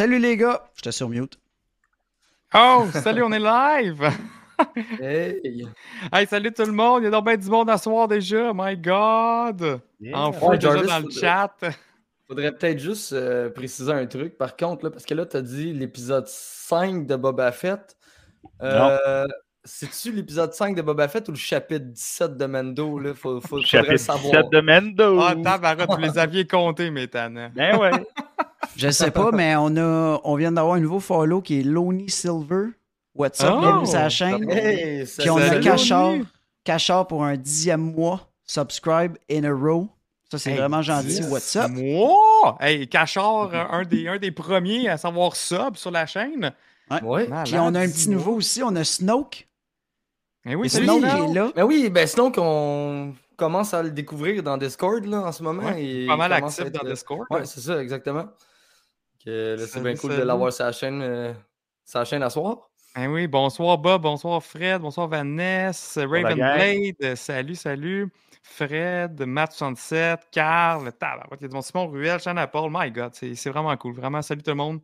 Salut les gars, j'étais sur mute. Oh, salut, on est live! Hey! hey, salut tout le monde! Il y a donc bien du monde à soir déjà, my God! En feu Ouais, déjà Jarvis, dans le faudrait- chat. Faudrait peut-être juste euh, préciser un truc, par contre, là, parce que là, tu as dit l'épisode 5 de Boba Fett. Euh, C'est-tu l'épisode 5 de Boba Fett ou le chapitre 17 de Mendo? Là? Faut, faut, faudrait Chapitre le 17 savoir. de Mendo. Ah, tabarouette, vous les aviez comptés, mes tannants. Ben ouais. Je sais pas, mais on a on vient d'avoir un nouveau follow qui est Lonely Silver. What's up? Oh! Bienvenue sur la chaîne? Hey, Puis on a Cachard. Cachard pour un dixième mois. Subscribe in a row. Ça, c'est Hey, vraiment gentil. What's up? Moi! Hey, Cachard, euh, un des, un des premiers à savoir sub sur la chaîne. Ouais. Puis on a un petit nouveau aussi. On a Snoke. Eh oui, Et Snoke Snoke. est là. Mais oui, ben sinon qu'on commence à le découvrir dans Discord là, en ce moment. Ouais, et Pas mal actif être, dans euh, Discord. Ouais, c'est ça, exactement. Là, c'est bien cool de l'avoir sur la chaîne, euh, la chaîne à soir. Eh oui, bonsoir Bob, bonsoir Fred, bonsoir Vanessa, la Raven gang. Blade, euh, salut, salut. Fred, Matt67, Carl, tabarouette, il y a du monde, Simon Ruel, Shanna Paul, my God, c'est c'est vraiment cool. Vraiment, salut tout le monde.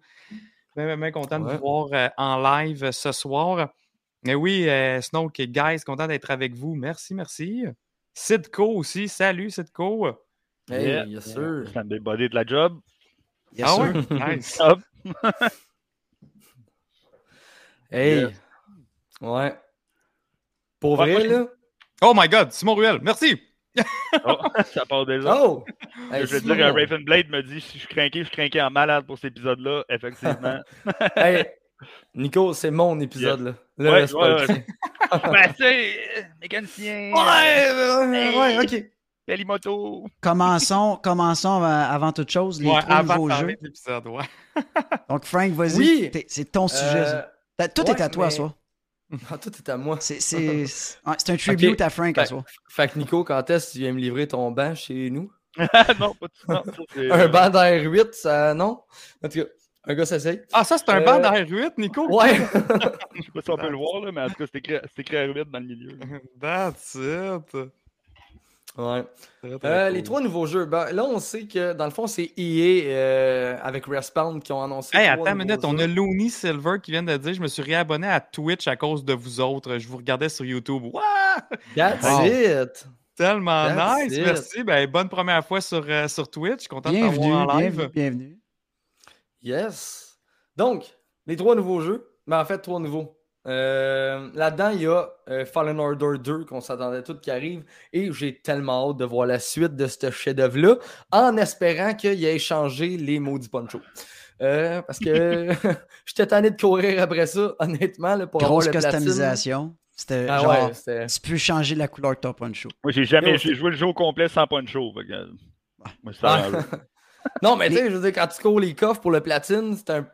Bien, bien, bien content de vous voir euh, en live euh, ce soir. Mais oui, euh, Snoke, guys, content d'être avec vous. Merci, merci. Sidco aussi, salut Sidco. Hey, Yeah. bien sûr. Sunday body de la job. Yes, ah sir. ouais? Nice. Hey. Yeah. Ouais. Pour vrai, là? Oh my God, Simon Ruel, merci. Oh, ça part déjà. Oh! Hey, je veux Simon. dire, que Raven Blade me dit si je suis craqué, je suis craqué en malade pour cet épisode-là. Effectivement. Hey, Nico, c'est mon épisode, là. Là, Ouais, ouais, tien. ben, c'est euh, mécanicien. Ouais, ouais, ouais, ok. Pelimoto. Commençons, commençons avant, avant toute chose les Ouais, trois nouveaux jeux. ouais. Donc, Frank, vas-y. Oui. C'est ton sujet. Euh, Tout ouais, est à toi, mais- ça. Ah, tout est à moi. C'est ouais, un tribute à Frank à Fait, soi. fait que Nico, quand est-ce que tu viens me livrer ton banc chez nous? non, pas tout non, Un banc d'R8, ça, non? En tout cas, un gars s'essaye. Ah, ça, c'est un Euh, banc d'R8, Nico? Ouais! Je sais pas si on peut le voir, là, mais en tout cas, c'est écrit, c'est écrit R8 dans le milieu. That's it. ouais. Très, très Euh, cool. Les trois nouveaux jeux. Ben, là, on sait que dans le fond, c'est EA euh, avec Respawn qui ont annoncé. Hey, attends une minute, on a Looney Silver qui vient de dire Je me suis réabonné à Twitch à cause de vous autres. Je vous regardais sur YouTube. Wow! That's Wow. it! Tellement That's nice, it. merci. Ben, bonne première fois sur, euh, sur Twitch. Content de t'avoir en live. bienvenue, bienvenue. Yes! Donc, les trois nouveaux jeux. Ben, en fait, trois nouveaux. Euh, Là-dedans, il y a euh, Fallen Order 2 qu'on s'attendait tout qui arrive. Et j'ai tellement hâte de voir la suite de ce chef-d'œuvre-là en espérant qu'il ait changé les maudits ponchos. Euh, parce que j'étais tanné de courir après ça, honnêtement, là, pour Grosse avoir le platine. customisation. C'était Ah genre, ouais, tu peux changer la couleur de ton poncho. Moi, j'ai jamais joué le jeu au complet sans poncho. Moi, ça Ah. Non, mais tu sais, je veux dire, quand tu cours les coffres pour le platine, c'est un.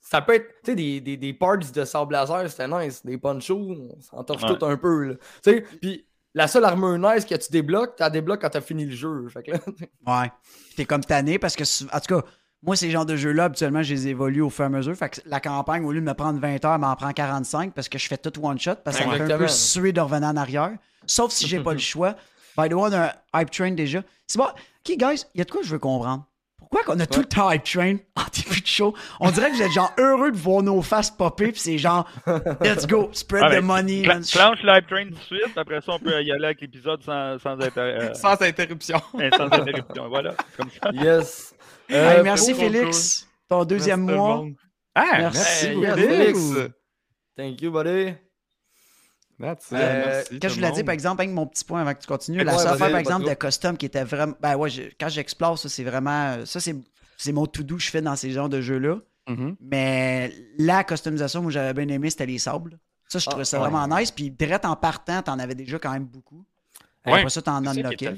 Ça peut être, tu sais, des, des, des parts de sable laser, c'était nice. Des ponchos, on s'en torche Ouais. tout un peu, là. Tu sais, puis la seule armure nice que tu débloques, tu la débloques quand tu as fini le jeu. Fait que là, Ouais. Puis T'es comme tanné parce que, en tout cas, moi, ces genres de jeux-là, habituellement, je les évolue au fur et à mesure. Fait que la campagne, au lieu de me prendre 20 heures, m'en prend 45 parce que je fais tout one-shot parce que ça me fait un peu suer de revenir en arrière. Sauf si j'ai pas le choix. By the way, on a un hype train déjà. C'est bon. OK, guys, il y a de quoi que je veux comprendre? Pourquoi qu'on a tout le temps hype train? En début de show? On dirait que vous êtes genre heureux de voir nos faces popper, puis c'est genre, let's go, spread Ah, the mais money. man. Clenche le hype train tout de suite. Après ça, on peut y aller avec l'épisode sans, sans, inter- euh, Sans interruption. sans interruption. Voilà, comme ça. yes. Hey, Euh, merci Félix. Ton deuxième Merci mois. Ah, Merci merci. Félix. Thank you, buddy. That's it, Euh, merci Quand tout je voulais dire, par exemple, avec mon petit point avant que tu continues, Ouais, la seule vas-y, affaire, par exemple, de custom qui était vraiment. Ben ouais, je- quand j'explore, ça, c'est vraiment. Ça, c'est c'est mon to-do que je fais dans ces genres de jeux-là. Mhm. Mais la customisation, moi, j'avais bien aimé, c'était les sables. Ça, je Ah, trouvais ça ouais. vraiment nice. Puis, direct en partant, t'en avais déjà quand même beaucoup. Ouais, Après ça, t'en unlockais.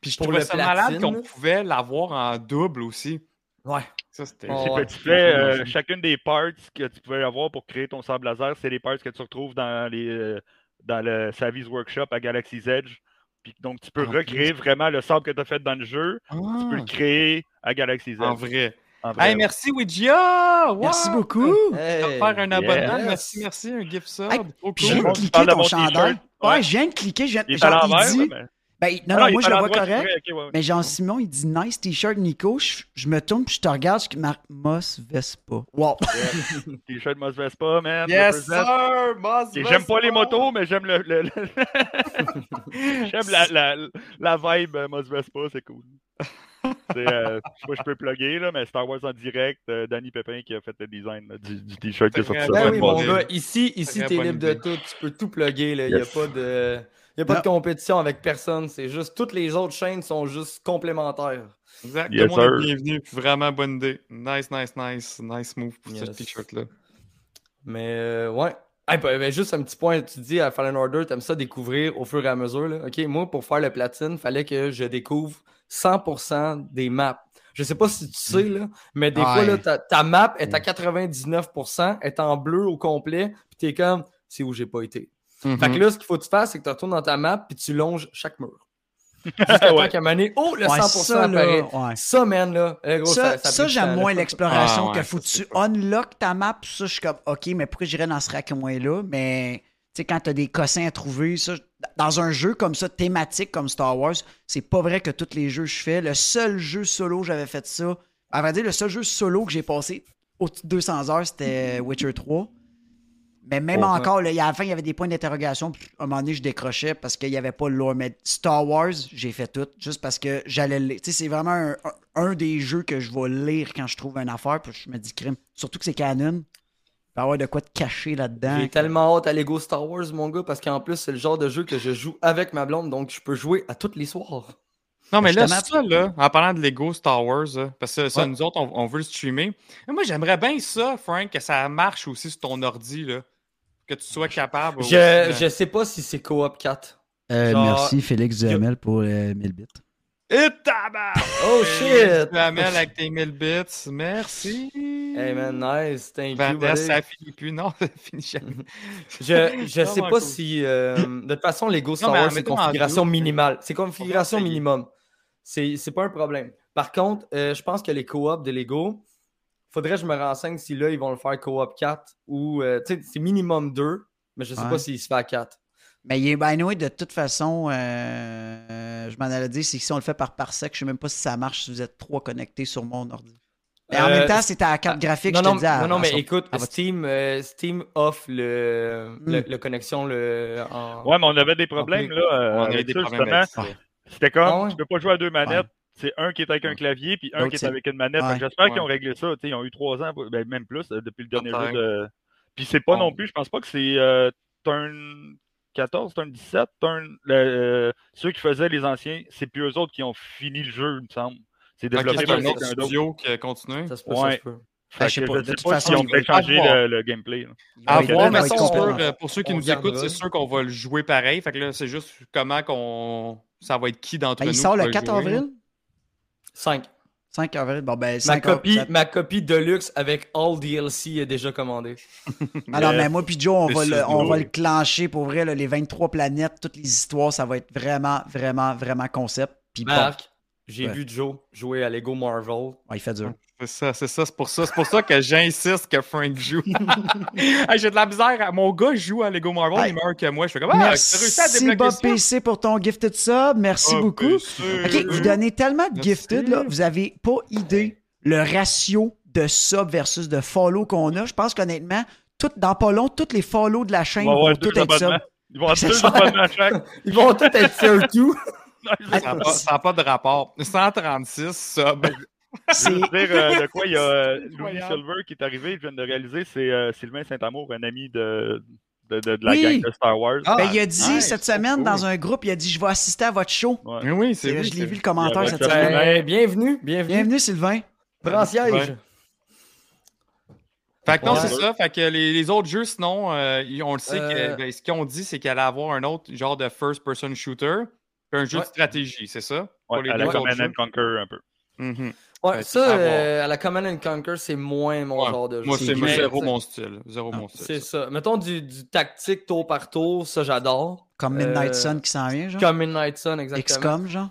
Puis je Pour trouvais ça malade platine, qu'on là. pouvait l'avoir en double aussi. Ouais. Ça, c'était. Oh, ouais, tu fais euh, chacune des parts que tu pouvais avoir pour créer ton sable laser, c'est les parts que tu retrouves dans les euh, dans le Savvy's Workshop à Galaxy's Edge. Puis donc tu peux En plus. recréer vraiment le sable que tu as fait dans le jeu. Tu peux le créer à Galaxy's Ah, en Edge. vrai. En vrai, Hey, ouais. merci, Ouija! Wow! Merci beaucoup. Hey, faire un abonnement. yes. Merci, merci. Un gift sub. Hey, je cool. viens de cliquer ton chandail. Ouais, Ouais. je viens de cliquer. je viens- Il est genre, à il l'envers, dit- là, mais- Ben, non, Ah non, il moi, je le vois correct. ouais, ouais. Mais Jean-Simon, il dit nice t-shirt Nico. Je, je me tourne puis je te regarde, je marque Moss Vespa. Wow. T-shirt Mos Vespa, man. Yes, sir! Boss Et J'aime pas les Vespa. motos, mais j'aime le, le- le- j'aime la, la, la vibe euh, Mos Vespa, c'est cool. Euh, je sais pas, je peux plugger, là, mais Star Wars en direct, euh, Danny Pépin qui a fait le design là, du, du t-shirt qui est C'est sorti Ben oui, mon gars, ici, ici t'es libre de tout. Tu peux tout plugger. Il n'y a pas de. Y a pas Non. de compétition avec personne. C'est juste toutes les autres chaînes sont juste complémentaires. Exact. Yes, Tout le monde sir. est bienvenu. Vraiment bonne idée. Nice, nice, nice. Nice move pour ce t-shirt-là. Mais euh, ouais. Hey, ben, ben, juste un petit point, tu dis à Fallen Order, t'aimes ça découvrir au fur et à mesure. Là. Ok, moi, pour faire le platine, fallait que je découvre 100% des maps. Je sais pas si tu sais, là, mais des Ouais. fois, là, ta, ta map est à 99%, est en bleu au complet, puis t'es comme, c'est où j'ai pas été. Mhm. Fait que là, ce qu'il faut que tu fasses, c'est que tu retournes dans ta map, puis tu longes chaque mur. Jusqu'à temps Ouais. moment donné, oh, le Ouais, 100% ça, là, apparaît. ouais. Ça, man, là, eh, gros, Ça, j'aime temps, moins là. l'exploration Ah, ouais, que faut que tu unlock ta map. Ça, je suis comme, OK, mais pourquoi j'irais dans ce raccoin-là? Mais, tu sais, quand t'as des cossins à trouver, ça, dans un jeu comme ça, thématique comme Star Wars, c'est pas vrai que tous les jeux que je fais, le seul jeu solo que j'avais fait ça, à vrai dire, le seul jeu solo que j'ai passé au-dessus de 200 heures, c'était Witcher 3. Mais même Oh, encore, là, il y a- à la fin, il y avait des points d'interrogation. puis À un moment donné, je décrochais parce qu'il n'y avait pas le lore. Mais Star Wars, j'ai fait tout juste parce que j'allais le lire. Tu sais, c'est vraiment un, des jeux que je vais lire quand je trouve une affaire. Puis je me dis, crime. Surtout que c'est canon. Il peut y avoir de quoi te cacher là-dedans. J'ai tellement hâte à Lego Star Wars, mon gars, parce qu'en plus, c'est le genre de jeu que je joue avec ma blonde, donc je peux jouer à tous les soirs. Non, mais là, ça, là, en parlant de Lego Star Wars, parce que ça, Ouais. nous autres, on, on veut le streamer. Mais moi, j'aimerais bien ça, Frank, que ça marche aussi sur ton ordi, là. Que tu sois capable. aussi, Je, là. je sais pas si c'est co-op 4. Euh, Genre- merci, Félix Duhamel, pour les 1000 bits. Et tabac! Oh shit! Tu amènes avec tes 1000 bits. Merci. Hey man, nice, thank you. Buddy. ça finit plus. Non, ça finit jamais. Je, je sais pas cool. si. euh, de toute façon, Lego Star Wars, c'est configuration minimale. C'est configuration minimum. C'est c'est pas un problème. Par contre, euh, je pense que les co-op de Lego, faudrait que je me renseigne si là, ils vont le faire co-op 4 ou. euh, tu sais, c'est minimum 2, mais je sais Ouais. pas s'il se fait à 4. Mais il est, by way, de toute façon, euh, je m'en allais dire, c'est que si on le fait par parsec, je sais même pas si ça marche si vous êtes trois connectés sur mon ordi. Mais en Euh, même temps, c'est à la carte graphique, Non, je te non, le dis. à- non, non, à mais son- écoute, Steam, euh, Steam offre le, le, Hmm. le connexion le, en. Ouais, mais on avait des problèmes, là. euh, On avait des ça, problèmes. C'était comme, Ah ouais? tu peux pas jouer à deux manettes. C'est un qui est avec un clavier, puis un qui est avec une manette. Ouais. J'espère qu'ils ont réglé ça. tu sais, Ils ont eu trois ans, ben, même plus, depuis le dernier jeu de. Puis c'est pas non plus, je pense pas que c'est euh, Turn 14, Turn 17, Turn. le- euh, ceux qui faisaient les anciens, c'est plus eux autres qui ont fini le jeu, il me semble. C'est développé c'est par un autre studio qui a continué? Ça se peut, Ouais. ça se peut. Fait Ben, je sais pas, de sais toute pas façon, s'ils ont voir. le, le gameplay. À Ouais, voir, ça mais va ça, euh, pour ceux qui On nous écoutent, c'est sûr qu'on va le jouer pareil. Fait que là, c'est juste comment qu'on. Ça va être qui d'entre Ben, nous. il sort le 4 jouer. avril? 5. 5 avril. Bon, ben, Ma 5 copie, ma copie Deluxe avec All DLC est déjà commandée. Alors, Yes. mais moi puis Joe, on va, le, on va le clencher pour vrai. là, les 23 planètes, toutes les histoires, ça va être vraiment, vraiment, vraiment concept. Puis bon, j'ai Ouais. vu Joe jouer à Lego Marvel. ouais, il fait dur. C'est ça, c'est ça, c'est pour ça. C'est pour ça que j'insiste que Frank joue. Hey, J'ai de la misère. Mon gars joue à Lego Marvel, Hey. il meurt que moi. Je fais comme Ah, t'as réussi à Merci débloquer Bob ça? PC pour ton gifted sub. Merci beaucoup. PC. OK, vous donnez tellement de Merci. gifted, là, vous avez pas idée le ratio de sub versus de follow qu'on a. Je pense qu'honnêtement, tout, dans pas long, tous les follow de la chaîne vont vont tout être sub. Ils vont tous être tier 2. Ça n'a pas, de rapport. 136 subs. Je veux dire euh, de quoi il y a euh, Louis. Silver qui est arrivé, je viens de réaliser, c'est euh, Sylvain Saint-Amour, un ami de, de, de- de la Oui. gang de Star Wars. Ah, Ben, il a dit nice, cette semaine cool. dans un groupe, il a dit Je vais assister à votre show. Ouais. Oui, c'est oui, je l'ai vu le commentaire cette semaine. Ben, bienvenue, bienvenue. Bienvenue, Sylvain. Prends siège. Ouais. Fait que non, Ouais. c'est ça. Fait que les, les autres jeux, sinon, euh, on le sait, Euh. que, ben, ce qu'ils ont dit, c'est qu'il allait avoir un autre genre de first-person shooter. Un jeu Ouais. de stratégie, c'est ça? Pour Ouais, les à la Command and Conquer un peu. Mhm. Ouais, que ça, euh, à la Command and Conquer, c'est moins mon Ouais. genre de jeu. Moi, c'est zéro t'sais, mon style. Zéro mon style. C'est ça. ça. Mettons du, du tactique tour par tour, ça j'adore. Comme Midnight Euh, Sun qui s'en vient, genre? Comme Midnight Sun, exactement. XCOM, genre?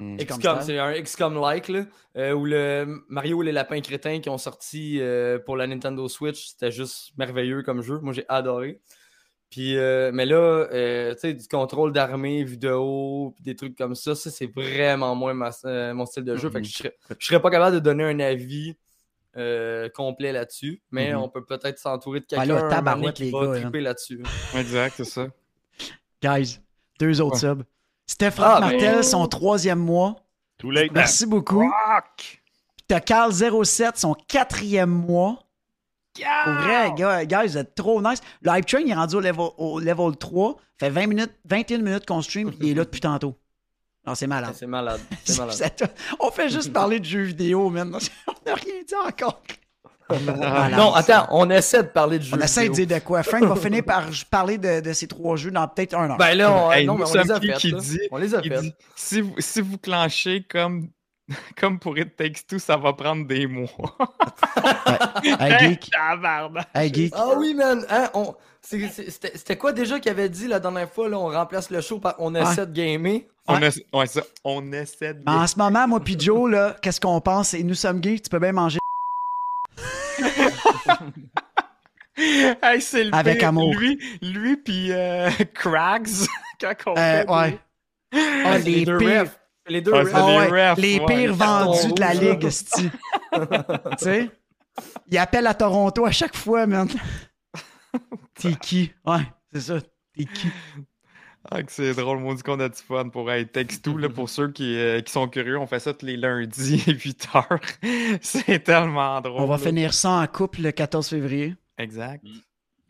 Mm. XCOM c'est un XCOM-like, là, euh, où le Mario et les lapins crétins qui ont sorti euh, pour la Nintendo Switch, c'était juste merveilleux comme jeu. Moi, j'ai adoré. Puis, euh, mais là, euh, tu sais, du contrôle d'armée, vidéo, puis des trucs comme ça, ça, c'est vraiment moins ma- euh, mon style de jeu. Fait que je serais, je serais pas capable de donner un avis euh, complet là-dessus, mais Mhm. on peut peut-être s'entourer de Ah quelqu'un qui les va gars, hein. triper là-dessus. Exact, c'est ça. Guys, deux autres Ouais. subs. Steph Ah, Martel, ben- son troisième mois. Too late. Merci beaucoup. T'as Carl07, son quatrième mois. Pour vrai, gars, guys, vous êtes trop nice. Le Hype Train, il est rendu au level, au level 3. Fait 20 minutes, 21 minutes qu'on stream. Il est là depuis tantôt. Alors, c'est malade. C'est malade. C'est malade. On fait juste parler de jeux vidéo, man. On n'a rien dit encore. Malade. Non, attends, on essaie de parler de jeux On essaie de vidéo. dire de quoi? Frank va finir par parler de, de ces trois jeux dans peut-être un an. Ben là, on, Hey, non, nous mais on sommes les a fait. qui là. dit- on les a fait. dit, si, vous, si vous clanchez comme, comme pour It Takes Two, ça va prendre des mois. hey, geek. Hey, geek. Ah oui, man. Hein, on... C'était quoi déjà qu'il avait dit la dernière fois? Là, on remplace le show par on essaie de gamer? On, essa- ouais, ça, on essaie de. Mais en ce moment, moi puis Joe, là, qu'est-ce qu'on pense? C'est nous sommes geeks, tu peux bien manger. Hey, c'est le Avec pire. amour. Lui, lui puis euh, Craggs, quand on Euh, fait ouais. des- Ah, c'est les deux pires. refs. Les deux Ouais, refs. c'est Ah des ouais, refs, les ouais, pires vendus de la ligue, tu sais? Il appelle à Toronto à chaque fois, man. T'es qui? Ouais, c'est ça. T'es qui? Ah, que c'est drôle, mon dit qu'on a du fun pour It Takes Two. Là, pour ceux qui, euh, qui sont curieux, on fait ça tous les lundis à 8h. c'est tellement drôle. On va là. finir ça en couple le 14 février. Exact.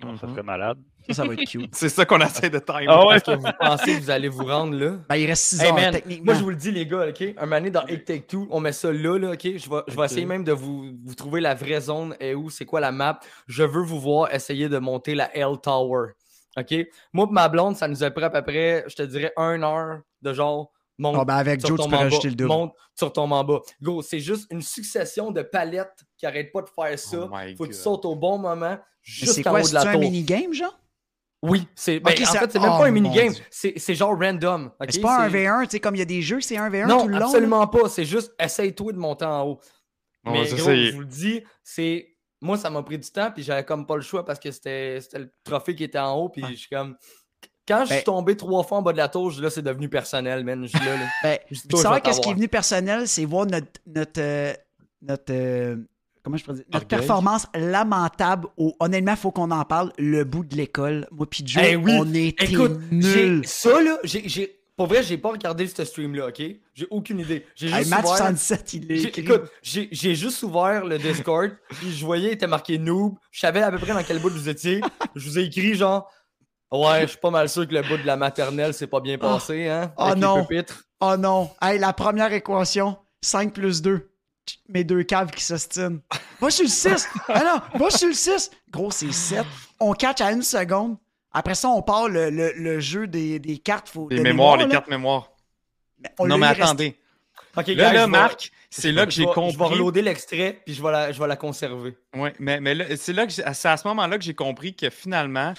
Ah, Ça Mhm. serait malade. Ça, ça va être cute. C'est ça qu'on essaie de timer. Ah ouais? Est-ce que vous pensez que vous allez vous rendre là? Ben, il reste 6 Hey heures, techniquement. moi je vous le dis les gars, ok? Un moment donné dans It Take Two, on met ça là, là, ok? Je vais, je vais essayer même de vous, vous trouver la vraie zone et où, c'est quoi la map. Je veux vous voir essayer de monter la L Tower. Ok? Moi ma blonde, ça nous a pris à peu près, je te dirais, une heure de genre monte. Ah, ben, avec tu Joe, tu retombes peux en bas, rajouter le double. Monte, tu retombes en bas. Go, c'est juste une succession de palettes qui arrêtent pas de faire ça. Oh Faut que tu sautes au bon moment, c'est juste en quoi? haut de C'est la un minigame, genre? Oui, c'est ben, en ça- fait, c'est même Oh, pas un minigame, c'est c'est genre random. c'est pas un C'est- V1, tu sais, comme il y a des jeux, c'est un V1 Non, tout le long. là? absolument pas. C'est juste essaye-toi de monter en haut. Mais gros, c'est- je vous le dis, c'est. Moi, ça m'a pris du temps, puis j'avais comme pas le choix parce que c'était c'était le trophée qui était en haut, puis je suis comme. Quand je suis Ben- tombé trois fois en bas de la tour, là, c'est devenu personnel, man. Je là, là. Ben, Je dis, qu'est-ce qui est venu personnel, c'est voir notre notre euh, notre euh, comment je pourrais dire, notre performance lamentable au honnêtement, faut qu'on en parle le bout de l'école. Moi puis Joe, Eh oui, on était Écoute, nuls. ça, là, j'ai. Pour vrai, j'ai pas regardé ce stream-là, ok? J'ai aucune idée. J'ai Hey, juste match ouvert- 77, il est J'ai- écrit. Écoute, j'ai j'ai juste ouvert le Discord, puis je voyais, il était marqué noob. Je savais à peu près dans quel bout vous étiez. Je vous ai écrit genre, ouais, je suis pas mal sûr que le bout de la maternelle s'est pas bien passé, hein? Oh avec non. Oh non, hey, la première équation, 5 plus 2. Mes deux caves qui s'ostinent. Va sur le 6. Ah non, va sur le 6. Gros, c'est 7. On catch à une seconde. Après ça, on part le, le- le jeu des, des cartes. Faut, Les de mémoires, les là. cartes mémoires. On non, mais attendez. Ok, Là, guys, là, Marc, c'est là que j'ai compris. Je vais reloader l'extrait, puis je vais la, je vais la conserver. Oui, mais, mais là, c'est là que j'ai- c'est à ce moment-là que j'ai compris que finalement,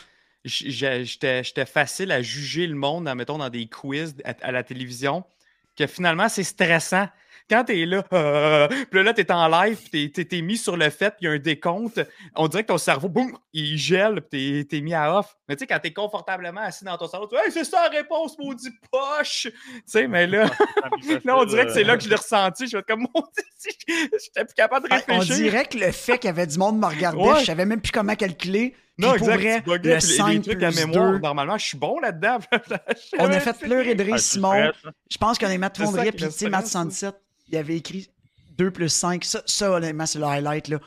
j'étais facile à juger le monde, mettons, dans des quiz à, à la télévision, que finalement, c'est stressant. Quand t'es là, euh, puis là, t'es en live, puis t'es- t'es t'es mis sur le fait, puis il y a un décompte, on dirait que ton cerveau, boum, il gèle, puis t'es t'es mis à off. Mais tu sais, quand t'es confortablement assis dans ton salon, tu dis, hey, c'est ça la réponse, maudit poche! Tu sais, mais là, là, on dirait que c'est là que je l'ai ressenti. Je vais comme, mon Dieu, j'étais plus capable de on réfléchir. dirait que le fait qu'il y avait du monde me regardait, Ouais. je savais même plus comment calculer. Puis Non, pour exact. vrai, le puis les- 5 les trucs à mémoire, 2, normalement, je suis bon là-dedans. on a fait pleurer de rire Ah, Simon. Je pense qu'on est Matt Fondrier, puis tu sais, Matt stresse, 77, il avait écrit 2 plus 5. Ça, ça honnêtement, c'est le highlight. Là.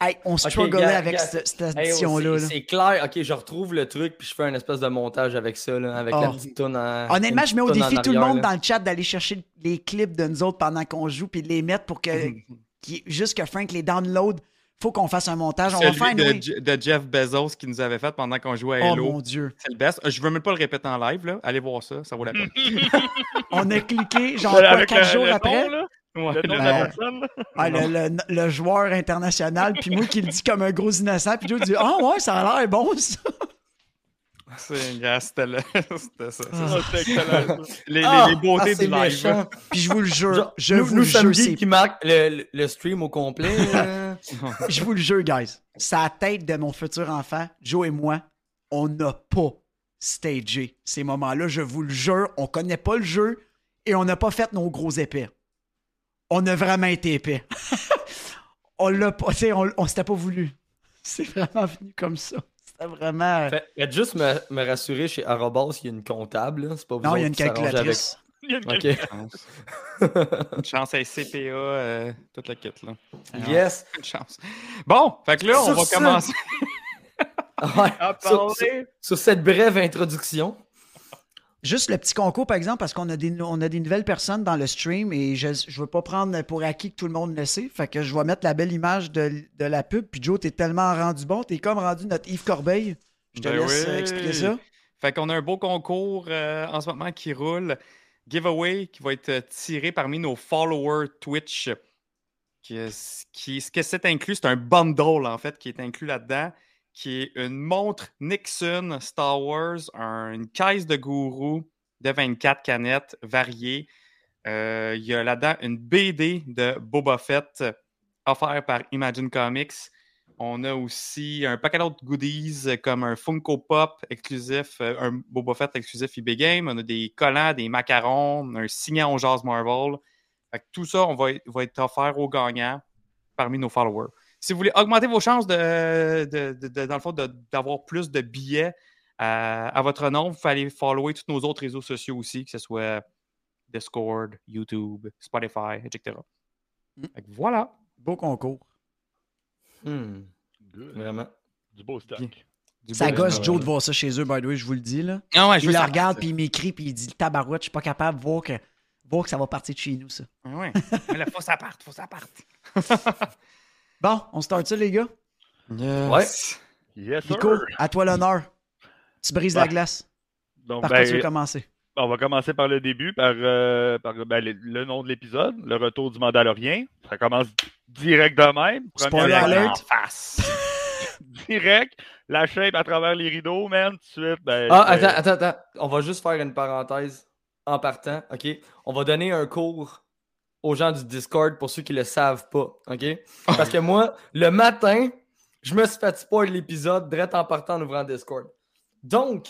Hey, on strugglait avec cette, cette Hey, oh, addition-là. c'est- là. c'est clair, ok, je retrouve le truc, puis je fais un espèce de montage avec ça, là, avec la Oh. petite toune en. Honnêtement, je mets au défi tout le monde là. dans le chat d'aller chercher les clips de nous autres pendant qu'on joue, puis de les mettre pour que, juste que Frank les download faut qu'on fasse un montage. On va Celui faire de, de Jeff Bezos qui nous avait fait pendant qu'on jouait à Oh Halo. mon Dieu. C'est le best. Je veux même pas le répéter en live, là. Allez voir ça, ça vaut la peine. On a cliqué, genre, quoi, quatre le- jours le après? nom, là, Ouais, le nom de la personne. là. Ah, le, le- le joueur international, puis moi qui le dis comme un gros innocent, puis Joe dit Ah ouais, ça a l'air bon ça. c'est gars, c'était ça. c'est ça. Ah, excellent. ça. Les, les- Ah, les beautés ah, du live. méchant. Puis je vous le jure, je nous, vous nous le jure, samedi qui marque le, le- le stream au complet. euh. Je vous le jure, guys. C'est la tête de mon futur enfant, Joe et moi, on n'a pas stagé ces moments-là. Je vous le jure, on connaît pas le jeu et on n'a pas fait nos gros épais. On a vraiment été épais. on l'a pas, on, on s'était pas voulu. C'est vraiment venu comme ça. C'était vraiment. Fait- Faites juste me, me rassurer chez Arrobas qu'il y a une comptable. C'est pas vous Non, il y a une calculatrice. Il y a une. Ok. Une chance à CPA, euh, toute la kit, là. yes. Une chance. Bon, fait que là, on Sur va ce- commencer. Ouais. À Sur, parler. sur- sur cette brève introduction. Juste le petit concours, par exemple, parce qu'on a des, on a des nouvelles personnes dans le stream et je ne veux pas prendre pour acquis que tout le monde le sait. Fait que je vais mettre la belle image de, de la pub. Puis Joe, t'es tellement rendu bon. T'es comme rendu notre Yves Corbeil. Je te Ben laisse euh, oui. expliquer ça. Fait qu'on a un beau concours euh, en ce moment qui roule. Giveaway qui va être euh, tiré parmi nos followers Twitch. Ce que c'est inclus, c'est un bundle en fait qui est inclus là-dedans, qui est une montre Nixon Star Wars, un- une caisse de gourou de 24 canettes variées. Euh, Il y a là-dedans une BD de Boba Fett euh, offert par Imagine Comics. On a aussi un paquet d'autres goodies euh, comme un Funko Pop exclusif, euh, un Boba Fett exclusif eBay Game. On a des collants, des macarons, un signet on jazz Marvel. Fait que tout ça, on va, va être offert aux gagnants parmi nos followers. Si vous voulez augmenter vos chances de, de- de- de- dans le fond, de- d'avoir plus de billets à, à votre nom, vous aller follower tous nos autres réseaux sociaux aussi, que ce soit Discord, YouTube, Spotify, etc. Mm. Fait que voilà. Beau concours. Hmm, Good. vraiment. Du beau stock. Du Ça gosse euh, Joe de voir ça chez eux, by the way, je vous le dis. Là. Ah ouais, je Il le regarde, puis il m'écrit, puis il dit Tabarouette, je suis pas capable de voir que, voir que ça va partir de chez nous, ça. Ah Ouais. Mais là, faut que ça parte, faut que ça parte. Bon, on start ça, les gars. Ouais. Yes, sir. Nico, à toi l'honneur. Tu brises la Ouais. glace. Donc, Par quoi ben, tu veux commencer on va commencer par le début, par, euh, par ben, le, le nom de l'épisode, le retour du Mandalorien. Ça commence direct de même. Spoiler alert. En face. Direct. La shape à travers les rideaux, man. Tout de suite. Ben, Ah, attends, attends, attends. On va juste faire une parenthèse en partant, OK? On va donner un cours aux gens du Discord pour ceux qui le savent pas, OK? Parce que moi, le matin, je me suis fait spoil l'épisode direct en partant en ouvrant Discord. Donc,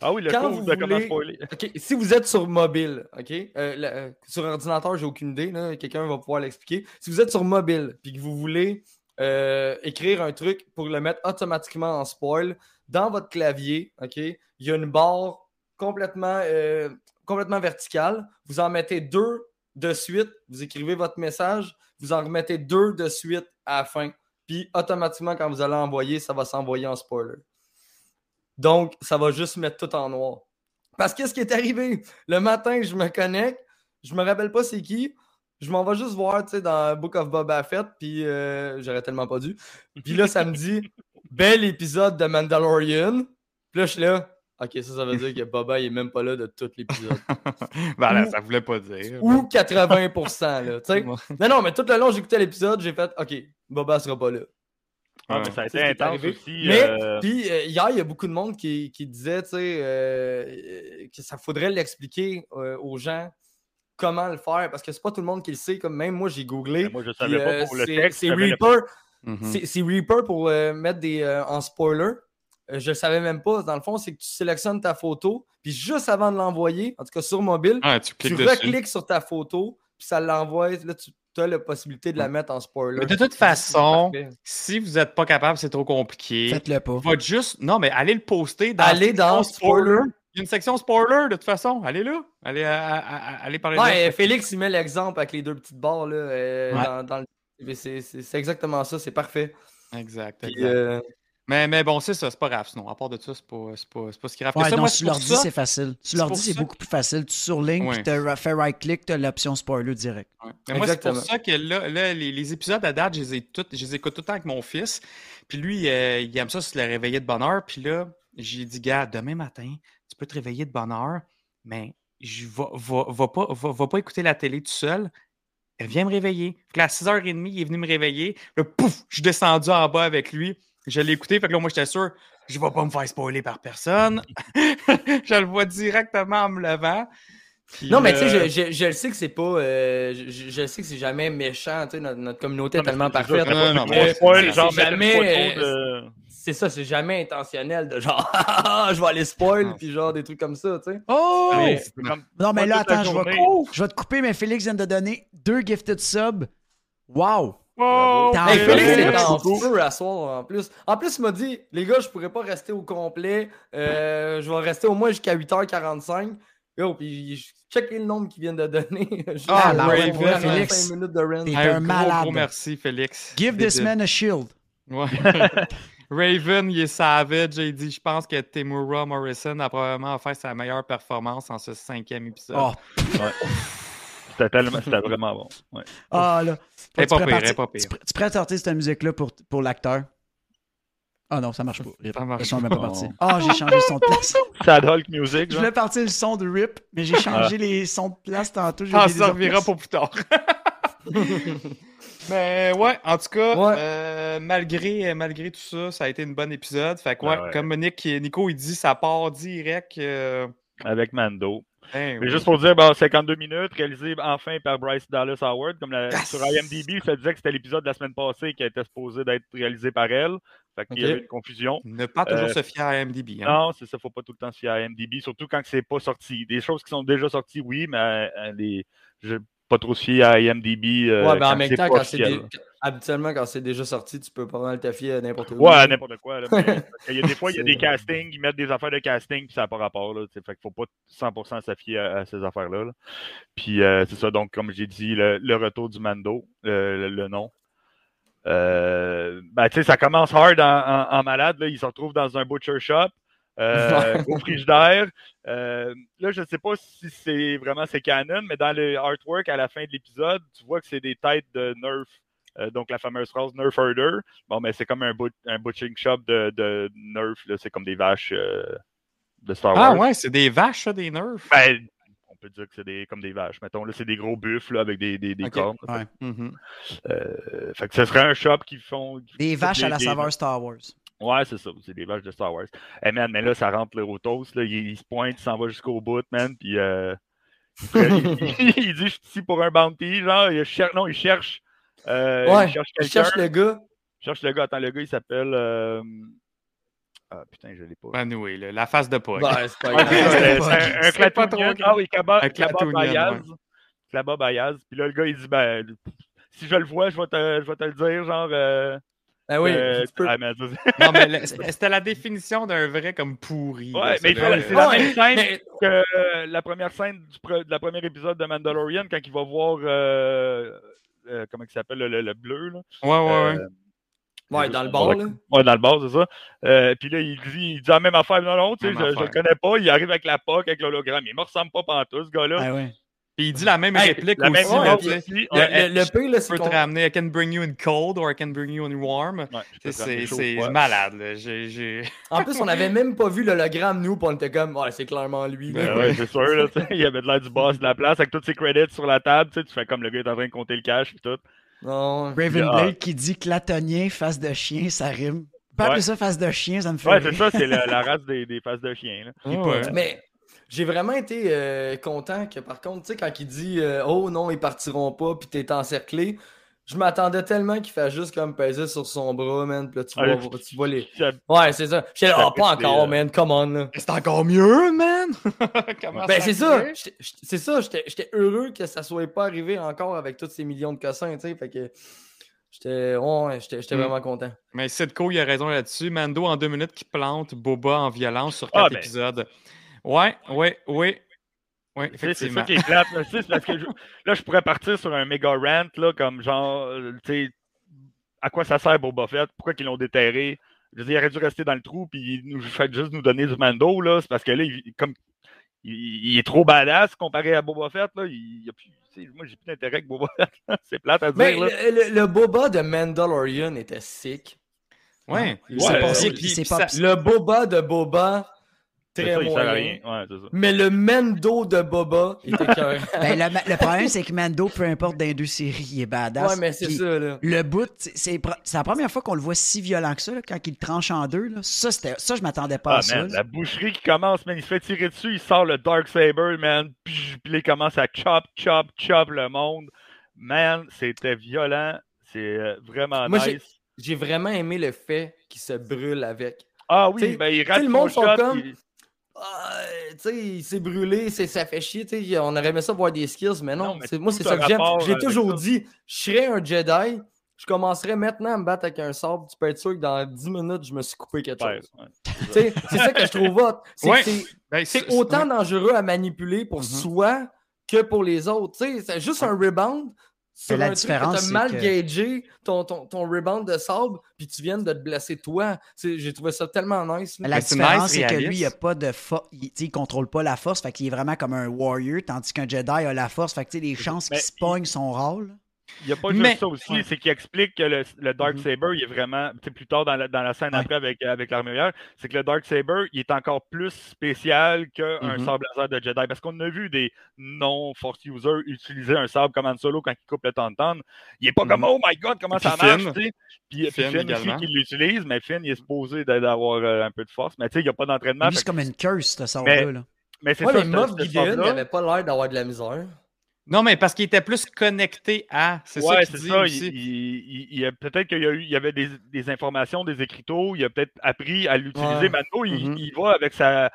Ah oui, le quand cours vous de comment spoiler. Si vous êtes sur mobile, OK? euh, euh, sur ordinateur, j'ai aucune idée, quelqu'un va pouvoir l'expliquer. Si vous êtes sur mobile puis que vous voulez euh, écrire un truc pour le mettre automatiquement en spoil, dans votre clavier, OK? Il y a une barre complètement, euh, complètement verticale. Vous en mettez deux de suite, vous écrivez votre message, vous en remettez deux de suite à la fin. Puis automatiquement, quand vous allez envoyer, ça va s'envoyer en spoiler. Donc, ça va juste mettre tout en noir. Parce que ce qui est arrivé, le matin, je me connecte, je me rappelle pas c'est qui, je m'en vais juste voir, tu sais, dans Book of Boba Fett, puis euh, j'aurais tellement pas dû. Puis là, ça me dit, bel épisode de Mandalorian. Puis là, je suis là, ok, ça, ça veut dire que Boba, il est même pas là de tout l'épisode. ben là, Ou- ça voulait pas dire. Ou 80%, là, tu sais. Non, non, mais tout le long, j'écoutais l'épisode, j'ai fait, ok, Boba sera pas là. Ouais. mais ça a été intense arrivé. aussi. Mais, euh, puis euh, hier, il y a beaucoup de monde qui, qui disait, tu sais, euh, que ça faudrait l'expliquer euh, aux gens comment le faire, parce que c'est pas tout le monde qui le sait, comme même moi, j'ai googlé. ben, moi, je savais euh, pas pour le c'est- texte. C'est Reaper, Mhm. c'est- Reaper pour euh, mettre des euh, en spoiler. Euh, je le savais même pas. Dans le fond, c'est que tu sélectionnes ta photo, puis juste avant de l'envoyer, en tout cas sur mobile, Ah, tu tu cliques dessus. recliques sur ta photo, puis ça l'envoie. Là, tu as la possibilité de la mettre en spoiler. Mais de toute façon. Si vous n'êtes pas capable, c'est trop compliqué. Faites-le pas. Va juste. Non, mais allez le poster dans. Allez dans spoiler. Il y a une section spoiler, de toute façon. Allez là. Allez, à- à- à- allez parler Ouais, Félix, il met l'exemple avec les deux petites barres là, euh, Ouais. dans, dans le. C'est c'est- c'est exactement ça, c'est parfait. Exact. Puis, exact. euh, Mais, mais bon, c'est ça, c'est pas grave. Sinon, à part de ça, c'est pas, c'est pas, c'est pas grave que Ouais, ça. non, Moi, tu leur dis, ça- c'est facile. Tu leur dis, c'est ça beaucoup plus facile. Tu surlignes, Ouais. puis tu fais right-click, tu as l'option spoiler direct. Ouais. Mais moi, c'est pour ça que là, là, les, les épisodes à date, je les, ai toutes, je les écoute tout le temps avec mon fils. Puis lui, euh, il aime ça se le réveiller de bonne heure. Puis là, j'ai dit, gars, demain matin, peux te réveiller de bonne heure, mais je va, va, va pas, va, va pas écouter la télé tout seul. Viens me réveiller. Fait que là, à 6h30, il est venu me réveiller. Là, pouf, je suis descendu en bas avec lui. Je l'ai écouté. Fait que là, moi, j'étais sûr, je vais pas me faire spoiler par personne. je le vois directement en me levant. Puis, Non, mais tu sais, je, je, je le sais que c'est pas. euh, je, sais que c'est jamais méchant. Tu sais, notre, notre communauté est Non, tellement parfaite. Non, non, jamais, C'est ça, c'est jamais intentionnel de genre, Ah, je vais aller spoil, puis genre des trucs comme ça, tu sais. Oh! Comme- Non, mais là, attends, je vais, journée- je vais te couper, mais Félix vient de donner deux gifted subs. Wow! Oh, T'as Hey, Ah, Félix ouais. est en feu à soir en plus. En plus, il m'a dit, les gars, je pourrais pas rester au complet. Euh, je vais rester au moins jusqu'à 8h45. Yo, puis je check le nombre qu'ils viennent de donner. Juste Ah, à la Raven, fin, Félix. T'es un un malade. gros merci, Félix. Give this man a shield. Ouais. Raven, il est savage. Il dit Je pense que Temura Morrison a probablement fait sa meilleure performance en ce cinquième épisode. Oh, C'était tellement, c'était vraiment bon. Ouais. ah là. Elle est Tu pas pire, pas pire. Tu, tu pourrais sortir cette musique-là pour, pour l'acteur? Ah non, ça marche pas. Rip. Ça marche même pas. Ah, j'ai changé le son de place. Sad Hulk Music, Je voulais partir le son de Rip, mais j'ai changé les sons de place tantôt. Ah, ça autres pour plus tard. Mais ouais, en tout cas, Ouais. euh, malgré, malgré tout ça, ça a été un bon épisode. Fait que ouais, Ah ouais. comme Nick, Nico il dit, ça part direct. euh, Avec Mando. ben Mais oui. juste pour dire, bon, 52 minutes, réalisé enfin par Bryce Dallas Howard. Comme la- Yes! sur IMDb, ça disait que c'était l'épisode de la semaine passée qui était supposé d'être réalisé par elle. Fait qu'il y Ok. avait une confusion. Ne pas toujours Euh, se fier à MDB. Hein. Non, c'est ça, faut pas tout le temps se fier à IMDb, surtout quand c'est pas sorti. Des choses qui sont déjà sorties, oui, mais euh, les... je pas trop se fier à IMDb. euh, ouais, mais en même temps, quand c'est habituellement, quand c'est déjà sorti, tu peux pas mal te fier à n'importe où. Ouais, n'importe quoi. Là, mais- parce qu'il y a des fois, il y a des castings, ils mettent des affaires de casting, puis ça n'a pas rapport. Là, fait qu'il faut pas 100% se fier à, à ces affaires-là. là. Puis euh, c'est ça, donc, comme j'ai dit, le, le retour du Mando, le, le nom. Euh, ben, tu sais, ça commence hard en, en- en malade. Là. Il se retrouve dans un butcher shop, euh, au frigidaire. Euh, là, je ne sais pas si c'est vraiment c'est canon, mais dans le artwork à la fin de l'épisode, tu vois que c'est des têtes de Nerf. Euh, donc la fameuse phrase Nerf Herder. Bon, mais c'est comme un, but- un butchering shop de, de Nerf. là. C'est comme des vaches euh, de Star Ah Wars. ouais, c'est des vaches, des nerfs? Ben, on peut dire que c'est des, comme des vaches. Mettons, là, c'est des gros buffles là, avec des, des, cornes. Ouais. Mhm. Euh, fait que ce serait un shop qui font. qui Des vaches à la des- saveur Star Wars. Ouais, c'est ça. C'est des vaches de Star Wars. Eh man, mais là, ça rentre le toast. Là. Il, il se pointe, il s'en va jusqu'au bout, man. Puis euh, il, il dit Je suis ici pour un bounty. Genre, il cherche. Non, il cherche. euh, Ouais, il cherche Je quelqu'un. cherche le gars. Je cherche le gars. Attends, le gars, il s'appelle. euh, Ah putain, je l'ai pas. Anyway, là, la face de Pog. Ben, c'est pas un, un. Ah oui, Kaba, Un Kaba Clatounian, Bayaz. ouais. Kaba Bayaz. Puis là, le gars, il dit ben, si je le vois, je vais te, je vais te le dire. Genre. Ah oui, euh, peux. ah, mais Non, mais c'était la définition d'un vrai comme pourri. Ouais, là, mais c'est la même scène mais- que euh, la première scène du pre- de la première épisode de Mandalorian quand il va voir euh, euh, comment il s'appelle le, le- le bleu là. Ouais, ouais, ouais. Euh, Ouais, dans le bar, là. Ouais, dans le bar, c'est ça. Euh, puis là, il dit, il dit la même affaire. Non, non, tu sais, je, je le connais pas. Il arrive avec la POC, avec l'hologramme. Il me ressemble pas pantoute, ce gars-là. Ah ouais. Puis il dit la même Hey, réplique la même aussi. ouais. Le, Ouais, le, le pire, là, Je c'est peux qu'on... te ramener I can bring you in cold or I can bring you in warm. ouais, je peux C'est- malade. En plus, on avait même pas vu l'hologramme, nous, puis on était comme, ouais, c'est clairement lui. Ben c'est sûr, là, il avait de l'air du boss de la place avec tous ses credits sur la table, tu fais comme le gars est en train de compter le cash et tout. Non. Raven Ah. Blade qui dit clatonien, face de chien, ça rime. Pas Ouais. appeler ça face de chien, ça me fait Ouais, rire. c'est ça, c'est la, la race des, des faces de chien. Là. Ouais. Mais j'ai vraiment été euh, content que, par contre, tu sais, quand il dit euh, Oh non, ils partiront pas, puis t'es encerclé, je m'attendais tellement qu'il fasse juste comme peser sur son bras, man. Puis là, tu Ah, vois, tu vois les. Ouais, c'est ça. J'étais là, Ah, pas encore, des, man, come on, là. C'est encore mieux, man! Comment Ben, c'est ça. C'est ça. J'étais j'étais heureux que ça soit pas arrivé encore avec tous ces millions de cossins, tu sais. Fait que j'étais ouais, j'étais j'étais Mm. vraiment content. Mais Sidco, il a raison là-dessus. Mando, en deux minutes, qui plante Boba en violence sur Ah, quatre ben. épisodes. Ouais, ouais, ouais. Ouais, Tu sais, C'est ça qui est plate. là, c'est parce que je- là, je pourrais partir sur un méga rant, là, comme genre, euh, tu sais, à quoi ça sert Boba Fett? Pourquoi qu'ils l'ont déterré? Je veux dire, il aurait dû rester dans le trou, puis il nous fait juste nous donner du Mando, là. C'est parce que là, il, comme, il, il est trop badass comparé à Boba Fett, là. Il, il a plus, tu sais, moi, j'ai plus d'intérêt avec Boba Fett. c'est plate à dire, Mais là. le, le- le Boba de Mandalorian était sick. Ouais. Ouais, il s'est puis pas- ça- Le Boba de Boba, très ça, moyen. rien. Ouais, c'est ça. Mais le Mendo de Boba, il était cœur. Ben, le, le problème, c'est que Mando, peu importe dans les deux séries, il est badass. ouais, mais c'est ça, là. Le bout, c'est la première fois qu'on le voit si violent que ça, là, quand il le tranche en deux. Là. Ça, c'était- ça, je m'attendais pas Ah, à ça. man, la boucherie qui commence, man, il se fait tirer dessus, il sort le Dark Saber, man, puis il commence à chop, chop, chop le monde. Man, c'était violent, c'est euh, vraiment Moi, j'ai- nice. J'ai vraiment aimé le fait qu'il se brûle avec. Ah oui, T'sais- ben il rate le son monde sont shot, comme- Ah, tu sais, il s'est brûlé, c'est- ça fait chier. tu sais, On aurait aimé ça voir des skills, mais non. Non, mais c'est- moi, c'est ça que j'aime. J'ai avec toujours ça. dit, je serais un Jedi, je commencerais maintenant à me battre avec un sabre. Tu peux être sûr que dans 10 minutes, je me suis coupé quelque Ouais, chose. ouais. C'est ça que je trouve hot. C'est Ouais. Ben, c'est autant dangereux à manipuler pour Mhm. soi que pour les autres. C'est juste un rebound. Sur la différence, t'as c'est mal que- gagé ton, ton, ton rebound de sable, puis tu viens de te blesser toi. Tu sais, J'ai trouvé ça tellement nice. là. La Mais c'est différence, nice, c'est que lui, il a pas de force. Il, tu contrôle pas la force, fait qu'il est vraiment comme un warrior, tandis qu'un Jedi a la force, fait que tu sais, les chances qu'il se pogne rares. là. Il n'y a pas juste Mais- ça aussi, ouais. c'est qu'il explique que le, le Dark Mhm. Saber, il est vraiment, tu sais, plus tard dans la, dans la scène Ouais. après avec, avec l'armurière, c'est que le Dark Saber, il est encore plus spécial qu'un Mhm. sabre laser de Jedi. Parce qu'on a vu des non-force users utiliser un sabre comme Han Solo quand il coupe le Tauntaun. Il est pas comme, Mhm. oh my god, comment Puis ça marche, Finn. tu sais? Puis, puis Finn Finn, aussi également. qui l'utilise, mais Finn, il est supposé d'a- d'avoir euh, un peu de force. Mais tu sais, il n'y a pas d'entraînement. C'est que- comme une curse, ce sabre-là. là. Mais c'est Ouais, ça, mais Moff Gideon, il pas l'air d'avoir de la misère. Non, mais parce qu'il était plus connecté à. C'est Ouais, ça c'est qu'il dit ça. aussi. Il, il- peut-être qu'il y a eu, il y avait des, des informations, des écriteaux. Il a peut-être appris à l'utiliser. Ouais. Mando, il, Mhm. il va avec sa.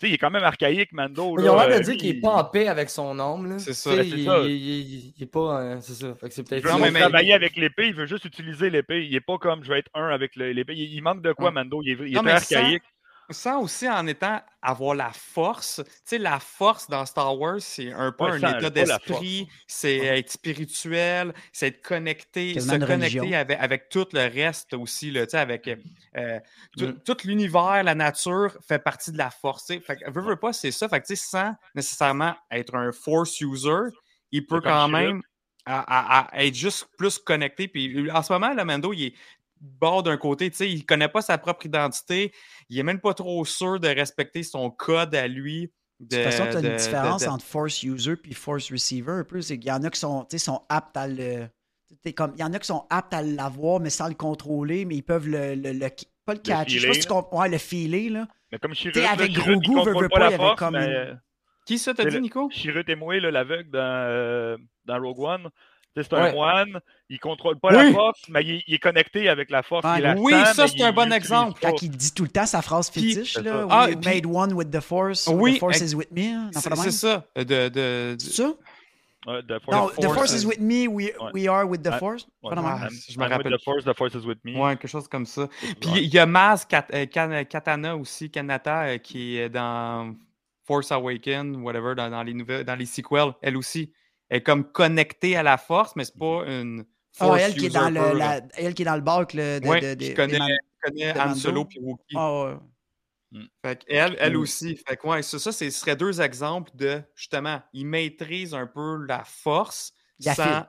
Tu sais, il est quand même archaïque, Mando. Là. Ils ont l'air de Euh, dire qu'il est pas en paix avec son âme. là. C'est ça, Tu sais, ben, c'est il, ça. il- il- il est pas. euh, c'est ça. Fait que c'est peut-être. Il veut travailler avec l'épée, il veut juste utiliser l'épée. Il est pas comme je vais être un avec l'épée. Il, il manque de quoi, Ouais. Mando? Il est, il est Non, très mais sans- archaïque. Sans aussi en étant avoir la force. Tu sais, la force dans Star Wars, c'est un peu Ouais, un état d'esprit, c'est être spirituel, c'est être connecté, se connecter avec, avec tout le reste aussi, là, tu sais, avec euh, tout, Mm. tout l'univers, la nature fait partie de la force. tu sais. Fait que, veux, veux pas, c'est ça. Fait que, tu sais, sans nécessairement être un force user, il peut quand même à, à- à être juste plus connecté. Puis en ce moment, le Mando, il est bord d'un côté, tu sais, il connaît pas sa propre identité, il est même pas trop sûr de respecter son code à lui. De toute façon, tu as de- une différence de- entre force user et force receiver un peu. C'est qu'il y en a qui sont, tu sais, sont aptes à le. comme, il y en a qui sont aptes à l'avoir, mais sans le contrôler, mais ils peuvent le. le- le- pas le catcher. Je sais pas si tu filer, comprends. Ouais, le filer, là. Mais comme Chirut, avec il Grogu, veut, pas pas, la il y avait force, comme mais, une- Qui ça, t'as dit, Nico? Chirrut et Moué, l'aveugle dans, euh, dans Rogue One. C'est Ouais. un moine, il contrôle pas Oui. la force, mais il, il est connecté avec la force. Ah, il la oui, ça, c'est un bon exemple. Quand il dit tout le temps sa phrase fétiche, c'est là. we Ah, made puis- one with the force. Oui, the force is with me. hein, C'est ça. De, de, de- C'est ça? Ouais, the force, Non, The the Force force is- with me, we, Ouais. we are with the Ouais. force? Ouais. Ah, I'm- je me rappelle with the force, the force is with me. Ouais, quelque chose comme ça. Puis Ouais. il y a Maz Kat- euh, Kan- Katana aussi, Kanata, euh, qui est dans Force Awakens, whatever, dans, dans les nouvelles, dans les sequels, elle aussi. Elle est comme connectée à la force, mais c'est pas une Ah, force elle qui, est dans le, la, elle qui est dans le bac là, de, Ouais, de, Han Mando. Solo puis Wookiee. Ah, ouais. Fait elle, elle Mm. aussi. Fait que ouais, ça, ça c'est- ce serait deux exemples de justement, il maîtrise un peu la force Il sans.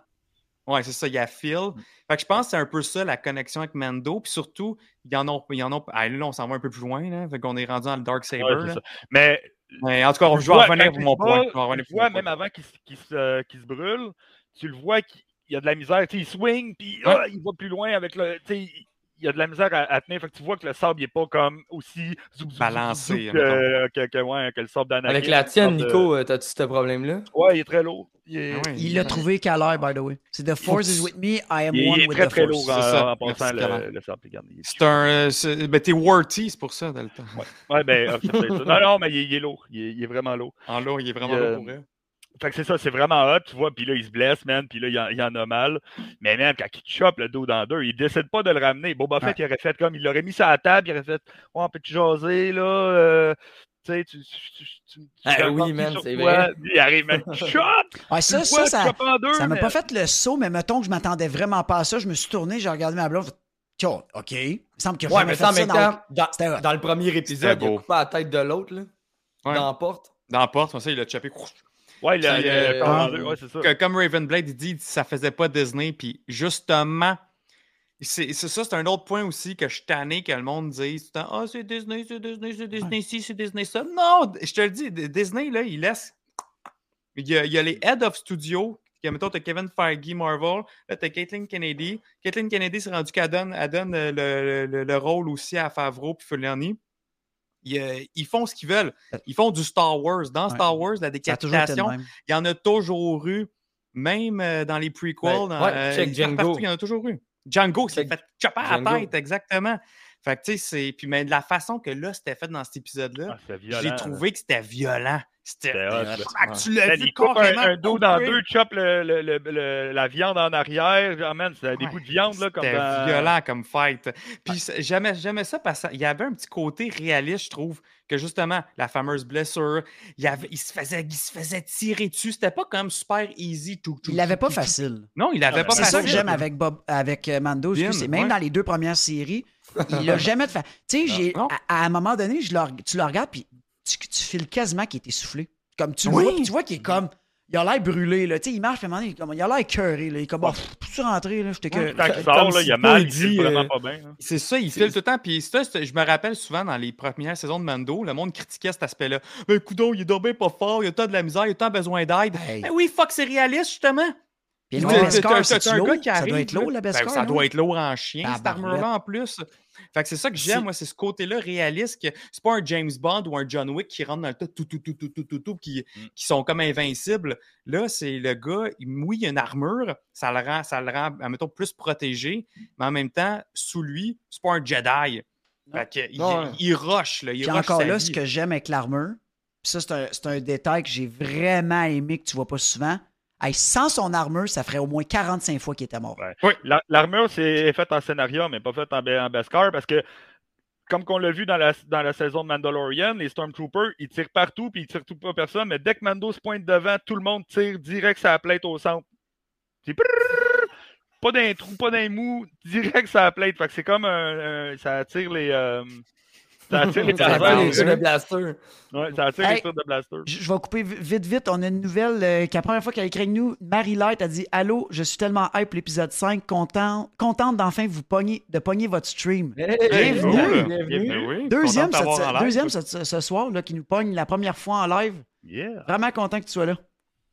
Ouais, c'est ça, il affile. Fait que je pense que c'est un peu ça la connexion avec Mando. Puis surtout, il y en a. Y en a ah, là, on s'en va un peu plus loin. Là. Fait qu'on est rendu dans le Dark Saber. Ouais, là. Mais Mais en tout cas, je vais vois, revenir pour mon point. tu vois, même avant qu'il se, qu'il se- brûle, tu le vois qu'il y a de la misère. Il swing, puis Ouais. ah, il va plus loin avec le. Il y a de la misère à, à tenir. Fait que tu vois que le sable n'est pas comme aussi Balancé, que, que, que, ouais, que le sable d'Anakin. Avec la tienne, de- Nico, euh, t'as-tu ce problème-là? Ouais, il est très lourd. Il est, Ah l'a trouvé qu'à l'heure, by the way. C'est The force is with me, I am il est- one il est with très the très force. lourd en, ça. en passant le, sable. C'est un. euh, Ben, t'es Warty, c'est pour ça, dans le temps. Ouais, ben, c'est peut-être ça. Non, non, mais il, est- il est lourd. Il est, il est vraiment lourd. En lourd, il est vraiment Il, là euh, pour elle. Fait que c'est ça, c'est vraiment hot, tu vois, puis là, il se blesse, man, puis là, il en, il en a mal. Mais man, quand il chope le dos dans deux, il décide pas de le ramener. Boba Fett, il aurait fait comme, il l'aurait mis sur la table, il aurait fait, ouais, on peut-tu jaser, là, euh, tu sais, tu... tu, tu, tu- tu Ah oui, man, c'est vrai. Il arrive, man, il chope! Ouais, ça, tu ça, vois, ça, deux, ça m'a pas fait le saut, mais mettons que je m'attendais vraiment pas à ça. Je me suis tourné, j'ai regardé ma blonde. OK. Il me semble qu'il a Ouais, mais fait ça, en ça même dans- temps, dans, C'était hot. dans le premier épisode, il a coupé la tête de l'autre, là. Ouais. Dans la porte. Dans la porte, comme ça, il a chopé. Ouais, euh, ouais, c'est ça. Que- comme Ravenblade, il dit, ça faisait pas Disney. Puis justement, c'est c'est ça, c'est un autre point aussi que je suis tanné que le monde dise tout le temps, Ah, c'est Disney, c'est Disney, c'est Disney ci, c'est Disney ça. Non, je te le dis, Disney, là, il laisse. Il y a, il y a les head of studio. que, Mettons, t'as Kevin Feige, Marvel. Là, t'as Caitlin Kennedy. Caitlin Kennedy s'est rendu qu'elle donne, elle donne euh, le, le- le rôle aussi à Favreau puis Filoni. Ils, euh, ils font ce qu'ils veulent. Ils font du Star Wars. Dans Ouais. Star Wars, la décapitation, il y en a toujours eu, même euh, dans les prequels. Ouais, dans, euh, check il y en a Django. partout, Il y en a toujours eu. Django s'est fait chopper à la tête, exactement. Fait que, tu sais, c'est. Puis, mais de la façon que là, c'était fait dans cet épisode-là, Ah, j'ai trouvé que c'était violent. C'était. Ah, tu l'as Man, vu un, dos dans deux, chope le, le- le- le- la viande en arrière. Ah, man, c'était des Ouais, bouts de viande, là, comme C'était dans- violent comme fight. Puis c'est- j'aimais, ça parce qu'il y avait un petit côté réaliste, je trouve, que justement, la fameuse blessure, il, y avait, il, se, faisait, il se faisait tirer dessus. C'était pas comme super easy. Tout, tout, Il l'avait pas facile. Non, il l'avait Ah, pas C'est ça que facile. j'aime avec Bob, avec euh, Mando. Bien, c'est même ouais. dans les deux premières séries, il a jamais de fa... Tu sais, à, à un moment donné, je le reg- tu le regardes puis tu, tu files quasiment qu'il est essoufflé. Comme tu Oui. vois, tu vois qu'il est comme. Il a l'air brûlé, là. Tu sais, il marche, puis à un moment donné, il est comme- il a l'air écœuré, là. Il est comme, oh, peux-tu rentrer, là? J'étais que. Quand il Comme sort, là, il a mal, il dit vraiment euh, pas bien. hein. C'est ça, il file tout le temps. Puis ça, je me rappelle souvent dans les premières saisons de Mando, le monde critiquait cet aspect-là. Ben, coudon, il est dormé pas fort, il a tant de la misère, il a tant besoin d'aide. Hey. Ben oui, fuck, c'est réaliste, justement. Puis Beskar, t'as- c'est un gars qui Ça arrive, doit être lourd, le Ben, Beskar. ça là? doit être lourd en chien, cette armure-là, en plus. Fait que c'est ça que j'aime, moi, c'est ce côté-là réaliste. que C'est pas un James Bond ou un John Wick qui rentre dans le tas, tout, tout, tout, tout, tout, tout, tout, qui, Mm. qui sont comme invincibles. Là, c'est le gars, il- oui, il a une armure, ça le rend, ça le rend admettons, plus protégé, mais en même temps, sous lui, c'est pas un Jedi. Fait que, il, Non. il rush, là. Il Puis rush encore là, vie. ce que j'aime avec l'armure, ça, c'est un, c'est un détail que j'ai vraiment aimé que tu vois pas souvent. Sans son armure, ça ferait au moins 45 fois qu'il était mort. La- L'armure, c'est faite en scénario, mais pas faite en, en Beskar parce que, comme qu'on l'a vu dans la, dans la saison de Mandalorian, les Stormtroopers, ils tirent partout puis ils tirent tout pas personne, mais dès que Mando se pointe devant, tout le monde tire direct sa plate au centre. C'est pas d'un trou, pas d'un mou, direct sa plate. Fait que c'est comme un- ça attire les. euh, ça attire les blasters. de blaster. Ouais, ça attire Hey. les tirs de blaster. Je vais couper vi- vite, vite. On a une nouvelle euh, que la première fois qu'elle a écrit avec nous, Marie Light a dit Allô, je suis tellement hype pour l'épisode 5, content, contente d'enfin vous pogner, de pogner votre stream. Hey, Bienvenue. cool. bienvenue. Ben oui, Deuxième, cette- deuxième ce, ce soir là, qui nous pogne la première fois en live. Yeah. Vraiment content que tu sois là.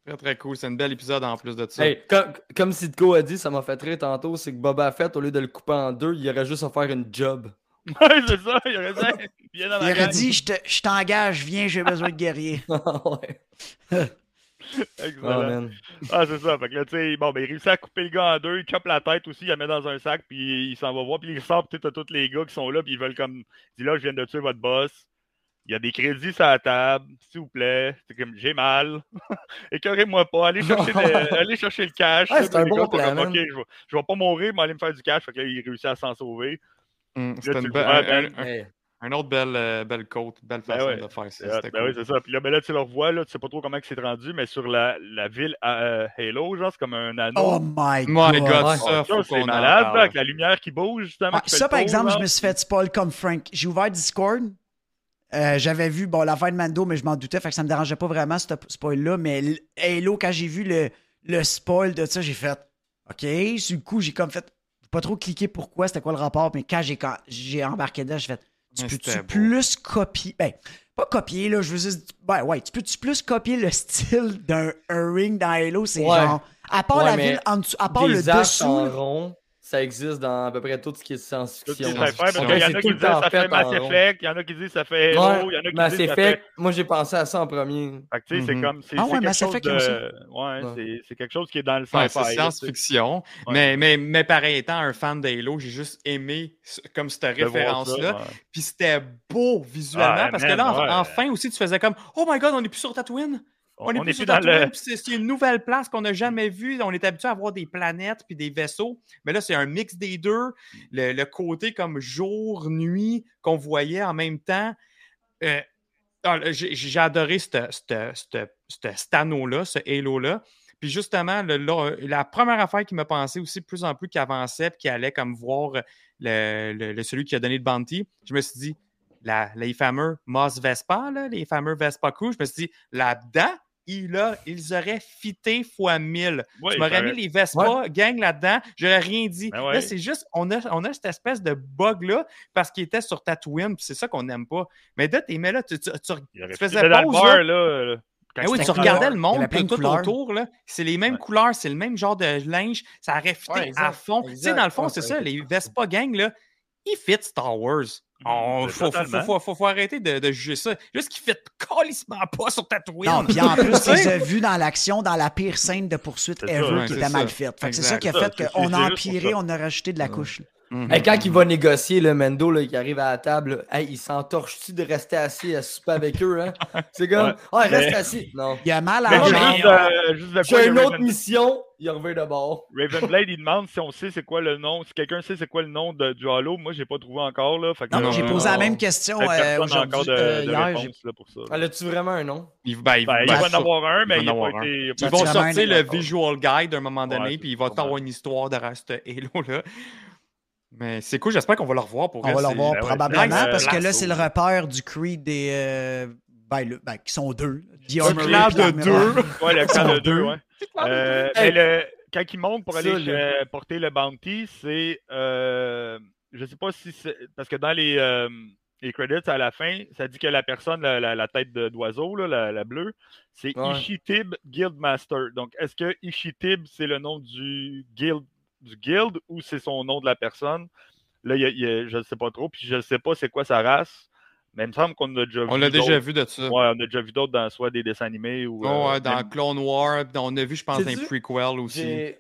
Très, très cool. C'est un bel épisode en plus de ça. Hey, comme, comme Sidko a dit, ça m'a fait rire tantôt, c'est que Boba Fett, au lieu de le couper en deux, il aurait juste à faire une job. Ouais, c'est ça, il aurait dit. Viens dans Il aurait gang. dit Je te- je t'engage, viens, j'ai besoin de guerrier. ouais. Excellent. Oh. Ah, c'est ça. Fait que là, tu sais, bon, ben, il réussit à couper le gars en deux, il chope la tête aussi, il la met dans un sac, puis il s'en va voir, puis il ressort, puis tu sais, t'as tous les gars qui sont là, puis ils veulent comme. Il dit là, je viens de tuer votre boss. Il y a des crédits sur la table, s'il vous plaît. C'est comme, j'ai mal. Écœurez-moi pas. Allez chercher, le, allez chercher le cash. Ouais, c'est un bon gars plan, comme. Ok, je vais, je vais pas mourir, mais aller me faire du cash. Fait que là, il réussit à s'en sauver. C'était tu une vois, Ben. un- un- Hey. un autre belle, euh, belle côte, belle Ben façon ouais. de faire C'est ça. C'était Ben cool. oui, c'est ça. Puis là, ben là, tu le revois, là, tu sais pas trop comment il s'est rendu, mais sur la, la ville euh, Halo, genre, c'est comme un anneau. Oh my My god. God, Ouais. ça, c'est malade, avec la lumière qui bouge, justement. Qui ça, par tour, exemple, là. je me suis fait spoil comme Frank. J'ai ouvert Discord. Euh, J'avais vu bon, l'affaire de Mando, mais je m'en doutais, fait que ça me dérangeait pas vraiment, ce spoil-là. Mais Halo, quand j'ai vu le, le spoil de ça, j'ai fait OK. Sur le coup, j'ai comme fait. Pas trop cliqué pourquoi, c'était quoi le rapport, mais quand j'ai quand j'ai embarqué dedans, j'ai fait Tu peux-tu plus copier. Ben, pas copier, là, je veux dire. Ben ouais, tu peux-tu plus copier le style d'un un ring dans Halo? C'est Ouais. genre. À part Ouais, la ville en dessous, à part le Des dessous. en là, rond, ça existe dans à peu près tout ce qui est science-fiction. est qu'il y en a qui disent ça fait Mass. Effect, il y en a qui disent ça fait Halo, il y en a qui Mass disent ça Effect, moi j'ai pensé à ça en premier. Fait que, tu sais, c'est Mhm. comme. C'est Ah quelque Mass chose. Ouais, Ouais. c'est- quelque chose qui est dans le sci-fi. c'est là, science-fiction. Ouais. Mais, mais, mais pareil, étant un fan d'Halo, j'ai juste aimé ce- comme cette référence-là. ouais. Puis c'était beau visuellement Ouais, parce que là, enfin aussi, tu faisais comme Oh my god, on n'est plus sur Tatooine. On n'est On plus est sur plus dans le. puis C'est une nouvelle place qu'on n'a jamais vue. On est habitué à avoir des planètes puis des vaisseaux. Mais là, c'est un mix des deux. Le, le côté comme jour-nuit qu'on voyait en même temps. Euh, ah, J'ai adoré ce- anneau-là, ce Halo-là. Puis justement, le- la première affaire qui m'a pensé aussi de plus en plus qu'il avançait puis qu'il allait comme voir le, celui qui a donné le bounty, je me suis dit, la- les fameux Moss Vespa, là, les fameux Vespa Crew, je me suis dit, là-dedans, il a, ils auraient fité fois 1000. Ouais, tu m'aurais ça mis les Vespa gang là-dedans, j'aurais rien dit. Ben ouais. Là, c'est juste, on a, on a cette espèce de bug-là parce qu'il était sur Tatooine, puis c'est ça qu'on n'aime pas. Mais là, t'es mais là, tu, tu, faisais dans pause, bar, là. là. quand Ben oui, tu couleur. regardais le monde plein tout, de tout couleurs. autour, là. C'est les mêmes Ouais. couleurs, c'est le même genre de linge. Ça aurait fité Ouais, à fond. Tu sais, dans le fond, Ouais, c'est ça les Vespa Gang, là, ils fit Star Wars. On, Ben, faut, faut, faut, faut, faut- faut arrêter de, de juger ça. Juste qu'ils fit calissement pas sur Tatooine. Non, puis en plus, tu les sais? as vus dans l'action, dans la pire scène de poursuite C'est ça, ever qui c'est était ça. mal faite. Fait que c'est ça qui a fait c'est- qu'on c'est a empiré, on a rajouté de la couche. là. Mhm. Hey, quand il va négocier, le Mendo, là, qui arrive à la table, là, hey, il s'entorche-tu de rester assis à souper avec eux? Hein? C'est comme, Ouais. ah, reste Mais- assis. Non. Il a mal à la jambe. euh, J'ai il y a une autre Raven- mission, il revient de bord. Ravenblade, il demande si on sait c'est quoi le nom. Si quelqu'un sait c'est quoi le nom de, du Halo, moi, j'ai pas trouvé encore. Là, fait que, Non, non, j'ai posé la même question euh, encore de, euh, de hier, réponse là, pour ça. Elle a-tu vraiment un nom? Il, ben, il Ben, il va- va en avoir un, mais il n'a en pas avoir été. Ils vont sortir le visual guide à un moment donné, puis il va t'avoir une histoire derrière ce Halo-là. Mais c'est cool, j'espère qu'on va le revoir pour On va le revoir ben ouais, probablement parce que là, c'est le repère du Creed des. euh, ben, le- ben, qui sont deux. Armory clan de l'Armory. Ouais, le Ils sont de deux, deux. ouais. Euh, Hey. mais le, quand il monte pour aller euh, porter le bounty, c'est. Euh, je sais pas si c'est. Parce que dans les, euh, les credits à la fin, ça dit que la personne, la, la- la tête de- d'oiseau, là, la, la bleue, c'est Ouais. Ishitib Guildmaster. Donc, est-ce que Ishitib, c'est le nom du guild, du guild ou c'est son nom de la personne? Là, il y a- il y a- je ne sais pas trop, puis je ne sais pas c'est quoi sa race. Mais il me semble qu'on a déjà vu. On l'a déjà d'autres. vu de ça. Ouais, on a déjà vu d'autres dans soit des dessins animés ou. Oh, euh, dans même- Clone War, on a vu, je pense, un prequel aussi. J'ai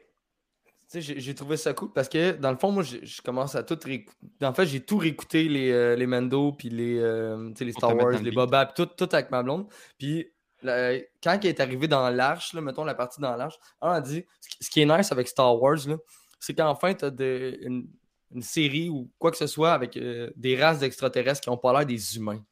tu sais, j'ai- j'ai trouvé ça cool parce que dans le fond, moi, j'ai- je commence à tout réécouter. En fait, j'ai tout réécouté les, euh, les Mendo, puis les, euh, tu sais, les Star Wars, les. Boba, puis tout, tout avec ma blonde. Puis quand il est arrivé dans l'arche, là, mettons la partie dans l'arche, on a dit ce qui- ce qui est nice avec Star Wars, là, c'est qu'enfin, tu as une, une série ou quoi que ce soit avec euh, des races d'extraterrestres qui n'ont pas l'air des humains.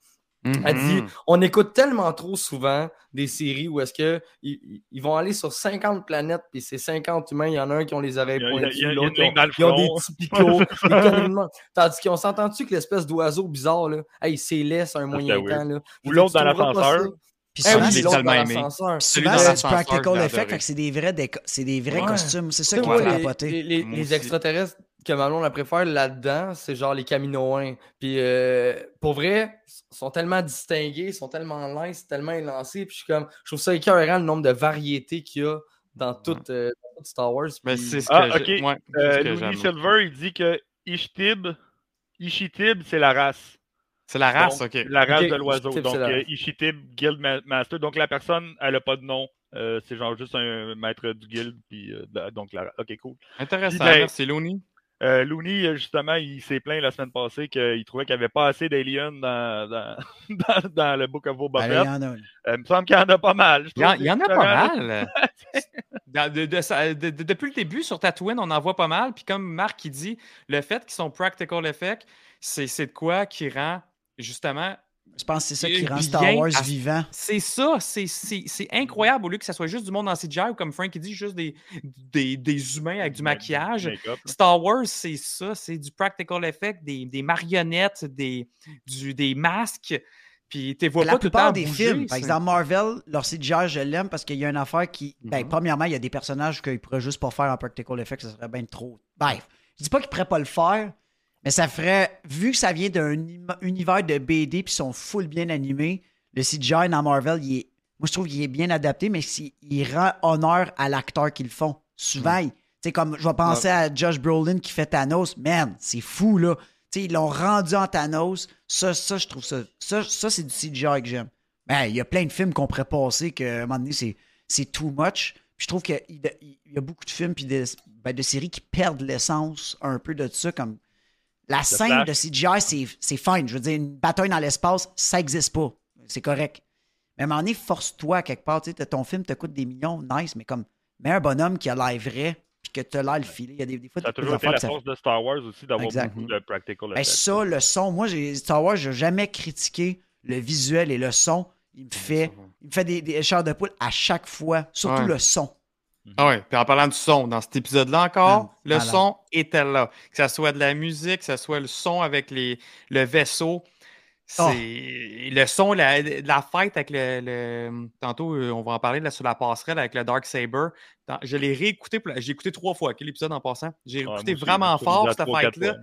Elle dit Mhm. on écoute tellement trop souvent des séries où est-ce que ils, vont aller sur 50 planètes, puis c'est 50 humains, il y en a un qui ont les oreilles pointues, l'autre, ils ont, ils ont des petits picots, des de. Tandis qu'on s'entend-tu que l'espèce d'oiseau bizarre, là, hey, c'est laid, c'est un moyen weird. temps. Là. Ou l'autre dans l'ascenseur. Puis Eh souvent, oui, tellement aimé. souvent, dans c'est du practical effect, fait que c'est des vrais, déco- c'est des vrais Ouais. costumes. C'est ça qui moi, fait les, capoter. les- les- Moi les aussi. extraterrestres que Manon la préfère là-dedans, c'est genre les Caminoins. Puis euh, pour vrai, ils sont tellement distingués, ils sont tellement lents, c'est tellement élancés. Puis je suis comme, je trouve ça écœurant le nombre de variétés qu'il y a dans tout, euh, dans tout Star Wars. Mais puis- c'est ce Ah, que ok. ouais, c'est Euh, ce que Looney j'aime. Silver, il dit que Ishtib, Ishitib, c'est la race. C'est la race, Donc, ok. La race de l'oiseau. Donc, c'est euh. Ishitib Guild Ma- Master. Donc, la personne, elle n'a pas de nom. Euh, c'est genre juste un maître du guild. Puis, euh, de- donc, la... ok, cool. Intéressant, ben, merci Looney. Euh, Looney, justement, il s'est plaint la semaine passée qu'il trouvait qu'il n'y avait pas assez d'aliens dans, dans, dans, dans le Book of Boba Fett. il y en a, là. Euh, il me semble qu'il y en a pas mal. Il y, en, trouve il y en a pas c'est mal. Dans- de- de sa- de- de- depuis le début, sur Tatooine, on en voit pas mal. Puis comme Marc qui dit, le fait qu'ils sont practical effect, c'est c'est de quoi qui rend justement. Je pense que c'est ça qui rend Star Wars à- vivant. C'est ça, c'est- c'est c'est incroyable au lieu que ça soit juste du monde en CGI ou comme Frank qui dit, juste des, des, des humains avec du maquillage. Star Wars, c'est ça, c'est du practical effect, des, des marionnettes, des, du, des masques. Puis tu vois La pas tout le temps plupart des bouger, films, par exemple Marvel, leur CGI, je l'aime parce qu'il y a une affaire qui. Ben, Mhm. premièrement, il y a des personnages qu'ils pourraient juste pas faire en practical effect, ça serait bien trop. Bref, je dis pas qu'ils pourraient pas le faire, mais ça ferait. Vu que ça vient d'un univers de BD puis ils sont full bien animés, le CGI dans Marvel, il est. Moi, je trouve qu'il est bien adapté, mais il rend honneur à l'acteur qu'ils font. Souvent, tu sais, comme je vais penser à Josh Brolin qui fait Thanos, man, c'est fou, là. Tu sais, ils l'ont rendu en Thanos. Ça, ça je trouve ça. Ça, ça c'est du CGI que j'aime. Ben, il y a plein de films qu'on pourrait passer qu'à un moment donné, c'est, c'est too much. Puis je trouve qu'il y y a beaucoup de films puis de, ben, de séries qui perdent l'essence un peu de ça. Comme la scène Flash. de CGI, c'est, c'est fine. Je veux dire, une bataille dans l'espace, ça n'existe pas. C'est correct. Mais à un moment donné, force-toi quelque part. Tu sais, ton film te coûte des millions, nice, mais comme, mets un bonhomme qui a l'air vrai puis que t'as l'air le filet. Il y a des, des fois Ça a toujours été la ça force de Star Wars aussi d'avoir beaucoup de practical ben, effects. ça, le son, moi, j'ai Star Wars, j'ai jamais critiqué le visuel et le son. Il me fait, il me fait des, des chairs de poule à chaque fois, surtout Ouais. le son. Ah ouais, puis en parlant du son, dans cet épisode-là encore, Ah, le son était là. Que ce soit de la musique, que ce soit le son avec les, le vaisseau. C'est Oh. le son, la, la fête avec le, le- Tantôt, euh, on va en parler là, sur la passerelle avec le Dark Saber. Dans- Je l'ai réécouté, la- j'ai écouté trois fois ok, l'épisode en passant. J'ai Ouais, moi écouté vraiment fort cette fête-là.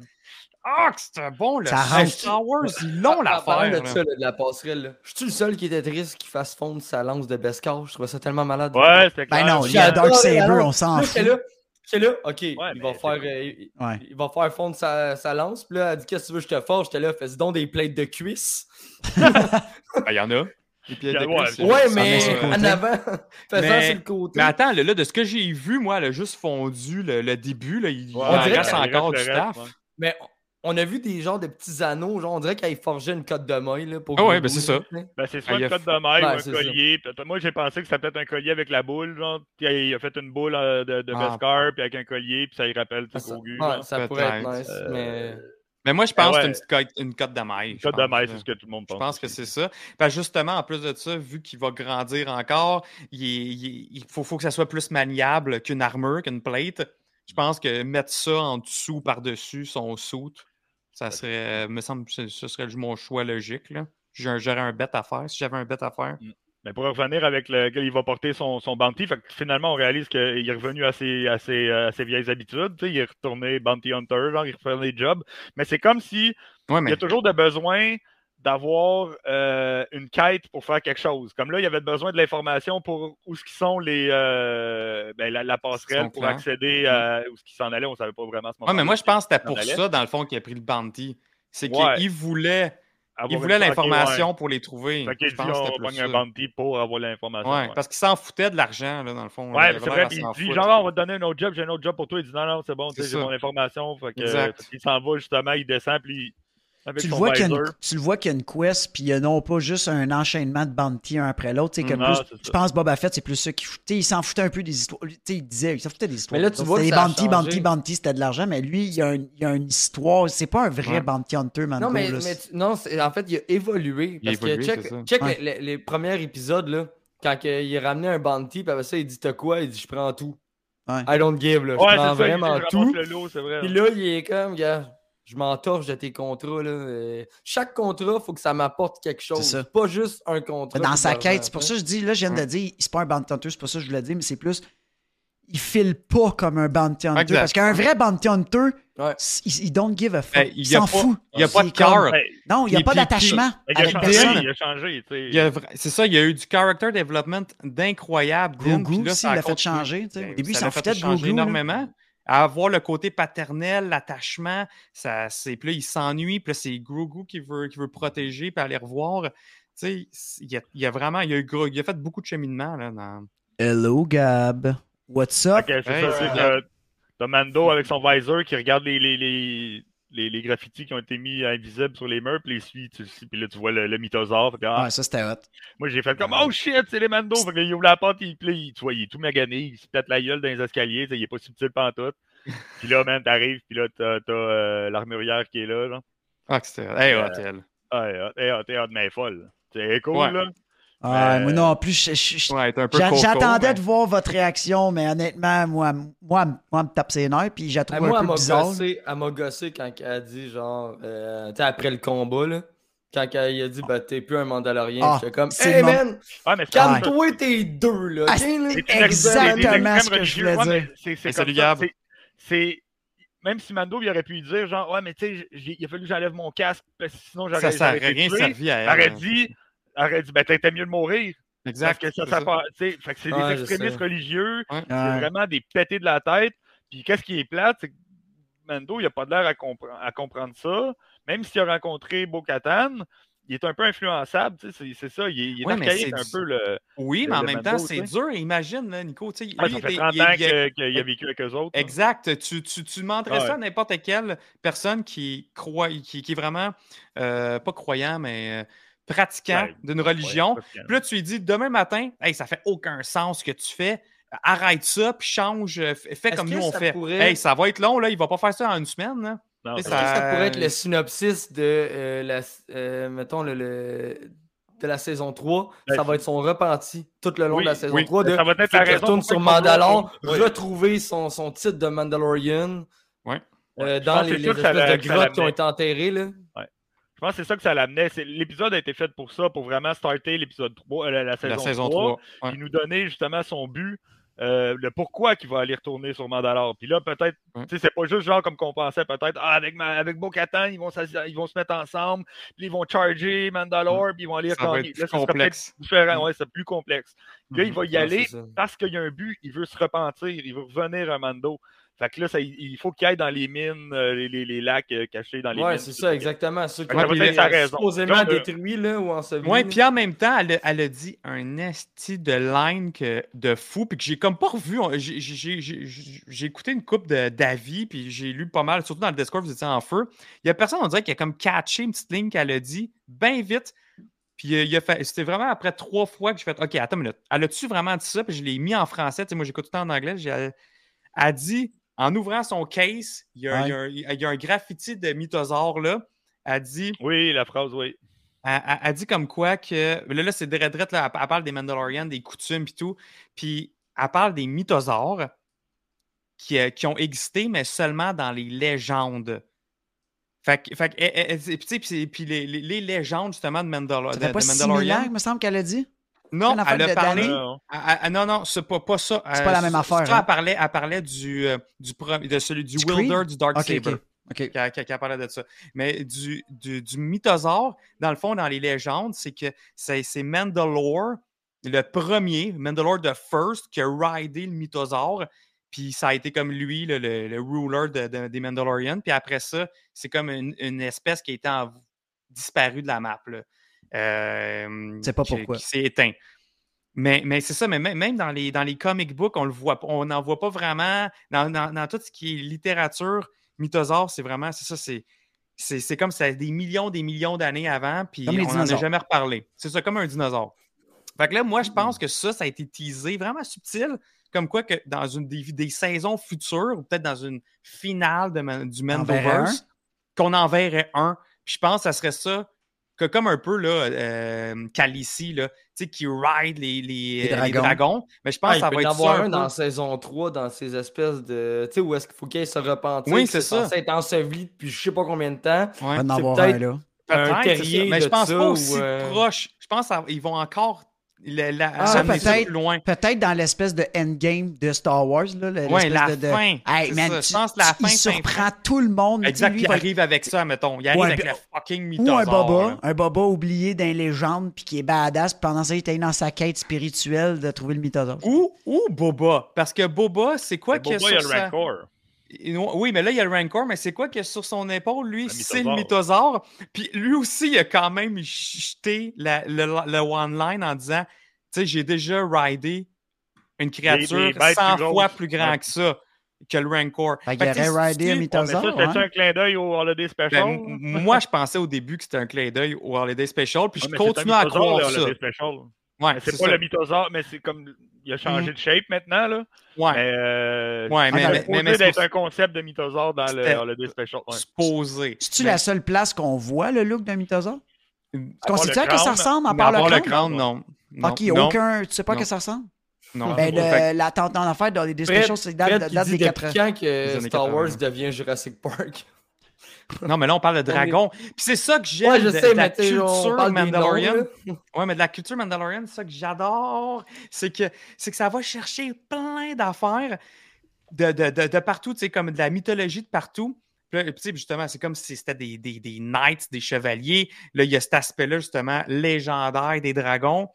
Ah, que c'était bon, le. Star Wars, ils l'ont l'affaire. de ça, de la passerelle. Je suis le seul qui était triste qu'il fasse fondre sa lance de Beskar. Je trouvais ça tellement malade. Ouais, c'était Ben clair. non, il y a Dark Saber, on s'en Là, fout. J'étais là, ok, il, va faire, euh, il, Ouais. il va faire fondre sa, sa lance. Puis là, elle dit Qu'est-ce que tu veux, je te forge? J'étais là, fais donc des plates de cuisse. Ben, Il y en a. Et puis, il y a Ouais, des ouais, cuisses, c'est- Ouais, ça mais côté. en avant, faisant Mais- sur le côté. Mais attends, là, de ce que j'ai vu, moi, elle a juste fondu le, le début. Là, il Ouais, il reste encore du reste, staff. ouais. Mais on a vu des genres de petits anneaux. Genre, on dirait qu'elle forgeait une cote de maille. Là, pour Ah ouais, ben c'est ça. Ben, c'est Ah, soit il a une cote de maille ou un ça. collier. Moi, j'ai pensé que c'était peut-être un collier avec la boule, genre. Puis il a fait une boule euh, de, de Ah. Beskar, puis avec un collier, puis ça y rappelle Ah, tout ça, ouais, genre. ça pourrait être nice. Euh, Mais Mais moi, je pense ouais. que c'est une petite cote, une cote de maille. Une cote de maille, c'est ce que tout le monde pense. Je pense que c'est ça. Que justement, en plus de ça, vu qu'il va grandir encore, il, faut, faut que ça soit plus maniable qu'une armure, qu'une plate. Je pense que mettre ça en dessous, par-dessus son suit, ça serait, me semble ce serait mon choix logique. là. J'aurais un bet à faire. Si j'avais un bet à faire. Mais pour revenir avec le il va porter son, son bounty, fait que finalement, on réalise qu'il est revenu à ses, à ses, euh, à ses vieilles habitudes. Il est retourné bounty hunter, genre, il refait des jobs. Mais c'est comme si Ouais, il y a toujours de besoin d'avoir euh, une quête pour faire quelque chose. Comme là, il y avait besoin de l'information pour où ce qui sont les euh, ben, la, la passerelle pour accéder à où ce qui s'en allait. On savait pas vraiment à ce Ouais, moment. mais moi, je pense que c'était pour allait. ça, dans le fond, qu'il a pris le bounty. C'est Ouais. qu'il voulait, il voulait l'information ouais. pour les trouver. Fait qu'il Je dit pense que on un bounty pour avoir l'information. Ouais, ouais. parce qu'il s'en foutait de l'argent, là, dans le fond. Ouais, Il c'est vrai. il dit genre, on va te donner un autre job, j'ai un autre job pour toi. Il dit non, non, c'est bon, j'ai mon information. Fait que, qu'il s'en va justement, il descend, puis avec Tu le, vois qu'il y a une- tu le vois qu'il y a une quest, puis il y a non pas juste un enchaînement de bounty un après l'autre. tu sais, plus- Je pense Boba Fett, c'est plus ça qui fout- tu sais, Il s'en foutait un peu des histoires. Tu sais, Il disait, il s'en foutait des histoires. Mais là, tu vois C'était des bounty, bounty, bounty, c'était de l'argent, mais lui, il y a, un- il y a une histoire. C'est pas un vrai Ouais. bounty hunter, Mando. Non, mais, là. mais tu- non, c'est- en fait, il a évolué. Il a Parce évolué, que check, check Ouais. les, les- les premiers épisodes, là, quand que il a ramené un bounty, puis après ça, il dit T'as quoi? Il dit Je prends tout. Ouais. I don't give, là. Je Ouais, prends vraiment tout. lot, c'est vrai. Puis là, il est comme, gars, je m'entorche de tes contrats. Là. Euh, Chaque contrat, il faut que ça m'apporte quelque chose. ça. Pas juste un contrat. Dans sa quête, c'est pour ça que je dis, là, je viens de dire, c'est pas un bounty hunter, c'est pas ça que je voulais dire, mais c'est plus. Il file pas comme un bounty hunter. Exact. Parce qu'un vrai bounty hunter, Ouais. il, il don't give a fuck. Ben, il s'en fout. Il n'y a pas de cœur. Ben, Non, il n'y a pas d'attachement il a avec changé, personne. il a changé, C'est ça, il y a eu du character development d'incroyable. Là, aussi, il l'a fait changer. sais. Au Ben, début, il ça s'en foutait de là. énormément. À avoir le côté paternel, l'attachement, ça, c'est, puis là, il s'ennuie, puis là, c'est Grogu qui veut, qui veut protéger, puis aller revoir. Tu sais, c'est- il y a, il y a vraiment, il y a, eu il a fait beaucoup de cheminement, là, dans... Hello, Gab. What's up? Que c'est Hey, ça, c'est t'as Mando avec son visor qui regarde les, les, les, les, les graffitis qui ont été mis invisibles sur les murs, puis les tu, puis là, tu vois le, le mythosaure. Fait ah, Ouais, ça, c'était hot. Moi, j'ai fait comme, oh shit, c'est les Mando. Fait que il ouvre la porte, il, puis là, il- tu vois, il est tout magané, il se pète la gueule dans les escaliers, il est pas subtil pantoute. puis là, man, t'arrives, puis là, t'as, t'as euh, l'armurière qui est là, là. Ah, c'était... Hey, Euh, hôtel. Ah, elle est hot, elle est hot, hot, mais elle est folle. C'est cool, Ouais. là. Ouais, Euh, moi non plus, je- je- je- Ouais, t'es un peu j'a- coco, j'attendais de voir votre réaction, mais honnêtement, moi, moi, moi, elle me tape ses nerfs, puis Ah, trouve moi, un elle peu m'a bizarre. gossé, elle m'a gossé quand elle a dit, genre, euh, tu sais, après le combat, là, quand elle a dit, bah, t'es plus un Mandalorien, Ah, j'étais comme, c'est hey man, Ouais, mais calme-toi tes deux, là. Ah? C'est Exactement ce que je voulais Ouais, dire. c'est- c'est comme ça, c'est- C'est. Même si Mando il aurait pu lui dire, genre, ouais, mais tu sais, j'ai- il a fallu que j'enlève mon casque, parce que sinon j'aurais Ça, ça rien servi à elle. Aurait dit, aurait dit, ben, t'étais mieux de mourir. Parce Exact. que ça, c'est ça ça. fait que c'est Ouais, des extrémistes religieux, Ouais. c'est Ouais. vraiment des pétés de la tête. Puis qu'est-ce qui est plate, c'est que Mando, il a pas de l'air à, compre- à comprendre ça. Même s'il a rencontré Bo-Katan, il est un peu influençable, tu sais, c'est ça. Il est, il est Ouais, mais archaïque c'est un du- peu le. Oui, le- mais en même temps, c'est dur. Imagine, là, Nico, tu sais, Ouais, lui, ça il fait était- 30 il- ans qu'il a vécu avec eux autres. Exact. Tu, tu, tu demanderais Ouais. ça à n'importe quelle personne qui croit, qui, qui est vraiment euh, pas croyant, mais euh, pratiquant Ouais, d'une religion. Ouais, Puis là, tu lui dis demain matin, hey, ça fait aucun sens ce que tu fais. Arrête ça, puis change, euh, fais comme nous on ça fait. pourrait- Hey, ça va être long, là, il va pas faire ça en une semaine. Là. Non, que ça pourrait être le synopsis de, euh, la, euh, mettons, le, le- de la saison 3, Ben, ça va être son repenti tout le long Oui, de la saison oui. 3. De, Ça va être la retourne sur Mandalore, Oui. retrouver son, son titre de Mandalorian euh, dans les, les espèces de grottes qui ont été enterrées. Là. Je pense que c'est ça que ça l'amenait. L'épisode a été fait pour ça, pour vraiment starter l'épisode 3, euh, la, la saison, La saison 3, 3. ouais. puis nous donner justement son but, euh, le pourquoi qu'il va aller retourner sur Mandalore. Puis là, peut-être, Ouais. tu sais, c'est pas juste genre comme qu'on pensait, peut-être, ah, avec, ma, avec Bo-Katan, ils vont, s'assi- ils vont se mettre ensemble, puis ils vont charger Mandalore, puis ils vont aller Ça va gagner. être Là, ça complexe. différent, ouais, c'est plus complexe. Là, il va y aller parce qu'il y a un but, il veut se repentir, il veut revenir à Mando. Fait que là, ça, il- faut qu'il aille dans les mines, euh, les, les- les lacs euh, cachés dans les Ouais, mines. c'est ça, exactement. Ceux qui ont supposément euh, détruits là, ou ensevelis. Ouais, là. puis en même temps, elle, a- elle a dit un esti de line que, de fou, puis que j'ai comme pas revu. J'ai- J'ai j'ai- j'ai- j'ai écouté une coupe d'avis, puis j'ai lu pas mal, surtout dans le Discord, vous étiez en feu. Il y a personne, on dirait, qui a comme catché une petite ligne qu'elle a dit, bien vite. Puis euh, il a fait, c'était vraiment après trois fois que j'ai fait, OK, attends une minute. Elle a-tu vraiment dit ça? Puis je l'ai mis en français. Tu sais, moi, j'écoute tout le temps en anglais. Elle a dit, en ouvrant son case, il y a, il y a un- il y a un graffiti de mythosaure là. Elle dit, Oui, la phrase, oui. elle, elle- elle dit comme quoi que. Là, là c'est Dread Dread, là, elle, elle parle des Mandalorians, des coutumes et tout. Puis elle parle des mythosaures qui, euh, qui ont existé, mais seulement dans les légendes. Fait que, fait puis tu sais, puis c'est- puis les, les- les légendes justement de, Mandalor Ça de, pas de 6000 ans, Mandalorian. il me semble qu'elle a dit. Non, elle a parlé. Non, elle- elle- elle- non, c'est pas, pas ça. C'est Euh, pas la même affaire, ça, hein? elle parlait, elle parlait du, euh, du, de celui du Wilder du Dark Saber ok. OK. qui, qui- qui parlait de ça. Mais du, du, du mythosaure, dans le fond, dans les légendes, c'est que c'est c'est Mandalore, le premier, Mandalore the First, qui a ridé le mythosaure. Puis ça a été comme lui, le, le- le ruler de- de- des Mandalorians. Puis après ça, c'est comme une, une espèce qui a été en- disparue de la map. là. Euh, sais pas qui- pourquoi. Qui s'est éteint. Mais, mais c'est ça, mais même, dans, les, dans les comic books, on le voit pas, on n'en voit pas vraiment. Dans, dans- dans tout ce qui est littérature, mythosaure, c'est vraiment, c'est ça, c'est. C'est c'est comme ça, des millions, des millions d'années avant, puis Comme on n'en a jamais reparlé. C'est ça, comme un dinosaure. Fait que là, moi, je pense que ça, ça a été teasé vraiment subtil, comme quoi que dans une des, des saisons futures, ou peut-être dans une finale de, du Mandoverse, qu'on en verrait un. Puis je pense que ça serait ça, que comme un peu, là, euh, Khaleesi, là, tu sais, qui ride les, les, Les euh, les dragons. Mais je pense Ah, que ça peut va y en être ça avoir un un dans saison 3, dans ces espèces de. Tu sais, où est-ce qu'il faut qu'il se repentir. Oui, c'est ça. censé être enseveli depuis je sais pas combien de temps. Ouais. Il va en avoir un, là. un terrier ça. Mais je pense ça, pas ou, aussi euh, proche. Je pense qu'ils vont encore la, la- Ah, peut-être. plus loin. Peut-être dans l'espèce de endgame de Star Wars. Là, Ouais, l'espèce la de, de- fin. Hey, man, ça. tu- Je pense que la tu- fin, il fin, surprend tout le monde. Exact, il va- arrive avec ça, mettons. Il arrive Ouais, avec le fucking Ou mythosaure. un boba, là. un boba oublié dans les légendes, puis qui est badass, puis pendant ça, il était dans sa quête spirituelle de trouver le mythosaure. Ou, ou Boba. Parce que Boba, c'est quoi y a Boba, il y a sur le sa- Rancor. Oui, mais là, il y a le Rancor, mais c'est quoi qu'il y a sur son épaule, lui? C'est le mythosaure. Puis lui aussi, il a quand même jeté la- le, le one-line en disant, tu sais, j'ai déjà ridé une créature des bêtes 100 plus fois plus grand Ouais. que ça, que le Rancor. Fait qu'il Fait que, aurait si ridé un Ouais, mais mythosaure. ça, c'était hein? un clin d'œil au Holiday Special? Ben, moi, je pensais au début que c'était un clin d'œil au Holiday Special, puis Ouais, je continue à croire ça. Special. Ouais, c'est c'est pas ça. le mythosaure, mais c'est comme. Il a changé Mhm. de shape maintenant, là. Ouais, Mais, euh, Ouais, mais- c'est mais- mais- mais c'est d'être un concept de mythosaure dans le Holiday Special. Ouais. supposé. C'est-tu Mais- la seule place qu'on voit le look d'un mythosaure? Le que ça crâne, ressemble à part le part le crâne? crâne, non. Non, Ok, non, aucun. Tu sais pas Non. que ça ressemble? non. Ben, Fait le, la tente en affaire dans les Fred, Specials, c'est date, des depuis 4 quand que Star Wars 80. devient Jurassic Park? Non, mais là, on parle de dragon. Puis c'est ça que j'aime Ouais, de, la culture Mandalorian. Ouais, mais de la culture Mandalorian, c'est ça que j'adore. C'est que, que ça va chercher plein d'affaires de, de, de, partout, tu sais, comme de la mythologie de partout. Puis là, justement, c'est comme si c'était des, des, des knights, des chevaliers. Là, il y a cet aspect-là, justement, légendaire des dragons.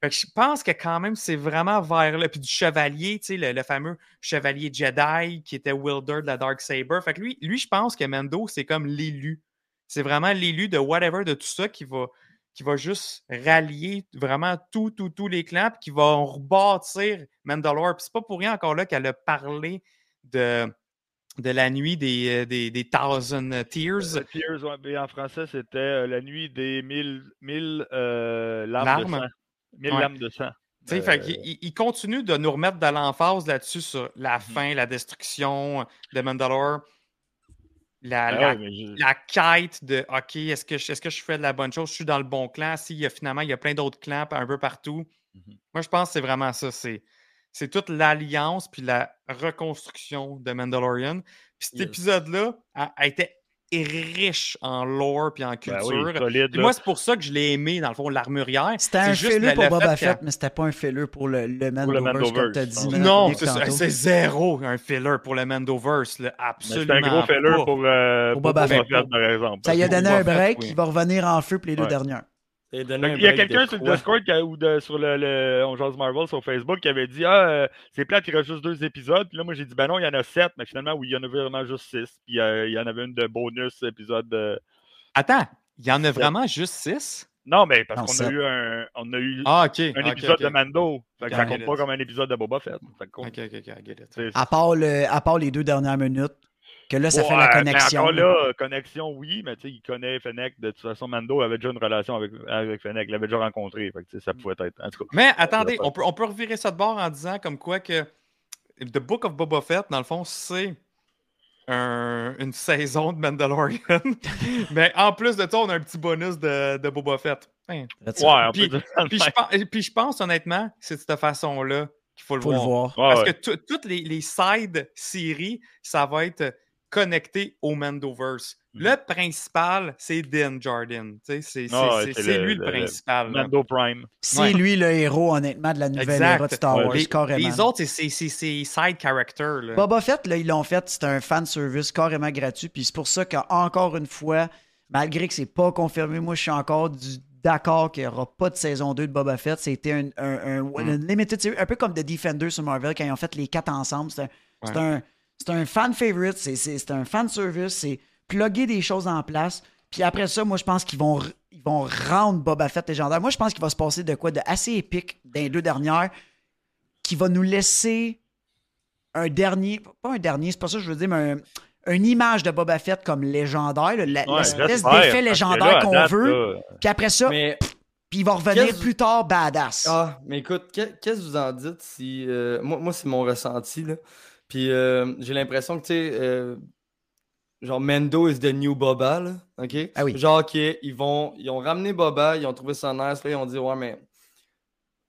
Fait que je pense que quand même, c'est vraiment vers là. Puis du chevalier, tu sais, le, le fameux chevalier Jedi qui était Wilder de la Dark Saber. Fait que lui, lui je pense que Mando, c'est comme l'élu. C'est vraiment l'élu de whatever, de tout ça qui va, qui va juste rallier vraiment tout, tout, tous les clans, puis qui va rebâtir Mandalore. Puis c'est pas pour rien encore là qu'elle a parlé de, de la nuit des, euh, des, des Thousand Tears. Euh, Tears, ouais, mais en français, c'était euh, la nuit des mille, mille euh, Larmes. De sang. Mille Ouais. lames de sang. Euh, fait il, il continue de nous remettre de l'emphase là-dessus sur la Mhm. fin, la destruction de Mandalore. la, Ah la- ouais, mais je- la quête de OK, est-ce que, je- est-ce que je fais de la bonne chose? Je suis dans le bon clan. S'il y a finalement, il y a plein d'autres clans un peu partout. Mhm. Moi, je pense que c'est vraiment ça. C'est, c'est toute l'alliance puis la reconstruction de Mandalorian. Puis cet Yes. épisode-là a, a été riche en lore puis en Ben culture. oui, solide. Puis là. moi, c'est pour ça que je l'ai aimé, dans le fond, l'armurière. C'était un le- pour Boba Fett, mais c'était pas un filler pour le, le le Mandoverse, comme t'as dit. Non, c'est, zéro un filler pour le Mandoverse. là. Absolument. C'est un gros filler pour, euh, Pour pour Boba Fett. Par exemple. Ça y a donné un Fett, break, oui. il va revenir en feu pour les deux Ouais. dernières. Il y a quelqu'un sur le? Discord qui a- ou de- sur le, le On Jase Marvel sur Facebook qui avait dit Ah, euh, c'est plate, il reste juste deux épisodes. Puis là, moi, j'ai dit Ben non, il y en a sept, mais finalement, oui, il y en a vraiment juste six. Puis euh, il y en avait une de bonus épisode. de- Attends, il y en a vraiment juste six? Non, mais parce qu'on a eu un, on a eu Ah, un épisode de Mando. Fait que ça compte pas comme un épisode de Boba Fett. Ça compte. OK, OK, OK, I get it. C'est- À part, le, à part les deux dernières minutes, que là, ça fait la mais connexion. encore là, euh, connexion, oui, mais tu sais, il connaît Fennec. De toute façon, Mando avait déjà une relation avec, avec Fennec. Il l'avait déjà rencontré. Fait que, tu sais, ça pouvait être. En tout cas. Mais attendez, pas. on peut, on peut revirer ça de bord en disant comme quoi que The Book of Boba Fett, dans le fond, c'est un- une saison de Mandalorian. Mais en plus de ça, on a un petit bonus de, de Boba Fett. Hein. That's Ouais, Puis- Puis, je pense, puis je pense honnêtement, c'est de cette façon-là qu'il faut le Faut le voir. voir. Ouais, Parce ouais. que tout- toutes les, les side séries, ça va être connecté au Mandoverse. Mhm. Le principal, c'est Din Djarin. Tu sais, C'est c'est- Ah c'est- c'est le- lui le, le- le principal. là. Mando Prime. C'est Ouais. lui le héros, honnêtement, de la nouvelle Exact. era de Star Wars, les, carrément. les autres, c'est- side character. Là. Boba Fett, là, ils l'ont fait, c'est un fan service carrément gratuit. Puis c'est pour ça qu'encore une fois, malgré que c'est pas confirmé, moi je suis encore du- d'accord qu'il n'y aura pas de saison 2 de Boba Fett. C'était un, un, un- une limited series, un peu comme The Defender sur Marvel quand ils ont fait les quatre ensemble. C'est un, c'est un, c'est un fan favorite, c'est- c'est c'est un fan service, c'est plugger des choses en place. Puis après ça, moi je pense qu'ils vont, ils vont rendre Boba Fett légendaire. Moi je pense qu'il va se passer de quoi de assez épique dans les deux dernières qui va nous laisser un dernier, pas un dernier, c'est pas ça que je veux dire, mais un- une image de Boba Fett comme légendaire, là, la- Ouais, l'espèce d'effet légendaire qu'on date, veut. là, Puis après ça, Mais, puis il va revenir Qu'est-ce- plus tard badass. ah, mais écoute, qu'est- qu'est-ce que vous en dites si. euh, moi, moi c'est mon ressenti, là. Puis euh, j'ai l'impression que, tu sais, euh, genre Mendo is the new Boba, là. OK? Ah oui. Genre, OK, ils vont. Ils ont ramené Boba, ils ont trouvé ça nice, là, ils ont dit, ouais, mais.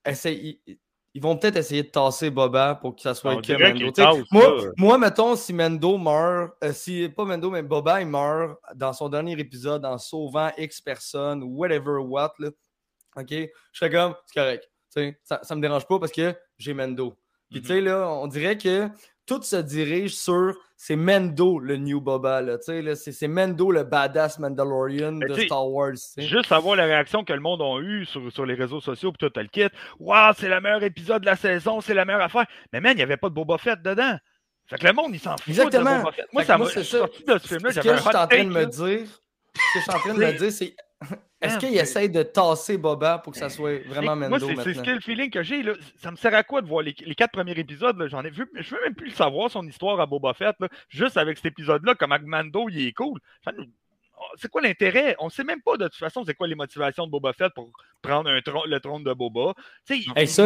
Essaye. Ils, ils vont peut-être essayer de tasser Boba pour que ça soit On que Mendo. moi, moi, mettons, si Mendo meurt, euh, si pas Mendo, mais Boba, il meurt dans son dernier épisode en sauvant X personnes, whatever what, là, OK? Je serais comme, c'est correct. Tu sais, ça, ça me dérange pas parce que j'ai Mendo. Puis, Mhm. tu sais, là, on dirait que tout se dirige sur c'est Mendo le new Boba, là. C'est Mendo le badass Mandalorian Mais de Star Wars. Juste savoir la réaction que le monde a eue sur, sur les réseaux sociaux, puis tout le kit. Waouh, c'est le meilleur épisode de la saison, c'est la meilleure affaire. Mais man, il n'y avait pas de Boba Fett dedans. Fait que le monde, il s'en fout Exactement. de Boba Fett. Moi, Fait ça moi, c'est ça. sorti de ce film-là, Ce que j'avais je un suis en hot train de take, me là. dire, ce que je suis en train de me dire, c'est est-ce qu'il essaye de tasser Boba pour que ça soit vraiment Moi, Mendo c'est c'est ce que le feeling que j'ai. là. Ça me sert à quoi de voir les, les quatre premiers épisodes? J'en ai vu. Je veux même plus le savoir, son histoire à Boba Fett. là. Juste avec cet épisode-là, comme Mando, il est cool. Ça nous- C'est quoi l'intérêt? On sait même pas de toute façon c'est quoi les motivations de Boba Fett pour prendre un tron- le trône de Boba. Hey, ça,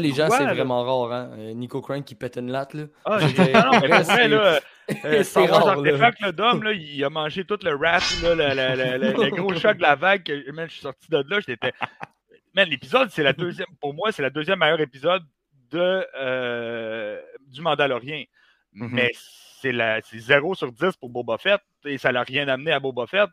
les gens, c'est vraiment rare. Hein? Euh, Nico Crank qui pète une latte. Là. Ah, non, mais c'est- vrai, là, euh, c'est rare. Artefact, le Dom, là, il a mangé tout le rap, là, le, gros choc de la vague. que- Man, je suis sorti de là, j'étais. Man, l'épisode, c'est la deuxième, pour moi, c'est la deuxième meilleure épisode de, euh, du Mandalorien. Mhm. Mais c'est la- c'est 0 sur 10 pour Boba Fett et ça n'a rien amené à Boba Fett.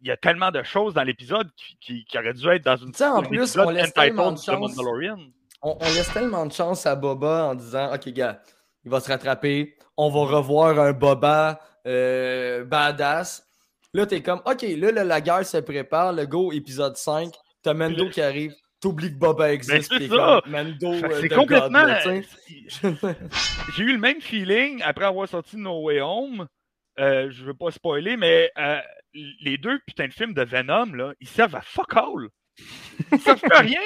Il y a tellement de choses dans l'épisode qui, qui, qui auraient dû être dans une sais, en plus, on laisse tellement de de chance. Mandalorian. On, on laisse tellement de chance à Boba en disant Ok, gars, il va se rattraper. On va revoir un Boba euh, badass. Là, t'es comme Ok, là, là, la guerre se prépare. Le go, épisode 5. T'as Mando qui arrive. T'oublies que Boba existe. c'est t'es ça. euh, C'est complètement. J'ai eu le même feeling après avoir sorti No Way Home. Euh, je veux pas spoiler, mais euh, les deux putains de films de Venom, là, ils servent à fuck all. Ils servent plus à rien.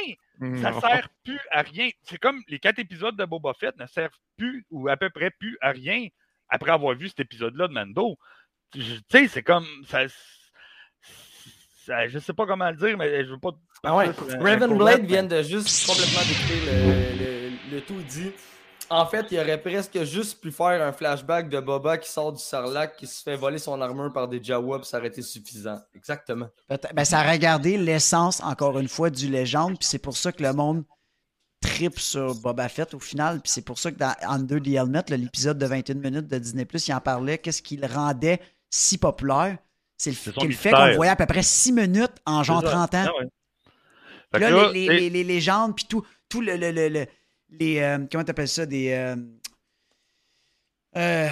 Ça Non. sert plus à rien. C'est comme les quatre épisodes de Boba Fett ne servent plus ou à peu près plus à rien après avoir vu cet épisode-là de Mando. Je- Tu sais, c'est comme ça, ça- Je sais pas comment le dire, mais je veux pas. Ah ouais. partir sur un- un Raven faux Blade net, vient de juste complètement décrire le, le- le tout. Il dit En fait, il aurait presque juste pu faire un flashback de Boba qui sort du Sarlac, qui se fait voler son armure par des Jawa, puis ça aurait été suffisant. Exactement. Ben, ça a regardé l'essence, encore une fois, du légende, puis c'est pour ça que le monde tripe sur Boba Fett au final, puis c'est pour ça que dans Under the Helmet, l'épisode de 21 minutes de Disney+, il en parlait, qu'est-ce qui le rendait si populaire? C'est le, fait qu'on le voyait à peu près 6 minutes en genre C'est ça. 30 ans. Ah ouais. Fait là, là, les, les- les légendes, puis tout, tout le, le- le- le- les. euh, comment t'appelles ça Des. euh, euh,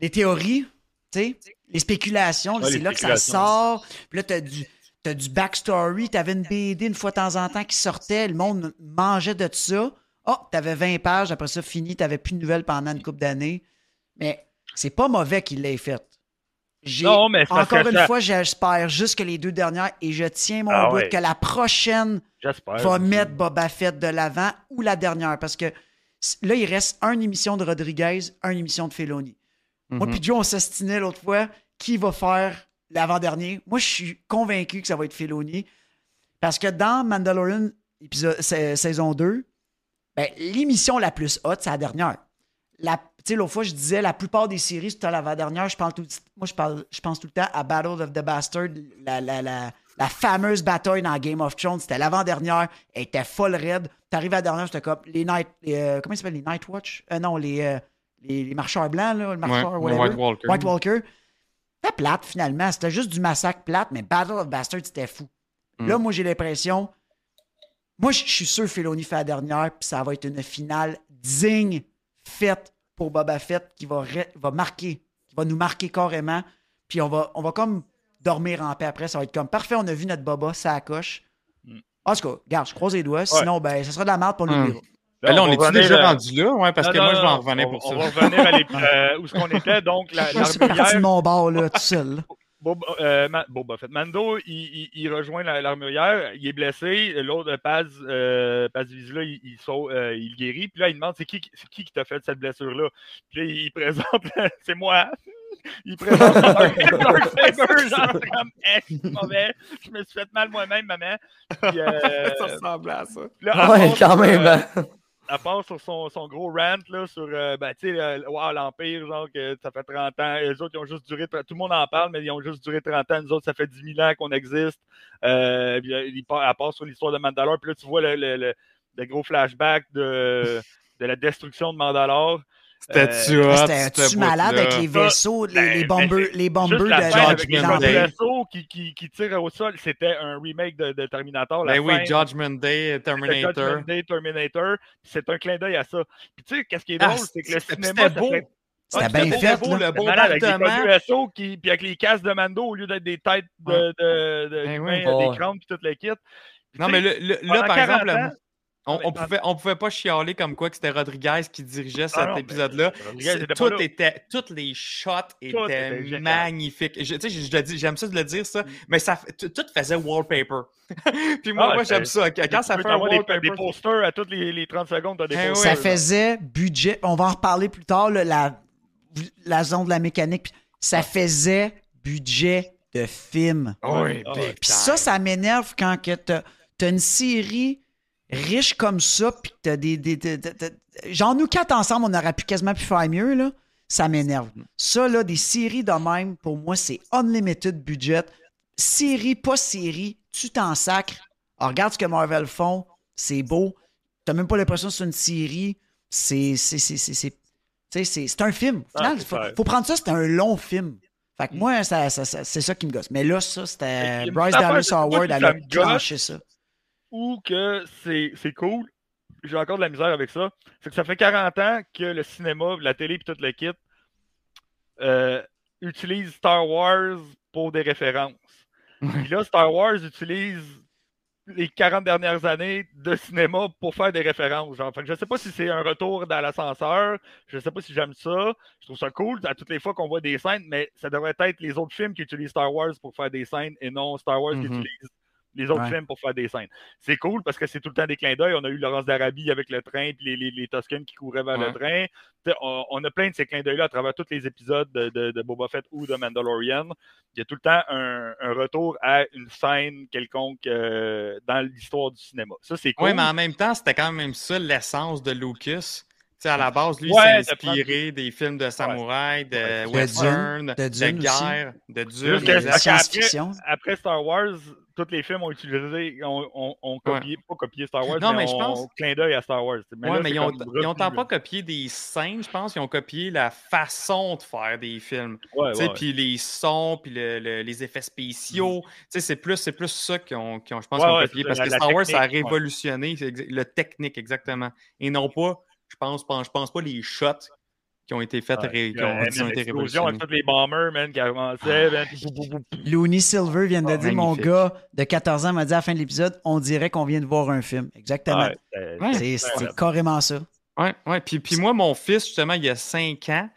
les théories, tu sais, les spéculations, Ouais, c'est là que ça sort. Puis là, t'as du. T'as du backstory, t'avais une BD une fois de temps en temps qui sortait, le monde mangeait de ça. Oh, t'avais 20 pages, après ça, fini, t'avais plus de nouvelles pendant une couple d'années. Mais c'est pas mauvais qu'il l'ait fait. Non, mais encore une ça- fois, j'espère juste que les deux dernières, et je tiens mon Ah bout ouais. que la prochaine va mettre Boba Fett de l'avant ou la dernière. Parce que là, il reste une émission de Rodriguez, une émission de Feloni. Moi Mhm. puis Joe, on s'estinait l'autre fois qui va faire l'avant-dernier? Moi, je suis convaincu que ça va être Feloni. Parce que dans Mandalorian épisode, sa- saison 2, ben, l'émission la plus haute, c'est la dernière. La- Tu sais, l'autre fois, je disais la plupart des séries, à l'avant-dernière. Je parle tout, moi, je, parle, je pense tout le temps à Battle of the Bastard, la, la, la, la fameuse bataille dans Game of Thrones. C'était l'avant-dernière. Elle était folle raide. T'arrives à la dernière, c'était comme les Night. les, euh, comment ils s'appellent Les Night Watch? Euh, Non, les, euh, les, les marcheurs blancs, là, le Ouais, marcheur, whatever. White Walker. White Walker. C'était plate, finalement. C'était juste du massacre plate, mais Battle of Bastard, c'était fou. Mm. Là, moi, j'ai l'impression. Moi, je je suis sûr que Filoni fait la dernière, puis ça va être une finale digne, faite pour Boba Fett, qui va, va marquer, qui va nous marquer carrément. Puis on va, on va comme dormir en paix après. Ça va être comme parfait, on a vu notre Boba, ça coche. Mm. En tout cas, regarde, je croise les doigts. Sinon, ben, ça sera de la merde pour nous Mm. Ben là, on est-tu revenir, déjà euh, rendu là? Ouais, parce non, que non, moi, je vais en revenir on- pour On ça. va revenir à l'ép- euh, où ce qu'on était. Donc, la, Je suis parti de l'armurière, mon bord, là, tout seul. Bob, euh, Boba Fett. Mando, il, il- il rejoint la- l'armurière, il est blessé. L'autre, Paz, euh, Paz Vizsla, il, il, sauve, euh, il guérit. Puis là, il demande c'est qui, c'est qui qui t'a fait cette blessure-là? Puis là, il présente, c'est moi. Il présente Dark Saber, genre comme, Eh, c'est mauvais. Je me suis fait mal moi-même, maman. Puis, euh, ça ressemble à ça. là, elle Ouais, quand même. Elle part sur son, son gros rant là, sur euh, ben, wow, l'Empire, genre que ça fait 30 ans. Les autres, ils ont juste duré. Tout le monde en parle, mais ils ont juste duré 30 ans. Nous autres, ça fait 10 000 ans qu'on existe. Euh, euh, il part, sur l'histoire de Mandalore. Puis là, tu vois le, le, le- le gros flashback de, de la destruction de Mandalore. C'était-tu Euh, C'était-tu malade avec les vaisseaux, les, ben, les mais bombers, les de Judgment les Day. l'Empire? vaisseaux qui, qui, qui tirent au sol, c'était un remake de, de Terminator. La Ben oui, fin, Judgment Day, C'était Terminator. Judgment Day, Terminator. C'est un clin d'œil à ça. Puis tu sais, qu'est-ce qui est Ah, drôle, c'est que le c'était- cinéma. c'était ça beau. C'était bien beau, fait, beau, là. le C'était malade avec les USO qui, puis avec les casques de Mando au lieu d'être des têtes de, Ouais. de, de, Ben oui. des crânes puis tout le kit. Puis Non, mais le- le- là, par 40 exemple, ans- on, on pouvait, on pouvait pas chialer comme quoi que c'était Rodriguez qui dirigeait cet Ah mais épisode-là. Tout était, toutes les shots étaient magnifiques. Je, tu sais, je, je le dis- j'aime ça de le dire, ça, mais ça, fait- tout faisait wallpaper. Puis moi, Ah, moi j'aime ça. Quand ça Tu fait un avoir des, wallpaper, des posters à toutes les, les 30 secondes. Des Eh oui. posters. Ça faisait budget. On va en reparler plus tard, là, la, la zone de la mécanique. Ça faisait budget de film. Oui, Ah, Puis ça, ça m'énerve quand que t'as as une série riche comme ça, puis que t'as des. des, des- des- des- genre, nous quatre ensemble, on aurait pu quasiment pu faire mieux, là. Ça m'énerve. Ça, là, des séries de même, pour moi, c'est unlimited budget. Série, pas série, tu t'en sacres. Alors, regarde ce que Marvel font, c'est beau. T'as même pas l'impression que c'est une série. C'est. c'est- c'est- c'est- c'est- tu sais, c'est c'est un film. Au Ah, final, c'est faut, faut prendre ça, c'est un long film. Fait que moi, ça, ça- ça- c'est ça qui me gosse. Mais là, ça, c'était. Bryce Dallas Howard, elle a ça. Ou que c'est c'est cool, j'ai encore de la misère avec ça, c'est que ça fait 40 ans que le cinéma, la télé et tout le kit euh, utilise Star Wars pour des références. Puis là, Star Wars utilise les 40 dernières années de cinéma pour faire des références. Genre. Fait que je sais pas si c'est un retour dans l'ascenseur, je sais pas si j'aime ça, je trouve ça cool à toutes les fois qu'on voit des scènes, mais ça devrait être les autres films qui utilisent Star Wars pour faire des scènes et non Star Wars qui Mhm. utilise les autres Ouais. films pour faire des scènes. C'est cool parce que c'est tout le temps des clins d'œil. On a eu Laurence d'Arabie avec le train, puis les, les, qui couraient vers le train. On, on a plein de ces clins d'œil-là à travers tous les épisodes de, de- de Boba Fett ou de Mandalorian. Il y a tout le temps un, un retour à une scène quelconque euh, dans l'histoire du cinéma. Ça, c'est cool. Oui, mais en même temps, c'était quand même ça l'essence de Lucas. Sais, à la base, lui, Ouais, s'est de prendre- inspiré des films de samouraï, de Ouais. De western, Dune, de, de Dune aussi? guerre, de Dune. Science-fiction? Après Star Wars, tous les films ont utilisé, ont, ont- ont copié, pas copié Star Wars, Non, mais, mais je ont pense- clin d'œil à Star Wars. Mais Ouais, là, mais c'est ils ont, comme ils ont tant pas copié des scènes, je pense, ils ont copié la façon de faire des films. Puis les sons, puis le- le- les effets spéciaux. Sais, C'est plus, c'est plus ça qu'ils ont, qu'ils ont, je pense, ont copié. c'est Parce que Star Wars, ça a révolutionné c'est le technique, exactement. Et non pas, je pense, pas- je pense pas les shots qui ont été faits, ouais. ré- qui ont, man, qui ont été l'explosion avec révolutionnés. tous les bombers, man, qui avançaient, man. Looney Silver vient de Ah, dire, mon gars de 14 ans m'a dit à la fin de l'épisode, on dirait qu'on vient de voir un film. Exactement. Ouais, Ouais. C'est carrément ça. Ouais, ouais. Puis, puis moi, mon fils, justement, il y a 5 ans,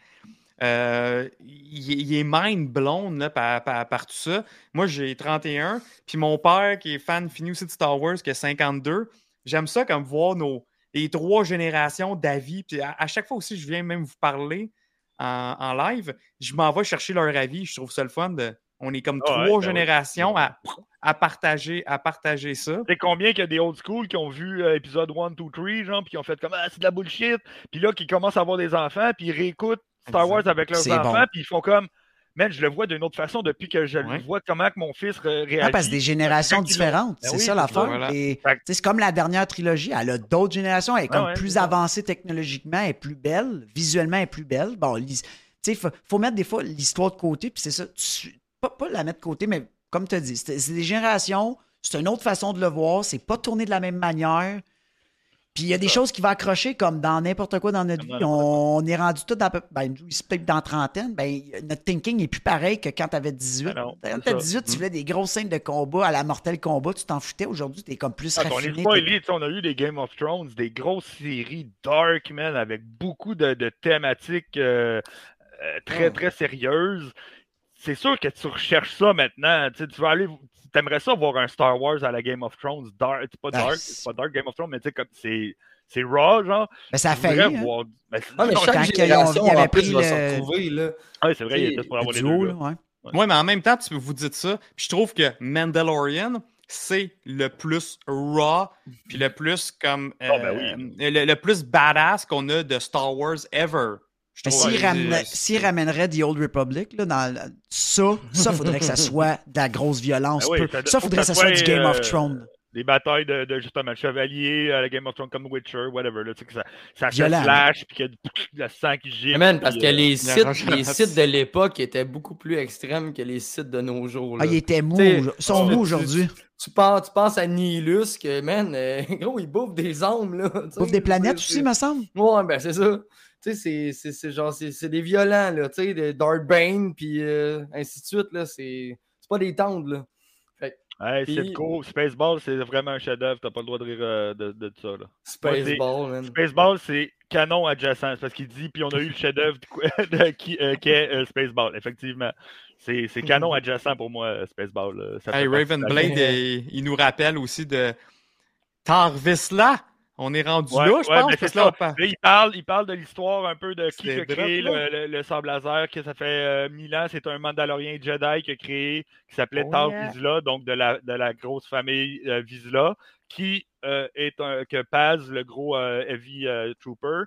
euh, il, il est mind blown là, par, par- par tout ça. Moi, j'ai 31. Puis mon père, qui est fan fini aussi de Star Wars, qui a 52, j'aime ça comme voir nos, les trois générations d'avis. Puis à, à chaque fois aussi, je viens même vous parler en, en live, je m'en vais chercher leur avis. Je trouve ça le fun. De, on est comme Ah ouais, trois ben générations à, à, partager, à partager ça. Tu sais combien qu'il y a des old school qui ont vu euh, épisode 1, 2, 3, genre, puis qui ont fait comme Ah, c'est de la bullshit. Puis là, qui commencent à avoir des enfants, puis ils réécoutent Star Wars avec leurs C'est enfants, bon. puis ils font comme Man, je le vois d'une autre façon depuis que je Ouais. le vois comment que mon fils ré- réagit. Ah, parce que des générations différentes. Ben c'est oui, ça l'affaire. voilà. C'est comme la dernière trilogie. Elle a d'autres générations. Elle est Ah comme ouais, plus avancée technologiquement. Elle est plus belle. Visuellement, elle est plus belle. Bon, tu sais, il faut, faut mettre des fois l'histoire de côté. Puis c'est ça. tu- pas, pas la mettre de côté, mais comme tu as dit, c'est c'est des générations. C'est une autre façon de le voir. C'est pas tourné de la même manière. Puis il y a des choses qui vont accrocher, comme dans n'importe quoi dans notre vie. On, on est rendu tout dans. Ben, peut-être dans trentaine. Ben, notre thinking est plus pareil que quand tu avais 18. Ah non, quand ça. 18, tu voulais des grosses scènes de combat à la Mortel Combat, tu t'en foutais. Aujourd'hui, tu es comme plus Ah, on est raffiné. spoilé, tu sais, on a eu des Game of Thrones, des grosses séries dark, man, avec beaucoup de, de thématiques euh, euh, très, Ah. très sérieuses. C'est sûr que tu recherches ça maintenant. Tu sais, tu vas aller. T'aimerais ça voir un Star Wars à la Game of Thrones? Dark. C'est pas Ah, dark, c'est- c'est pas dark Game of Thrones, mais tu sais, comme c'est. C'est raw, genre. Ben, ça a failli. hein. voir- ben, c'est- Ah, mais non, quand chaque génération en plus va se le- retrouver, là. ouais, c'est vrai, il tu était sais, pour avoir Le les duo, deux. là, ouais. Oui, mais en même temps, tu- vous dites ça. Puis je trouve que Mandalorian, c'est le plus raw, puis le plus comme. Ah, ben euh, le, le plus badass qu'on a de Star Wars ever. Je Mais trouve. s'il Euh, ramena- s'il ramènerait The Old Republic, là, dans la- ça, ça faudrait que ça soit de la grosse violence. Ben oui, ça- ça, faudrait que ça soit du Game of euh, Thrones. Des batailles de, de justement de chevaliers à la Game of Thrones comme Witcher, whatever. Là, tu sais, que ça, ça Violent. slash, puis qu'il y a du- le sang qui man, parce puis, que euh, les la sites, les de l'époque étaient beaucoup plus extrêmes que les sites de nos jours. Ah, là. il était mou. T'sais, Ils sont mous aujourd'hui. Tu penses, tu penses à Nihilus, que, man, euh, gros, il bouffe des âmes, là. tu sais, Bouffe des planètes c'est- aussi, me semble. Ouais, ben c'est ça. Tu sais, c'est- c'est- c'est genre, c'est c'est des violents, là, tu sais, Darkbane, puis euh, ainsi de suite, là, c'est c'est pas des tendres, là. Hey, Puis- Sitco, Spaceball, c'est vraiment un chef-d'œuvre. T'as pas le droit de rire euh, de, de ça. Là. Spaceball, man. Spaceball, c'est canon adjacent. C'est parce qu'il dit, puis on a eu le chef-d'œuvre de quoi- de qui, euh, qui est euh, Spaceball, effectivement. C'est c'est canon adjacent pour moi, Spaceball. Ça Hey, Raven la Blade, euh, il nous rappelle aussi de Tarvisla. On est rendu Ouais, là, je ouais, pense. mais parce c'est que là, ça. on parle- Là, il parle, il parle de l'histoire un peu de qui a créé le, le, le sable laser, que ça fait euh, mille ans. C'est un Mandalorien Jedi qui a créé, qui s'appelait Oh, Tar. Vizsla, donc de la, de la grosse famille euh, Vizsla, qui euh, est un, que Paz, le gros euh, Heavy Trooper,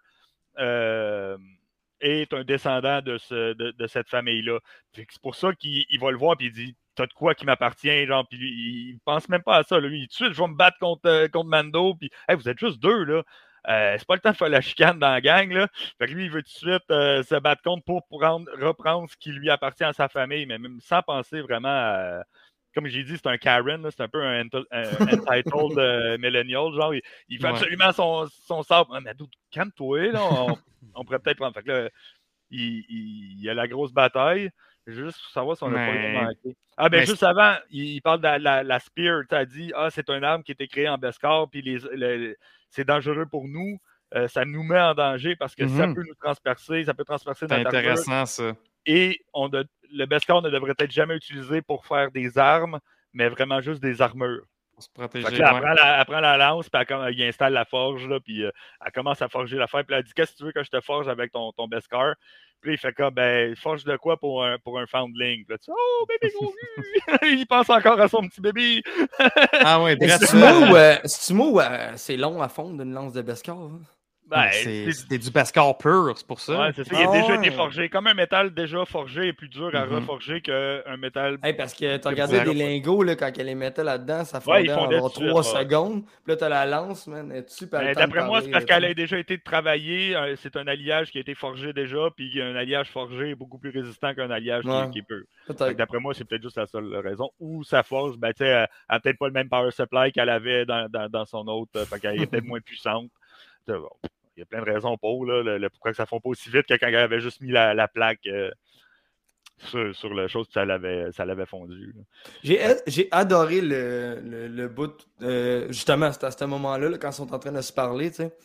est un descendant de, ce, de, de cette famille-là. C'est pour ça qu'il il va le voir et il dit T'as de quoi qui m'appartient, genre, puis lui, il, pense même pas à ça. Là. Lui, tout de suite, je vais me battre contre, euh, contre Mando, puis hey, vous êtes juste deux, là. Euh, c'est pas le temps de faire la chicane dans la gang, là. Fait que lui, il veut tout de suite euh, se battre contre pour prendre, reprendre ce qui lui appartient à sa famille, mais même sans penser vraiment à. Comme j'ai dit, c'est un Karen, c'est un peu un, enti- un entitled euh, millennial, genre, il, il fait Ouais. absolument son, son sable. Ah, mais calme-toi, là, on, on pourrait peut-être prendre. Fait que là, il, il, il y a la grosse bataille. Juste pour savoir si on a pas Mais- le manqué. Ah, ben mais juste avant, il, il parle de la, la, la Spear. Tu as dit, ah, c'est une arme qui a été créée en Beskar, puis les, le- c'est dangereux pour nous. Euh, ça nous met en danger parce que ça Mhm. peut nous transpercer, ça peut transpercer C'est notre armure. intéressant, ça. Et on de- le Beskar ne devrait être jamais utilisé pour faire des armes, mais vraiment juste des armures. Pour se protéger. Elle, prend la, elle prend la lance, puis elle, installe la forge, là, puis euh, elle commence à forger l'affaire. Puis elle dit Qu'est-ce que tu veux que je te forge avec ton, ton Beskar Puis là, il fait comme Ben, forge de quoi pour un, pour un Foundling? Puis là, tu Oh, bébé gros Il pense encore à son petit bébé. Ah ouais, C'est-tu ou euh, euh, c'est long à fondre d'une lance de Beskar? hein? Ben, c'est- c'est- C'était du Beskar pur, c'est pour ça. Ouais, c'est ça. Il a Ah déjà ouais. été forgé. Comme un métal déjà forgé est plus dur à Mhm. reforger qu'un métal. Hey, parce que tu regardais des lingots, là, quand elle les mettait là-dedans, ça Ouais, fondait ils en fondaient genre tout de suite, 3 ouais. secondes. Puis là, t'as la lance, man, elle est super Ben, D'après moi, c'est parce qu'elle a déjà été travaillée. euh, C'est un alliage qui a été forgé déjà. Puis un alliage forgé est beaucoup plus résistant qu'un alliage qui- Ouais. qui, est Peut-être. D'après moi, c'est peut-être juste la seule raison. Ou sa forge, ben, tu sais, elle a peut-être pas le même power supply qu'elle avait dans, dans, dans son autre. euh, Fait qu'elle est peut-être moins puissante. Tu bon, Il y a plein de raisons pour là, le, le- pourquoi que ça ne fond pas aussi vite que quand elle avait juste mis la, la plaque euh, sur, sur la chose, ça l'avait, ça l'avait fondu. J'ai j'ai adoré le, le, le bout, euh, justement, à ce moment-là, là, quand ils sont en train de se parler, tu sais.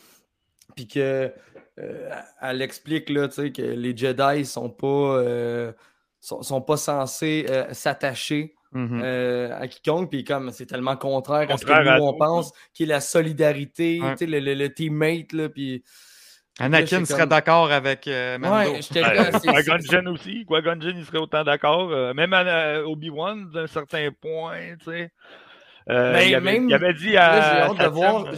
Puis que euh, elle explique là, tu sais, que les Jedi sont pas, euh, sont, sont pas censés euh, Mhm. euh, à quiconque. Puis comme c'est tellement contraire, à ce que à nous on pense, qui est la solidarité, Ouais. tu sais, le, le- le teammate, là, puis... Anakin serait comme- d'accord avec euh, Mando. Ouais, c'est- Qui-Gon aussi. Qui-Gon Jinn, il serait autant d'accord. euh, même à, euh, Obi-Wan, d'un certain point, tu sais. Euh, Mais il, avait, même- il avait dit à. j'ai hâte de voir... euh,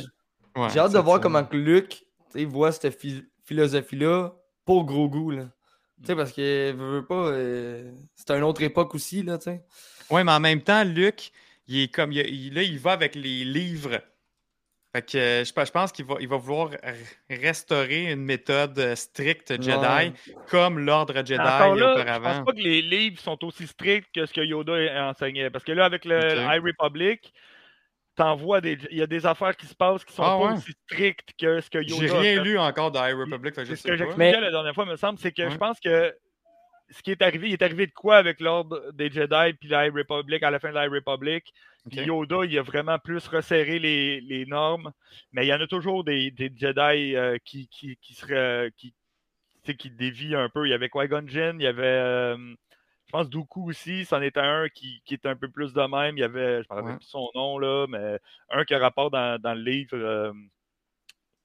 Ouais, hâte de voir comment Luke voit cette phi- philosophie-là pour Grogu. Là. Tu sais, parce que veut, veut pas. euh, c'est une autre époque aussi, là, tu sais. Ouais, mais en même temps, Luke, il est comme. il- il- là, il va avec les livres. Fait que euh, je, pe- je pense qu'il va, il va vouloir restaurer une méthode euh, stricte Jedi, Ouais. comme l'ordre Jedi Encore là, je auparavant. pense pas que les livres sont aussi stricts que ce que Yoda enseignait. Parce que là, avec le. High Republic, t'envoies des. Il y a des affaires qui se passent qui sont Ah pas ouais. aussi strictes que ce que Yoda J'ai rien fait. lu encore de High Republic, fait que je C'est ce que sais j'expliquais Mais- la dernière fois, me semble, c'est que Ouais. je pense que ce qui est arrivé, il est arrivé de quoi avec l'ordre des Jedi puis la High Republic à la fin de la High Republic. Puis. Yoda, il a vraiment plus resserré les, les normes, mais il y en a toujours des, des Jedi euh, qui, qui, qui seraient qui, tu sais, qui dévient un peu. Il y avait Qui-Gon Jinn, il y avait euh, je pense Dooku aussi, c'en était un qui, qui est un peu plus de même. Il y avait, je me rappelle plus son nom là, mais un qui a rapport dans, dans le livre euh,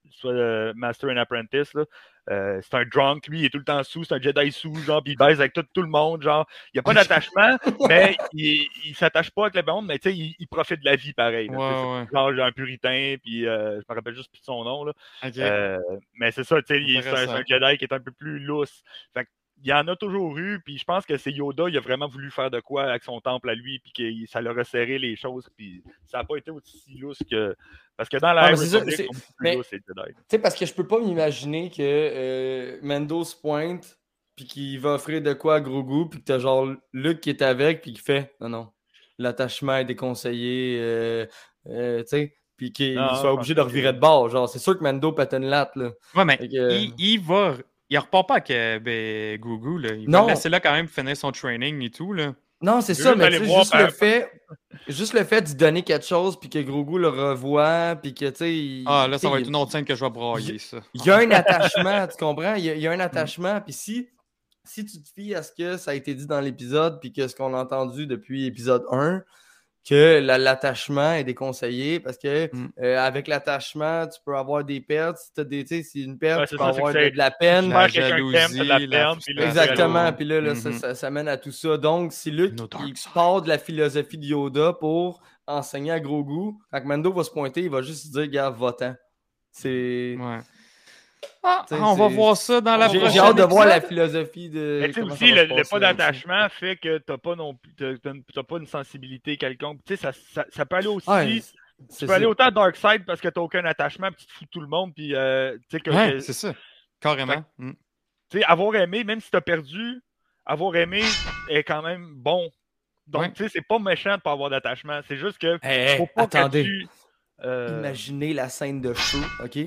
soit euh, Master and Apprentice. Là. Euh, c'est un drunk, lui, il est tout le temps sous, c'est un Jedi sous, genre, puis il baise avec tout, tout le monde, genre. Il n'y a pas d'attachement, mais il, il s'attache pas avec le monde, mais tu sais, il, il profite de la vie pareil. là, Ouais, ouais. c'est Genre, un puritain, puis euh, je me rappelle juste plus de son nom, là. Euh, mais c'est ça, tu sais, il- c'est un, un. Jedi qui est un peu plus lousse. Fait que, il y en a toujours eu, puis je pense que c'est Yoda, il a vraiment voulu faire de quoi avec son temple à lui, puis que ça l'a resserré les choses, puis ça n'a pas été aussi lousse que. Parce que dans la Ah, c'est mais-. Tu sais, parce que je peux pas m'imaginer que euh, Mendo se pointe, puis qu'il va offrir de quoi à Grogu, puis que t'as genre Luke qui est avec, puis qui fait non, non, l'attachement est déconseillé, euh, euh, tu sais, puis qu'il soit obligé de que- revirer de bord. Genre, c'est sûr que Mendo pète une latte, là. Ouais, mais que- il, il va. Il repart pas avec euh, Gugu, là. Il Non. va laisser là quand même finir son training et tout, là. Non, c'est ça, mais juste par- le fait, juste le fait d'y donner quelque chose, puis que Grogu le revoit, puis que, tu sais, il- Ah, là, ça va il- être une autre scène que je vais brailler, ça. Il y a un attachement, tu comprends? Il y a, il y a un attachement. Puis si, si tu te fies à ce que ça a été dit dans l'épisode, puis que ce qu'on a entendu depuis épisode 1, que la- l'attachement est déconseillé parce que Mm. euh, avec l'attachement, tu peux avoir des pertes. Si tu as des, tu sais, si une perte, Ouais, tu peux ça, avoir de, la peine. La jalousie, la puis là, Exactement. Puis là, là, ça, ça, ça mène à tout ça. Donc, si Luke No il part de la philosophie de Yoda pour enseigner à Grogu, quand Mando va se pointer, il va juste se dire, gars, va-t'en. C'est. Ouais. Ah, on va voir ça dans la J'ai prochaine j'ai hâte de voir la philosophie de. Mais tu sais comment aussi, le, pas d'attachement fait que t'as pas non plus t'as- pas une sensibilité quelconque. Tu sais, ça, ça, ça peut aller aussi. Ouais, tu peux aller autant Dark Side parce que t'as aucun attachement, puis tu te fous de tout le monde, puis euh, tu sais que, Ouais, que- c'est ça. Carrément. Mm. tu sais, avoir aimé, même si t'as perdu, avoir aimé est quand même bon. Donc, Ouais. tu sais, c'est pas méchant de pas avoir d'attachement. C'est juste que Hey, hey, faut pas attendez. que tu. euh, Imaginez la scène de feu, OK?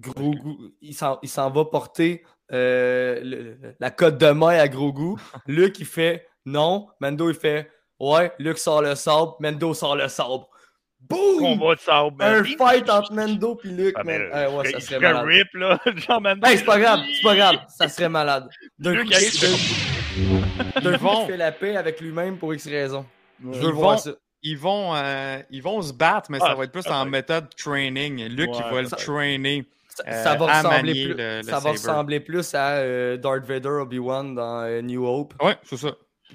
Grogu, il s'en il s'en va porter euh, le- la cote de main à Grogu. Luke, il fait non. Mando, il fait ouais. Luke sort le sabre. Mando sort le sabre. Boum! combat de sable. man. Un fight entre Mando et Luke, Ah, mais, man. ouais, ça se serait malade. rip, là. Genre, Mando, Hey, c'est pas grave, c'est pas grave. Ça serait malade. D'un coup, coup, vont- il fait la paix avec lui-même pour X raison. Je Ils veux voir vont- ça. Ils vont, euh, ils vont se battre, mais ça Ah, va être plus en méthode training. Luke, il va le trainer. Ça, euh, ça va ressembler plus, le- le ça va ressembler plus à euh, Darth Vader Obi-Wan dans euh, New Hope. Ouais, c'est ça.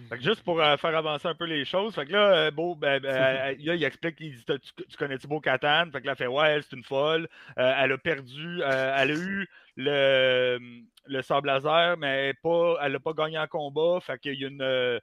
Fait que juste pour euh, faire avancer un peu les choses, fait que là, euh, Beau, ben, ben, euh, là, il explique, il dit, tu, tu connais-tu Beau Katan? Fait que là, elle fait, ouais, elle, c'est une folle. Euh, elle a perdu, euh, elle a eu le, le sable laser, mais pas, elle n'a pas gagné en combat. Fait qu'il y a une, euh,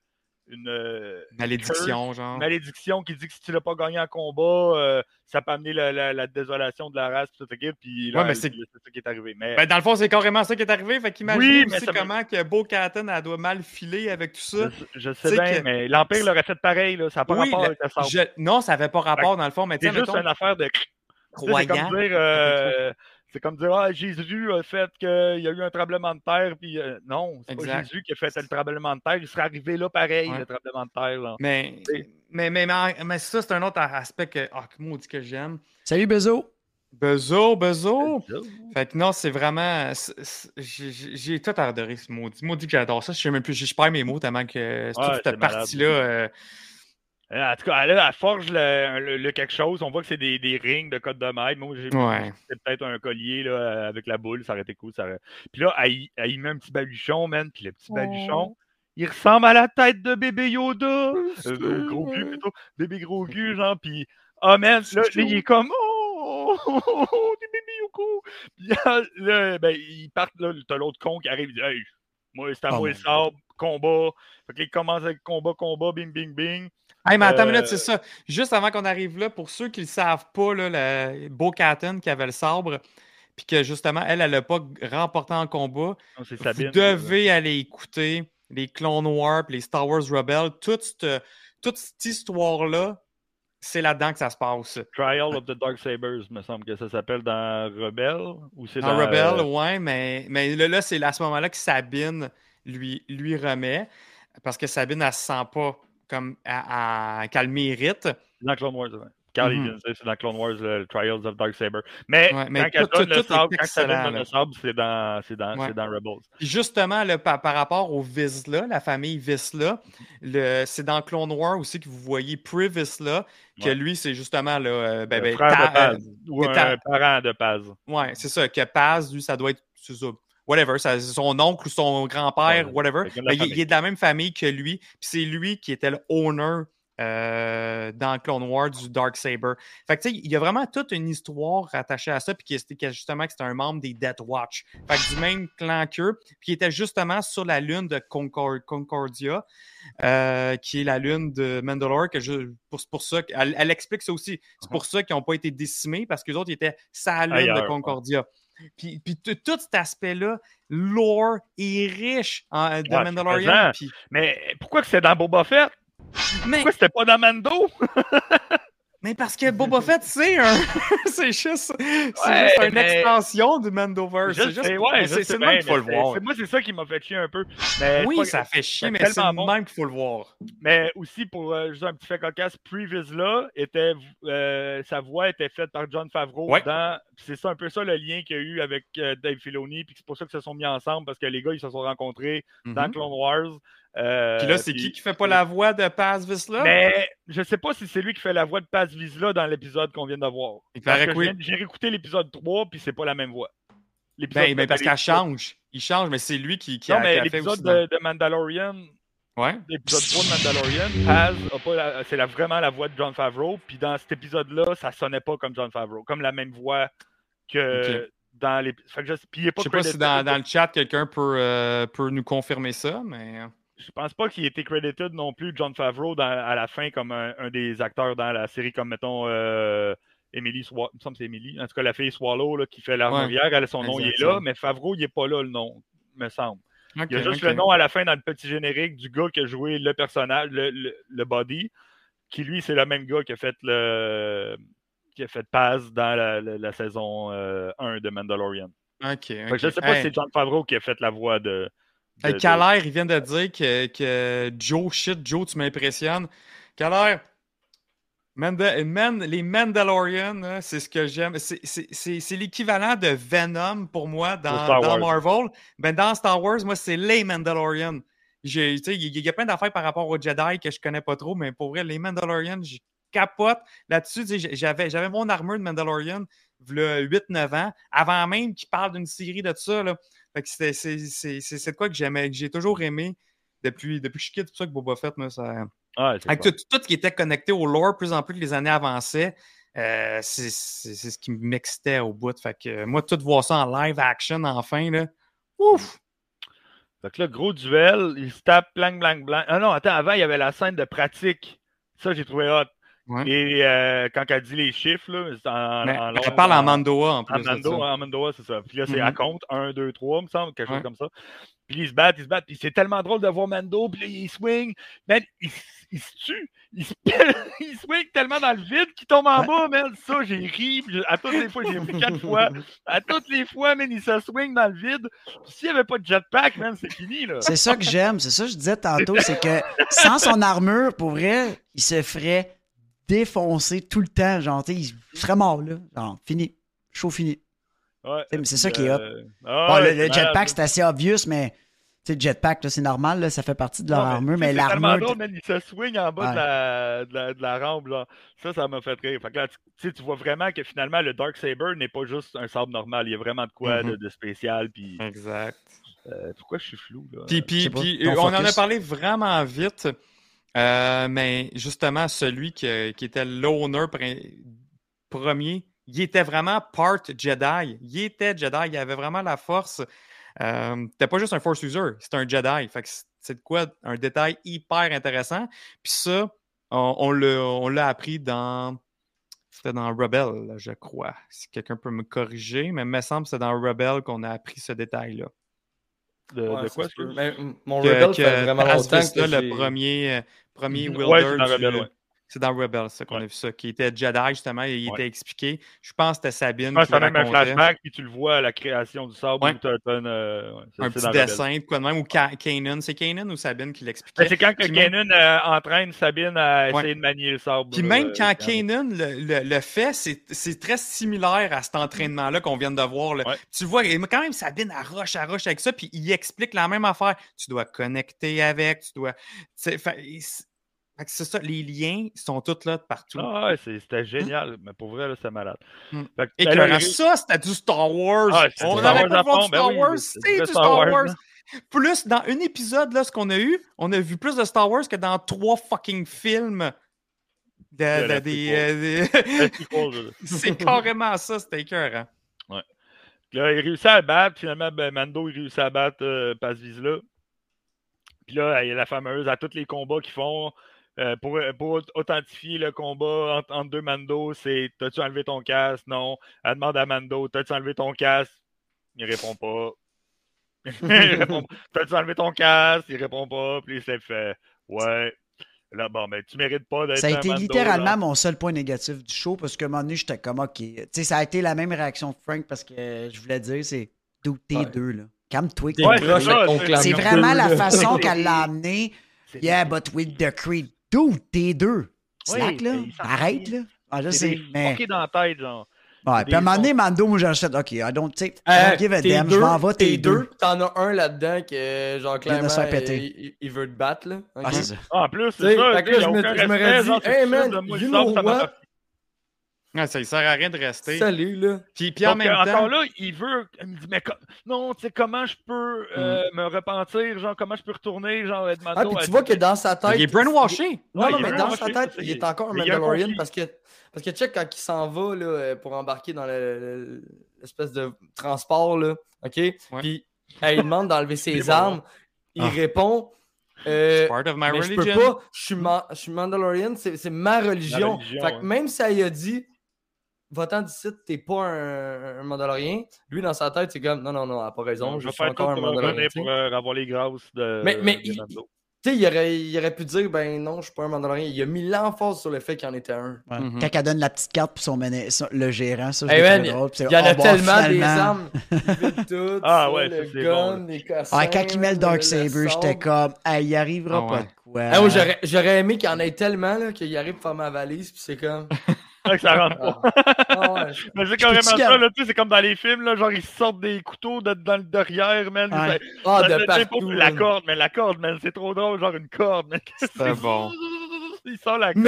une euh, Malédiction, genre. malédiction qui dit que si tu l'as pas gagné en combat, euh, ça peut amener la, la- la désolation de la race, toute l'équipe, puis là, Ouais, mais c'est- ça qui est arrivé. Mais Ben, dans le fond, c'est carrément ça qui est arrivé. Fait qu'imagine Oui, ça me- comment que Beau Catan, elle doit mal filer avec tout ça. je, je sais bien, que- mais l'Empire l'aurait fait pareil, là, ça n'a pas Oui, rapport le- avec. Je- Non, ça n'avait pas rapport dans le fond, mais C'est juste mettons, une affaire de. C'est croyant. comme dire, euh, c'est comme dire, ah, Jésus a fait qu'il y a eu un tremblement de terre, puis euh, non, c'est pas. Jésus qui a fait le tremblement de terre, il serait arrivé là pareil, Ouais. le tremblement de terre. Là. Mais, C'est- mais, mais, mais, mais ça, c'est un autre aspect que, ah, que maudit que j'aime. Salut, Bezo. Bezo, Bezo. Fait que non, c'est vraiment. J'ai tout adoré ce maudit. Maudit que j'adore ça. Je sais même plus. Je perds mes mots tellement que toute Ouais, cette partie-là. Euh, En tout cas, elle, elle forge le, le- le quelque chose. On voit que c'est des, des rings de code de maître. Moi, j'ai Ouais. c'est peut-être un collier là, avec la boule, ça aurait été cool. Ça aurait- Puis là, elle, y- elle y met un petit baluchon, man. Puis le petit baluchon, il ressemble à la tête de bébé Yoda. Euh, euh, gros gu plutôt. Bébé gros gu, genre. Puis, ah, man, là, là, il est comme, oh, des bébés Yoko. Puis là, ben, ils partent, là, t'as l'autre con qui arrive, il dit, hey, moi, c'est à Oh moi le sable, combat. Fait qu'il commence avec combat, combat, bing, bing, bing. Hey, mais attends une Euh, minute, c'est ça. Juste avant qu'on arrive là, pour ceux qui ne le savent pas, là, le Beau Catan qui avait le sabre, puis que justement, elle, elle n'a pas remporté en combat, Non, c'est vous Sabine. devez aller écouter les Clone Wars, les Star Wars Rebels. Toute cette, toute cette histoire-là, c'est là-dedans que ça se passe. Trial of the Dark Sabers, me semble que ça s'appelle dans Rebelle. Ou c'est Dans dans, Rebel, euh, ouais, mais, mais là, c'est à ce moment-là que Sabine lui, lui remet, parce que Sabine, elle se sent pas comme à, à- qu'elle mérite. Dans Clone Wars, ouais. Carl, de dire, c'est dans Clone Wars, le Trials of Dark Saber. Mais, Ouais, mais quand elle tout- donne tout- le sable, quand donne le sable, c'est dans, dans, Ouais. dans Rebels. Justement, là, par, par rapport aux Vizsla, la famille Vizsla, le- c'est dans Clone Wars aussi que vous voyez Pre Vizsla, que Ouais. lui, c'est justement là, euh, ben, Le ben, frère ta- de Paz. euh, ou un ta- parent de Paz. ouais, c'est ça, que Paz, lui, ça doit être, whatever, son oncle ou son grand-père, Ouais, whatever. Mais il, il est de la même famille que lui, puis c'est lui qui était le owner euh, dans Clone Wars du Dark Saber. Fait que tu sais, il y a vraiment toute une histoire rattachée à ça, puis qui était justement que c'était un membre des Death Watch. Fait que du même clan qu'eux, puis qui était justement sur la lune de Concor- Concordia, euh, qui est la lune de Mandalore, que je, pour, pour ça, elle, elle explique ça aussi. C'est pour ça qu'ils n'ont pas été décimés, parce que les autres ils étaient sa lune Ailleurs, de ouais. Puis, puis tout cet aspect-là, lore est riche en, de Ouais, c'est Mandalorian. Puis, Mais pourquoi que c'est dans Boba Fett? mais, Pourquoi c'était pas dans Mando? mais parce que Boba Fett, c'est un. c'est juste, Ouais, juste une mais- extension du Mandoverse. Je C'est juste. ouais, c'est le même qu'il faut le voir. c'est- Moi, c'est ça qui m'a fait chier un peu. Mais Oui, pas- ça fait chier, mais c'est tellement le bon. même qu'il faut le voir. Mais aussi, pour euh, juste un petit fait cocasse, Previous là, était, euh, sa voix était faite par John Favreau Ouais. dans. C'est ça un peu ça le lien qu'il y a eu avec euh, Dave Filoni, puis c'est pour ça qu'ils se sont mis ensemble, parce que les gars, ils se sont rencontrés dans Mhm. Clone Wars. Euh, Puis là, c'est qui qui fait pas la voix de Paz Vizsla? Mais je sais pas si c'est lui qui fait la voix de Paz Vizsla dans l'épisode qu'on vient de voir. Il paraît que oui. J'ai réécouté l'épisode 3, puis c'est pas la même voix. Ben, ben, parce qu'elle change. Il change, mais c'est lui qui, qui Non, a, mais l'épisode de, de Mandalorian, Ouais. l'épisode 3 de Mandalorian, Paz a pas c'est vraiment la voix de John Favreau. Puis dans cet épisode-là, ça sonnait pas comme John Favreau, comme la même voix que dans les. Fait que je, puis il est pas Je sais pas si dans, dans le chat, quelqu'un peut, euh, peut nous confirmer ça, mais. Je pense pas qu'il ait été credited non plus, John Favreau, dans- à la fin, comme un, un des acteurs dans la série, comme mettons. Euh, Emily Swallow, il me semble que c'est Emily, en tout cas la fille Swallow là, qui fait l'armurière, elle son nom il est là, mais Favreau il est pas là le nom, me semble. Il y a juste le nom à la fin dans le petit générique du gars qui a joué le personnage, le, le, le body, qui lui, c'est le même gars qui a fait le qui a fait Paz dans la, la- la saison euh, 1 de Mandalorian. Ok. Je sais pas Hey, si c'est John Favreau qui a fait la voix de. Hey, Calaire, il vient de dire que, que Joe, shit, Joe, tu m'impressionnes. Calaire, Manda- Man- les Mandalorians, hein, c'est ce que j'aime. C'est- l'équivalent de Venom pour moi dans. Marvel. Ben, dans Star Wars, moi, c'est les sais, Il y, a plein d'affaires par rapport aux Jedi que je connais pas trop, mais pour vrai, les Mandalorians, je capote là-dessus. J'avais mon armure de Mandalorian, v'là 8-9 ans, avant même qu'ils parlent d'une série de ça. Là. Fait que c'est- c'est c'est- c'est- c'est de quoi que j'aimais, que j'ai toujours aimé depuis, depuis que je suis kid, pour ça que Boba Fett, moi, ça. Avec tout, tout ce qui était connecté au lore, plus en plus que les années avançaient, euh, c'est c'est- c'est ce qui m'excitait au bout. Fait que moi, tout voir ça en live action, enfin, là. Ouf! Fait que là, gros duel, il se tape blanc, blanc, blanc. Ah non, attends, avant, il y avait la scène de pratique. Ça, j'ai trouvé hot. Ouais. Et euh, quand elle dit les chiffres, là, c'est en, Mais en elle parle en en- Mandoa en plus. En Mandoa, c'est ça. Puis là, c'est à Mhm. compte 1, 2, 3, me semble, quelque chose comme ça. Puis ils se battent, ils se battent. Puis c'est tellement drôle de voir Mando, puis là, il swing. Man, il, se tue. Il, se il swing tellement dans le vide qu'il tombe en bas, man. Ça, j'ai ri. à toutes les fois, j'ai vu quatre fois. À toutes les fois, man, il se swing dans le vide. Puis s'il n'y avait pas de jetpack, man, c'est fini, là. C'est ça que j'aime, c'est ça que je disais tantôt, c'est que sans son armure, pour vrai, il se ferait défoncer tout le temps. Genre, tu sais, il serait mort, là. Genre, fini. Show fini. Ouais. C'est- c'est ça qui est hot. Euh, ah Bon, ouais, le, c'est jetpack, ça. c'est assez obvious, mais tu sais, le jetpack, là, c'est normal, là, ça fait partie de leur Non, armure, mais c'est tellement l'armure. drôle, man, il se swing en bas Ouais. de, la, de, la, de la rampe. Genre. Ça, ça m'a fait rire. Fait que là, tu, tu sais, tu vois vraiment que finalement, le Dark Saber n'est pas juste un sabre normal. Il y a vraiment de quoi Mhm. de, de spécial. Puis, Exact. euh, pourquoi je suis flou? Là? Puis, puis, puis, euh, on en a parlé vraiment vite, euh, mais justement, celui qui, qui était l'owner pr- premier, il était vraiment part Jedi. Il était Jedi, il avait vraiment la force. Euh, pas juste un Force user, c'était un Jedi. Fait que c'est de quoi un détail hyper intéressant. Puis ça, on, l'a appris dans. C'était dans Rebel, je crois. Si quelqu'un peut me corriger, mais il me semble que c'est dans Rebel qu'on a appris ce détail-là. De, Ouais, de quoi? mm, mon que, Rebel que fait vraiment longtemps que le premier, euh, premier Ouais, du- Rebel, ouais. C'est dans Rebel, ça qu'on Ouais. a vu ça, qui était Jedi, justement, et il Ouais. était expliqué. Je pense que c'était Sabine pense qui même un flashback, puis tu le vois à la création du. Ouais. une, euh, ouais, c'est- Un petit dessin, de quoi de même, ou Ka- Kanan. C'est Kanan ou Sabine qui Ben, l'expliquait? C'est quand que Kanan euh, entraîne Sabine à Ouais. essayer de manier le sabre. Puis même euh, quand Kanan le, le- le fait, c'est très similaire à cet entraînement-là qu'on vient de voir. là. Ouais. Tu vois, quand même, Sabine arroche, arroche avec ça, puis il explique la même affaire. Tu dois connecter avec, tu dois. fait- c'est ça, les liens sont tous là de partout. Ah ouais, c'était génial. Mais pour vrai, là, c'est malade. Fait que, Et ben là, que ça, c'était du Star Wars. Ah, on Star avait pas voir fond, du ben Star Wars, c'est c'est du Star Star Wars, Wars. là. Plus dans un épisode, là, ce qu'on a eu, on a vu plus de Star Wars que dans trois fucking films. De, De de- euh, c'est carrément ça, c'était écœurant. Là, il réussit à battre. Finalement, ben, Mando, il réussit à battre euh, Paz Vizsla. Puis là, il y a la fameuse à tous les combats qu'ils font. Euh, pour, pour authentifier le combat entre, entre deux Mando, c'est T'as-tu enlevé ton casque? Non. Elle demande à Mando T'as-tu enlevé ton casque? Il répond pas. il répond pas. T'as-tu enlevé ton casque? Il répond pas. Puis il s'est fait Ouais. Là, bon, ben, tu mérites pas d'être Ça a été Mando, littéralement là. mon seul point négatif du show parce que un moment donné, j'étais comme OK. Tu sais, ça a été la même réaction que Frank parce que je voulais dire, c'est d'où t'es Ouais. deux, là? Calme-toi. Ouais, c'est vraiment la façon qu'elle l'a amené. Yeah, but with the Creed. D'où t'es deux? Slack, Oui, là? s'en Arrête, là. Ah, je C'est mais. dans la tête, genre. Ouais, puis à un moment donné. Mando, moi, fait, OK, I don't, tu sais, I Euh, don't give a t'es damn, je deux, m'en vais, t'es deux. T'en as un là-dedans que, genre, clairement, il, il- il veut te battre, là. Ah, c'est ça. Ah, en plus, c'est ça. là, je me- je genre, c'est hey, man, you know what? Ça ne sert à rien de rester. Salut, là. Puis, puis en Donc, même euh, temps, encore là, il veut. Il me dit, mais non, tu sais, comment je peux euh, me repentir? Genre, comment je peux retourner? Genre, être Ah, puis tu vois que dans sa tête. il est brainwashé. Non, Ouais, non, mais dans sa tête, ça, il est encore un Mandalorian parce que, parce que check quand il s'en va là, euh, pour embarquer dans le- le- l'espèce de transport, là, OK? Puis il demande d'enlever ses bon. armes. Il Ah. répond euh, part of my mais je peux religion. pas, je suis, ma- je suis Mandalorian, c'est c'est ma religion. religion, fait que ouais. même si elle a dit Va-t'en d'ici, t'es pas un, un Mandalorien, lui dans sa tête, c'est comme Non, non, non, elle a pas raison, Je je vais suis faire encore un sais. pour euh, avoir les grâces de. Mais- mais de il- Mando. Tu sais, il aurait, il aurait pu dire Ben non, je suis pas un Mandalorien. Il a mis l'emphase sur le fait qu'il en était un. Ouais. Mhm. Quand elle donne la petite carte pour son son- le gérant, ça, je Hey man, trouvé drôle. Il y en a oh, bon, tellement des armes. Il tout. Ah ouais, ça, le gun, bon. les cassins. Ah, quand il met le Dark Saber, j'étais comme, il arrivera Ah pas de quoi. Ah, j'aurais, j'aurais aimé qu'il y en ait tellement là, qu'il arrive pour faire ma valise, puis c'est comme. Ouais, que ça rentre pas. Ah ouais. Mais c'est carrément ça, là, tu sais, c'est comme dans les films, là, genre ils sortent des couteaux de, dans le derrière, man. Ouais. Ça- Ah, ça- de partout. pour- La corde, mais la corde, man, c'est trop drôle, genre une corde, man. C'était bon. Il sort la corde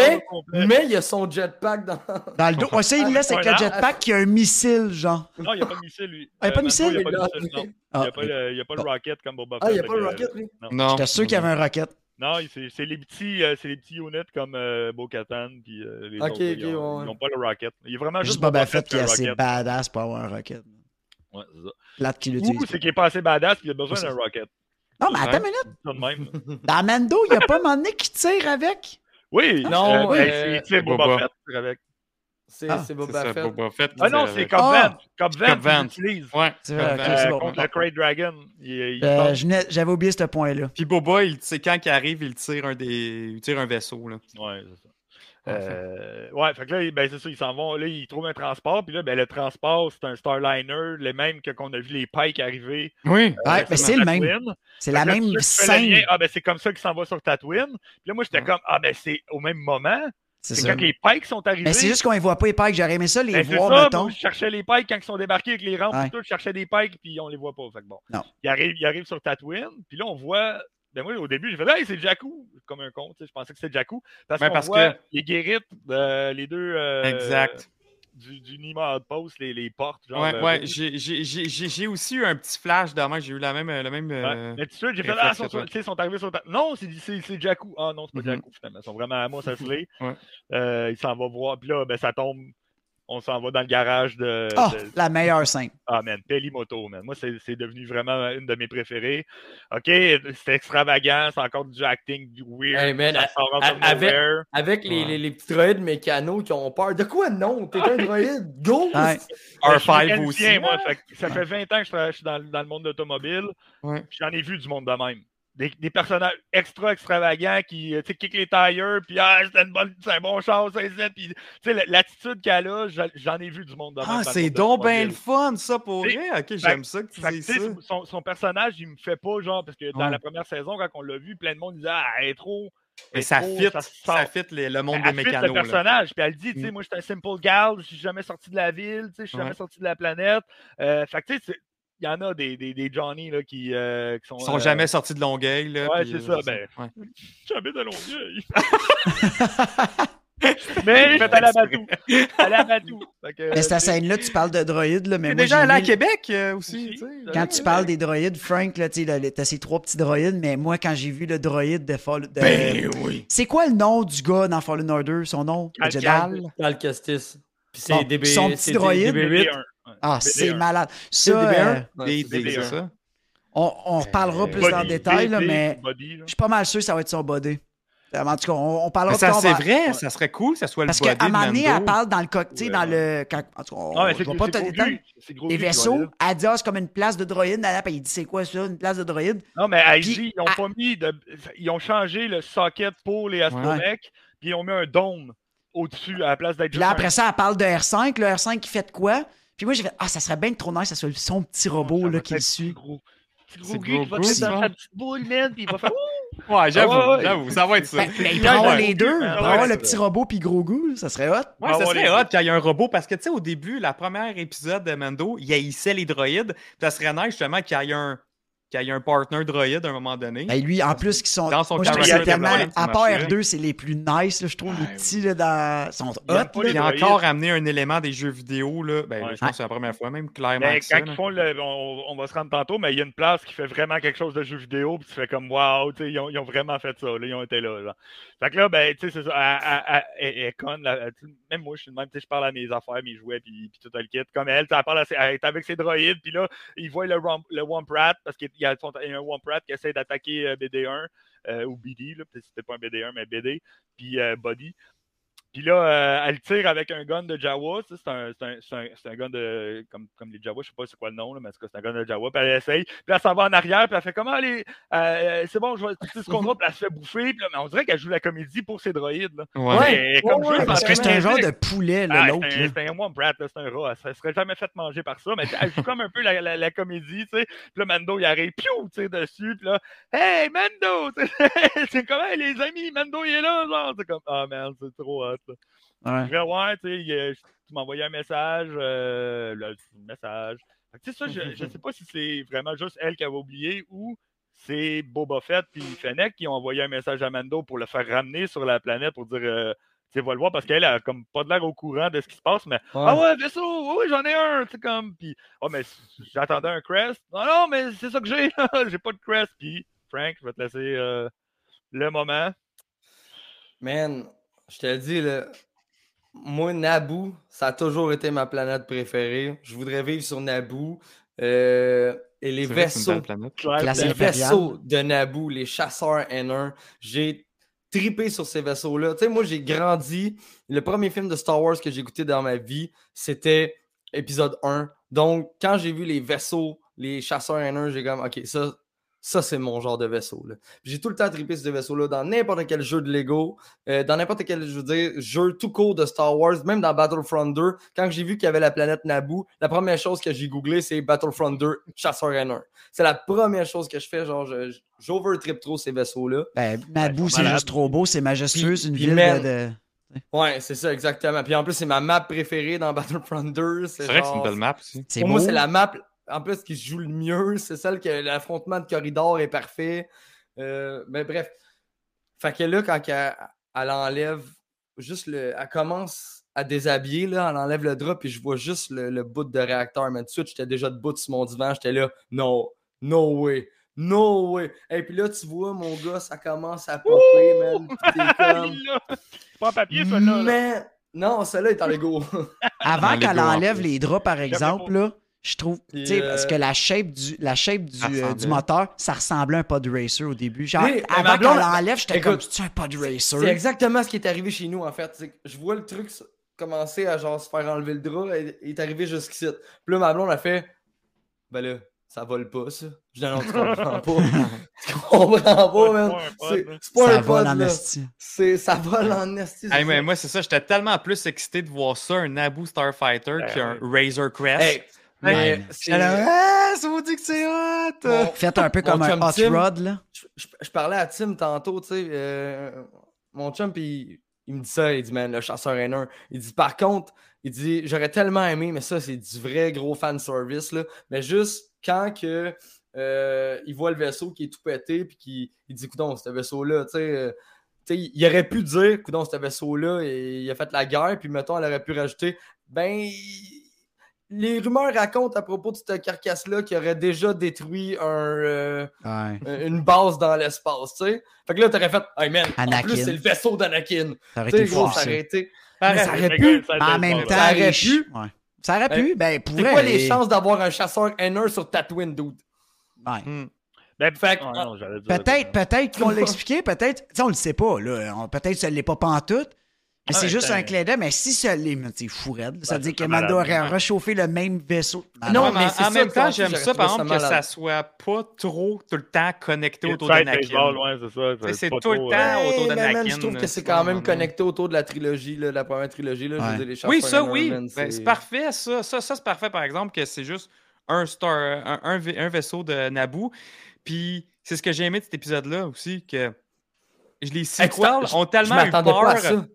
Mais, mais il y a son jetpack dans. Dans le dos. Ouais, ça, il laisse avec le Ouais, jetpack qui a un missile, genre. Non, il n'y a pas de missile, lui. Ah, il y a pas de Euh, missile? Il n'y a pas de Il missile, non. Ah, Il n'y a pas le, il y a pas le Bon. rocket comme Boba Ah, il n'y a Fett, pas le rocket, lui? Non. J'étais sûr qu'il y avait un rocket. Non, il- c'est les petits, euh, c'est les petits units comme euh, Bo-Katan puis euh, les Ok, autres. là, ok, ils n'ont ouais, ouais. pas le rocket. Il y a vraiment Juste juste Boba Fett qui est assez badass pour avoir un rocket. Ouais, c'est ça. Plate qui Ou l'utilise. c'est qu'il est pas assez badass puis il a besoin d'un rocket. Non, mais attends une minute. Même. Dans Mando, il n'y a pas un moment donné qui tire avec? Oui, Non, euh, euh, ben, c'est- c'est Boba Boba. Fett avec. C'est Ah, Boba Fett. Boba Fett. Ah non, c'est. Cobb! Vanth. Cobb Vanth, l'utilise. Ouais. Euh, bon. contre le Great Dragon. Il, il Euh, J'avais oublié ce point-là. Puis Boba, il, quand il arrive, il tire un, des... il tire un vaisseau. Là. Ouais, c'est ça. Euh, ouais, fait que là, ben, c'est ça, ils s'en vont. Là, ils trouvent un transport. Puis là, ben, le transport, c'est un Starliner, les mêmes que qu'on a vu les Pikes arriver. Oui. Ouais, mais c'est le même. C'est la là, même le scène. Ah, ben, c'est comme ça qu'ils s'en va sur Tatooine. Puis là, moi, j'étais Ouais. comme, ah, ben, c'est au même moment. C'est quand les Pikes sont arrivés. Mais c'est juste qu'on les voit pas, les pikes. J'aurais aimé ça, les Ben, voir, ça, mettons. moi, je cherchais les Pikes quand ils sont débarqués avec les rampes. Ouais. tout, je cherchais des Pikes, puis on les voit pas. Fait que bon. Non. Ils arrivent, ils arrivent sur Tatooine, puis là, on voit. Ben moi, au début, j'ai fait, hey, c'est Jakku. Comme un con, tu sais, je pensais que c'était Jakku. Parce Ben, qu'on voit que- les guérites, euh, les deux. euh, Exact. Du, du Nima Outpost, les, les portes. Genre, Ouais, euh, ouais, j'ai- aussi eu un petit flash demain. J'ai eu la même, le même. Ouais. euh, Mais tout de suite, j'ai fait, ah, ils sont, tu sais, ils arrivés sur ta... Non, c'est c'est- c'est Jakku. Ah non, c'est pas Mhm. Jakku, finalement. Ils sont vraiment à moi, ça se l'est. Ouais. Euh, il s'en va voir. Puis là, ben, ça tombe. On s'en va dans le garage de. Ah, de- la meilleure scène. Ah, man, Pelimoto, man. Moi, c'est c'est devenu vraiment une de mes préférées. OK, c'est extravagant, c'est encore du acting, du weird. Hey, man, ça sort out a- of avec-. Avec les, Ouais. les, les petits droïdes mécanos qui ont peur. De quoi non? T'es un droïde? Go! Ouais. Ben, je suis R5 mécanicien, aussi. Moi, fait ça fait 20 ans que je, suis dans, dans le monde. Ouais. puis J'en ai vu du monde de même. Des, des personnages extra extravagants qui euh, tu sais, kick les tires, puis ah, c'est une bonne- c'est un bon ça, ça, puis tu sais, la- l'attitude qu'elle a, j'en- ai vu du monde. Ah, dans le c'est donc bien le fun, ça, pour vrai. Ok, j'aime ça que tu dises tu sais, ça. son, son personnage, il me fait pas genre, parce que dans Ouais. la première saison, quand on l'a vu, plein de monde disait Ah, elle est trop. Mais ça fit, ça sort. fit le, le monde Elle des le mécanos. là. personnage, puis elle dit, tu sais, Mm. moi, je suis un simple gal, je suis jamais sorti de la ville, tu sais, je suis Ouais. jamais sorti de la planète. Euh, fait que, tu sais, y en a des, des, des Johnny là, qui, euh, qui sont. Ils sont euh, jamais sortis de Longueuil. Là, Ouais, c'est euh, ça, ben. ouais. Jamais de Longueuil. mais je vais aller à Batou. Aller à Batou. Que, Mais cette sais, scène-là, tu parles de droïdes, là, mais moi, déjà allé à Québec euh, aussi. Quand tu parles des droïdes, Frank, là, tu sais, là, t'as ces trois petits droïdes, mais moi, quand j'ai vu le droïde de Fall... de- Ben oui. C'est quoi le nom du gars dans Fallen Order, son nom? Cal- Cal Kestis. Puis c'est Bon, DB, son petit c'est droïde. DB8. BD1. Ouais, Ah, BD1. c'est malade. C'est Ça, DB1? euh, Ouais, Des- c'est des- BD1. c'est ça. on, on reparlera plus Body, dans le détail, mais body, là. je suis pas mal sûr que ça va être son body. Euh, En tout cas, on, on parlera Mais ça, plus tard, c'est on vrai, ça serait cool que ça soit le Parce qu'à un de moment donné, elle parle dans le cockpit, Ouais. dans le. Quand, en tout cas, on, Ah, vais c'est pas te Les vaisseaux, elle dit, ah, c'est comme une place de droïde. Là, puis il dit, c'est quoi ça, une place de droïde? Non, mais Puis, IG, ils ont pas mis de. Ils ont changé le socket pour les astromechs, puis ils ont mis un dôme au-dessus à la place d'être Puis là, après ça, elle parle de R5. Le R5 qui fait de quoi? Puis moi, j'ai fait, ah, ça serait bien trop nice, ça soit son petit un- robot là, qui le suit. gros. Gros gars qui va gros être dans gros, sa petite boule, man, puis il va faire. Ouais, j'avoue, Ah ouais, j'avoue, ça va être ça. Ben, mais il Ouais. les deux. Il ouais, avoir le petit robot puis gros goût. Ça serait hot. Ouais, ça serait hot qu'il y ait un robot parce que, tu sais, au début, la première épisode de Mando, il haïssait les droïdes. puis Ça serait nice, justement, qu'il y ait un, qu'il y ait un partner droïde à un moment donné. Ben, lui, en plus, qui sont. Dans son moi, je trouve tellement. À part marcherait. R2, c'est les plus nice. là, je trouve les petits là, dans... sont hot. Il a là. il a encore amené un élément des jeux vidéo, là. Ben, Ouais. je pense que c'est la première fois, même clairement. Ça, quand ils font le. On, on va se rendre tantôt, mais il y a une place qui fait vraiment quelque chose de jeu vidéo, puis tu fais comme waouh, tu sais, ils ont, ils ont vraiment fait ça, là, ils ont été là. là. Fait que là, ben, tu sais, c'est ça. Là, tu sais, même moi, je suis de même, tu sais, je parle à mes affaires, mes jouets, puis, puis tout le kit. Comme elle, tu sais, elle, parle à elle est avec ses droïdes, puis là, ils voient le, Womp- le Womp Rat, parce qu'il a, il y a un Womp qui essaie d'attaquer euh, BD1, euh, ou BD, peut-être c'était pas un BD1, mais BD, puis euh, Body. Puis là, euh, elle tire avec un gun de Jawa. tu sais, C'est un, c'est un, c'est un, c'est un gun de. Comme, comme les Jawa, je sais pas c'est quoi le nom, là, mais en tout cas, c'est un gun de Jawa. Puis elle essaye. Puis elle s'en va en arrière. Puis elle fait comment aller. euh, c'est bon, je vais tout ce qu'on a. Puis elle se fait bouffer. Puis là, mais on dirait qu'elle joue la comédie pour ses droïdes. Là. Ouais. Ouais. Elle est comme ouais, juste Parce que c'est un genre de poulet, là, ah, l'autre. c'est un, là, c'est un rat. Ça serait jamais fait manger par ça, mais elle joue comme un peu la, la, la comédie, tu sais. Puis là, Mando, il arrive, piou, tu sais, dessus. Puis là, hey, Mando! tu c'est comme, hey, les amis, Mando, il est là, genre. C'est comme, ah, man, c'est trop hot. Ouais. Je vais ouais, tu sais, tu m'as envoyé un message, euh, là, message. Tu sais, ça, je, je sais pas si c'est vraiment juste elle qui avait oublié ou c'est Boba Fett puis Fennec qui ont envoyé un message à Mando pour le faire ramener sur la planète pour dire euh, tu sais, va le voir parce qu'elle a comme pas de l'air au courant de ce qui se passe, mais Ouais. Ah ouais, vaisseau, oui, j'en ai un, tu comme. Puis, oh, mais j'attendais un crest. Non, non, mais c'est ça que j'ai, j'ai pas de crest. Puis, Frank, je vais te laisser euh, le moment. Man, je te le dis, là, moi, Naboo, ça a toujours été ma planète préférée. Je voudrais vivre sur Naboo. Euh, et les vaisseaux, les vaisseaux de Naboo, les chasseurs N1, j'ai tripé sur ces vaisseaux-là. Tu sais, moi, j'ai grandi. Le premier film de Star Wars que j'ai écouté dans ma vie, c'était épisode 1. Donc, quand j'ai vu les vaisseaux, les chasseurs N1, j'ai comme, OK, ça, ça c'est mon genre de vaisseau. J'ai tout le temps trippé sur ces vaisseaux-là dans n'importe quel jeu de Lego, euh, dans n'importe quel, je veux dire, jeu tout court de Star Wars, même dans Battlefront 2. Quand j'ai vu qu'il y avait la planète Naboo, la première chose que j'ai googlé, c'est Battlefront 2, chasseur N1. C'est la première chose que je fais, genre, j'overtrip trop ces vaisseaux-là. Ben, Naboo, c'est juste trop beau, c'est majestueux, c'est une ville de. Ouais, c'est ça, exactement. Puis en plus, c'est ma map préférée dans Battlefront 2. C'est vrai que c'est une genre- belle map aussi. C'est Pour beau. moi, c'est la map, en plus, qui se joue le mieux. C'est celle que l'affrontement de corridor est parfait. Euh, mais bref. Fait que là, quand elle, elle enlève juste le. Elle commence à déshabiller, là, elle enlève le drap, puis je vois juste le, le bout de réacteur. Mais tout de suite, j'étais déjà debout sur mon divan. J'étais là, no, no way. No way! Et puis là, tu vois, mon gars, ça commence à popper, man. Comme. Pas en papier, ça, là. Mais. Non, celle-là est en Lego. Avant qu'elle enlève les draps, par exemple, là, je trouve, tu sais, parce euh, que la shape du, la shape du, Ça euh, du moteur, ça ressemblait à un pod racer au début. Genre, Oui, avant qu'elle l'enlève, j'étais comme, c'est un pod racer? C'est exactement ce qui est arrivé chez nous, en fait. C'est que Je vois le truc commencer à genre se faire enlever le drap et il est arrivé jusqu'ici. Puis là, ma blonde a fait Ben là, ça vole pas, ça. Je dis non, tu comprends pas. tu comprends pas, man. pas un pod, C'est pas Ça un vole pod, en là. Ça vole en esti. c'est Hey, mais moi, c'est ça, j'étais tellement plus excité de voir ça, un Naboo Starfighter, Ben qu'un Razor Crest. Hey, mais Ouais. ah, ça vous dit que c'est hot! Mon- Faites un peu comme un hot Tim. rod, là. je, je- je parlais à Tim tantôt, tu sais, euh, mon chum, puis il me dit ça, il dit, man, le chasseur N1. Il dit, par contre, il dit, j'aurais tellement aimé, mais ça, c'est du vrai gros fan service, là. Mais juste quand que, euh, il voit le vaisseau qui est tout pété, puis qu'il il dit, coudon, ce vaisseau-là, tu sais, euh, tu sais, il aurait pu dire, coudon, ce vaisseau-là, et il a fait la guerre, puis mettons, elle aurait pu rajouter, ben, il- les rumeurs racontent à propos de cette carcasse-là qui aurait déjà détruit un, euh, Ouais. euh, une base dans l'espace, tu sais. Fait que là, t'aurais fait, hey man, en Anakin. plus, c'est le vaisseau d'Anakin. Ça aurait été gros, ça ça. aurait été. Ça pu. En même temps. Ça aurait pu. ouais. Ça aurait pu, ben, pour C'est quoi les chances d'avoir un chasseur N1 sur Tatooine, dude? Ouais. Hmm. Ben, Peut-être, peut-être qu'on l'a expliqué, peut-être. Tu sais, on le sait pas, là. Peut-être que ça l'est pas pantoute. Ah c'est ouais, juste un clin d'œil. Mais si ça l'est, mais c'est fou raide. Ça Ben, veut dire c'est que Mando aurait réchauffé le même vaisseau. Ah, Non, mais en même temps, j'aime ça, par exemple, que ça soit pas trop tout le temps connecté autour d'Anakin. c'est tout le temps euh, autour man, d'Anakin, je trouve que c'est quand même connecté autour de la trilogie, la première trilogie. Dire, Oui, ça, N1, oui. Ben, c'est parfait, ça. Ça, ça c'est parfait, par exemple, que c'est juste un, star, un, un vai- un vaisseau de Naboo. Puis, c'est ce que j'ai aimé de cet épisode-là aussi, que les sequels ont tellement eu peur.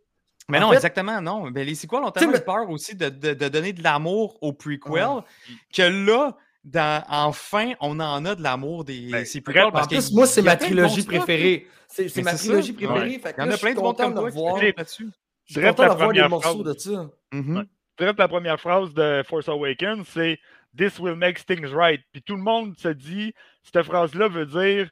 Mais En non, fait- exactement, non. Mais les sequels ont tellement mais- peur aussi de, de- de donner de l'amour aux prequels que là, dans, enfin, on en a de l'amour des Ben, prequels. En parce plus, qu'il moi, c'est ma plein de trilogie préférée. C'est ma trilogie préférée. Que Il y en a plein de bons comme de voir. là-dessus. Je suis content la de voir des première morceaux phrase. de ça. Mhm. Direct la première phrase de Force Awakens, c'est This will make things right. Puis tout le monde se dit, cette phrase-là veut dire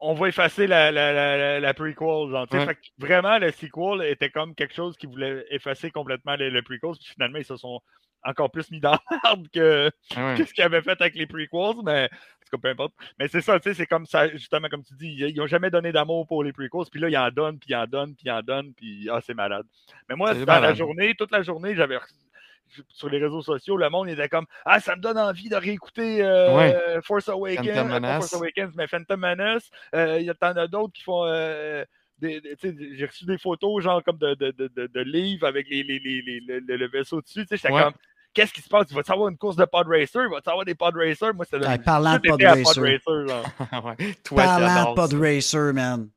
on va effacer la, la, la, prequel. Genre, tu sais. Ouais. Fait que vraiment, le sequel était comme quelque chose qui voulait effacer complètement le, le prequel. Puis finalement, ils se sont encore plus mis dans l'arbre que, Ouais. que ce qu'ils avaient fait avec les prequels. Mais en peu importe. Mais c'est ça, tu sais, c'est comme ça, justement, comme tu dis, ils n'ont jamais donné d'amour pour les prequels. Puis là, ils en donnent, puis ils en donnent, puis ils en donnent. Puis ah, c'est malade. Mais moi, dans la journée, toute la journée, j'avais reçu- sur les réseaux sociaux, le monde était comme Ah, ça me donne envie de réécouter euh, Force Awakens, euh, pas Menace. Force Awakens, mais Phantom Menace. Euh, Il y a t'en as d'autres qui font. euh, J'ai reçu des photos, genre comme de, de, de, de, de livres avec les, les, les, les- le, le- le vaisseau dessus. Tu sais, Ouais. comme Qu'est-ce qui se passe? Il va-tu avoir une course de pod racer? Il va-tu avoir des pod racers? Moi, c'était Ouais, parlant de pod racer. pod racer. genre. Ouais. Toi qui Parlant de pod racer, man.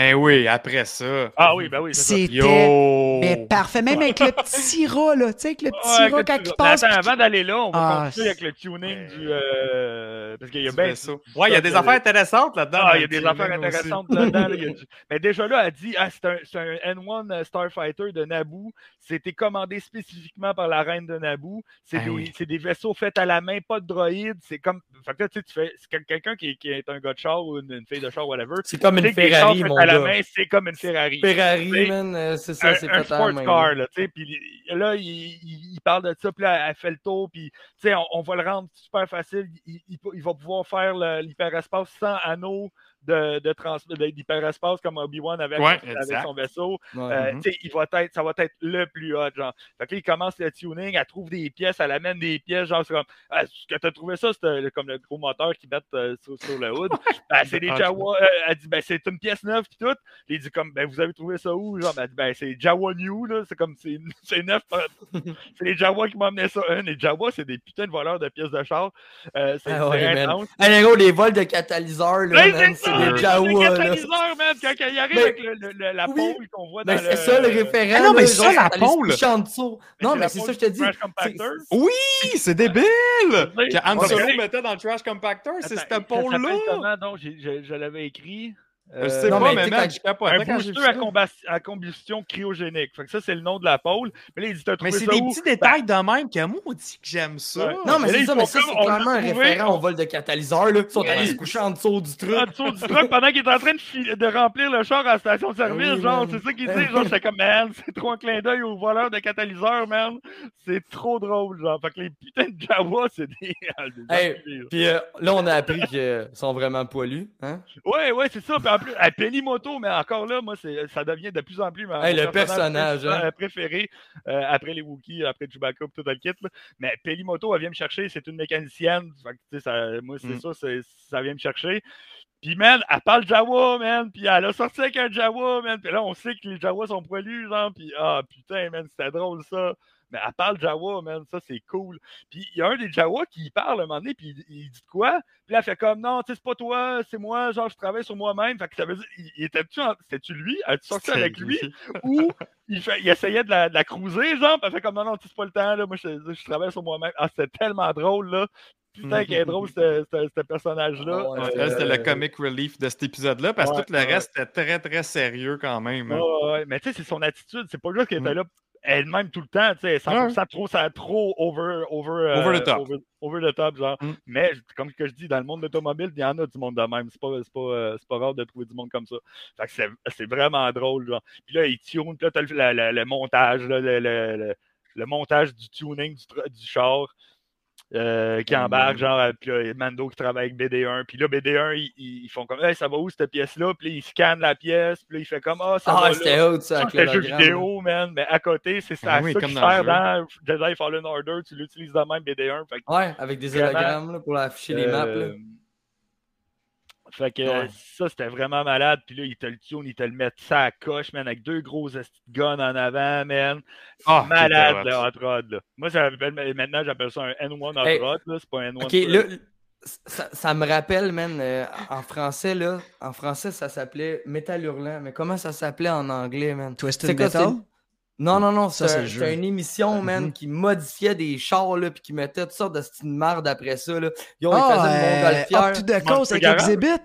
Eh oui, après ça. Ah oui, ben oui, c'est ça. C'était mais parfait. Même avec le petit rat, là. Tu sais, avec le petit Ouais, rat quand tu- il passe. attends, avant d'aller là, on va Ah, continuer avec le tuning du. euh, Parce qu'il y a vaisseau. Ouais, il y a des affaires intéressantes là-dedans. Ah, il y a des affaires intéressantes là-dedans. là, du- Mais déjà là, elle dit ah, c'est un, c'est un N1 Starfighter de Naboo. C'était commandé spécifiquement par la reine de Naboo. C'est Ah des, oui. c'est des vaisseaux faits à la main, pas de droïdes. C'est comme. Fait que là, tu sais, tu fais. C'est quel- quelqu'un qui, qui est un gars de char ou une, une fille de char, whatever. C'est comme une Ferrari, mon la main, c'est comme une Ferrari. Ferrari, man, euh, c'est ça, c'est sports main. car, là. tu sais, puis là, il, il- il parle de ça, puis là, elle fait le tour, puis, tu sais, on, on va le rendre super facile. Il, il- va pouvoir faire l'hyperespace sans anneau de, de, d'hyperespace comme Obi-Wan avec, Ouais, avec exact. son vaisseau. Ouais. Euh, Mhm. tu sais, il va être, ça va être le plus hot, genre. Fait que là, il commence le tuning, elle trouve des pièces, elle amène des pièces, genre, c'est comme, ah, ce que t'as trouvé ça, c'était le- comme le gros moteur qui bête euh, sur, sur le hood. Ben, c'est des Ah, Jawa, euh, elle dit, ben, c'est une pièce neuve, puis tout. Il dit, comme, ben, vous avez trouvé ça où? Genre, ben, elle dit, ben, c'est Jawa New, là, c'est comme, c'est c'est neuf. c'est les Jawa qui m'ont amené ça. Un, les Jawa, c'est des putains de voleurs de pièces de char. Euh, c'est Ah ouais, c'est intense. Hey, les vols de catalyseurs, là, C'est c'est le Jawa, là. catalyseur, man, quand il arrive avec le- le- la oui. pôle qu'on voit dans le... c'est ça le référent. Ah non, mais là, ça, la pôle. Non, mais c'est ça, je te dis. C'est-. Oui, c'est débile! Que Han Solo mettait dans le trash compactor, c'est Attends, ce ça s'appelle pôle-là! je l'avais écrit. Je sais Non, pas, mais quand- je capote. un booster à, à combustion cryogénique. Fait que ça, c'est le nom de la pôle. Mais là, il dit T'as trouvé Mais c'est des où? petits détails de même que moi, on dit que j'aime ça. Ouais. Non, mais c'est ils ça, mais ça, c'est clairement l'a un trouvé, référent au vol de catalyseur, là. Ils sont allés se coucher en dessous du truc. En dessous du truck pendant qu'il est en train de, de remplir le char à la station de service. Oui, genre, c'est ça qu'il Ben dit. Genre, j'étais comme, man, c'est trop un clin d'œil aux voleurs de catalyseurs, man. C'est trop drôle, genre. Fait que les putains de Jawa, c'est des. Puis euh, là, on a appris qu'ils sont vraiment poilus. Hein? Ouais, ouais, c'est ça. En plus, à Pelimoto, mais encore là, moi, ça devient de plus en plus ma- Hey, le personnage, préféré, hein. préféré euh, après les Wookiees, après Chewbacca, tout le kit. là. Mais Pelimoto, elle vient me chercher, c'est une mécanicienne. Fait ça, moi, c'est Mm. ça, ça vient me chercher. Puis, man, elle parle Jawa, man. Puis, elle a sorti avec un Jawa, man. Puis là, on sait que les Jawas sont poilus, genre. Puis, ah, putain, man, c'était drôle, ça. Mais elle parle Jawa, man. Ça, c'est cool. Puis, il y a un des Jawa qui parle à un moment donné, puis il, il dit de quoi? Puis là, elle fait comme, non, tu sais, c'est pas toi, c'est moi, genre, je travaille sur moi-même. Fait que ça veut dire, il, il était-tu, en- c'était-tu lui? Elle sorti avec lui? Ou il, fait, il essayait de la, de la cruiser, genre, puis elle fait comme, non, non, tu sais, c'est pas le temps, là, moi, je, je travaille sur moi-même. Ah, c'était tellement drôle, là. Putain, qu'elle est drôle, ce, personnage-là. Ah ouais, c'était- là, c'était Euh, le comic relief de cet épisode-là, parce que ouais, tout le ouais. reste était très, très sérieux quand même. hein. Ouais, ouais, mais tu sais, c'est son attitude. C'est pas juste qu'elle était Mm. là elle-même tout le temps, tu sais, 100% trop, ça, trop over, over, euh, Over the top. Over, over the top, genre. Mm. Mais comme que je dis, dans le monde de l'automobile, il y en a du monde de même. C'est pas, c'est pas, euh, c'est pas rare de trouver du monde comme ça. Fait que c'est, c'est vraiment drôle, genre. Puis là, il tune, puis là, t'as le, la- le montage, là, le, le- le- le montage du tuning du, du char. Euh, qui embarque, genre, euh, puis là, Mando qui travaille avec BD1. Puis là, BD1, ils, ils- font comme, hey, ça va où cette pièce-là? Puis là, ils scannent la pièce, puis là, il fait comme, ah, ça va Ah, là. c'était haut, ça, c'était jeu vidéo, man. Mais à côté, c'est ça, Ah oui, ça comme qui dans sert dans Jedi Fallen Order. Tu l'utilises de même BD1. Fait que, Ouais, avec des Vraiment, hologrammes là, pour afficher les maps. là. Fait que Ouais. ça, c'était vraiment malade. Puis là, il te le tune, il te le met ça à coche, man, avec deux gros esti de guns en avant, man. Ah, malade, le hot. rod, là. Moi, ça maintenant, j'appelle ça un N1 hot Hey. rod, là. C'est pas un N1. Ok, pur. là, ça, ça me rappelle, man, euh, en français, là, en français, ça s'appelait Métal Hurlant, mais comment ça s'appelait en anglais, man? Twisted C'est quoi, Metal? Non, non, non, Ça, c'est un- le une émission, man, Mhm. qui modifiait des chars, là, puis qui mettait toutes sortes de petites mardes après ça, là. Yo, ils Ah, faisaient euh, the Monster Coast avec? Exhibit?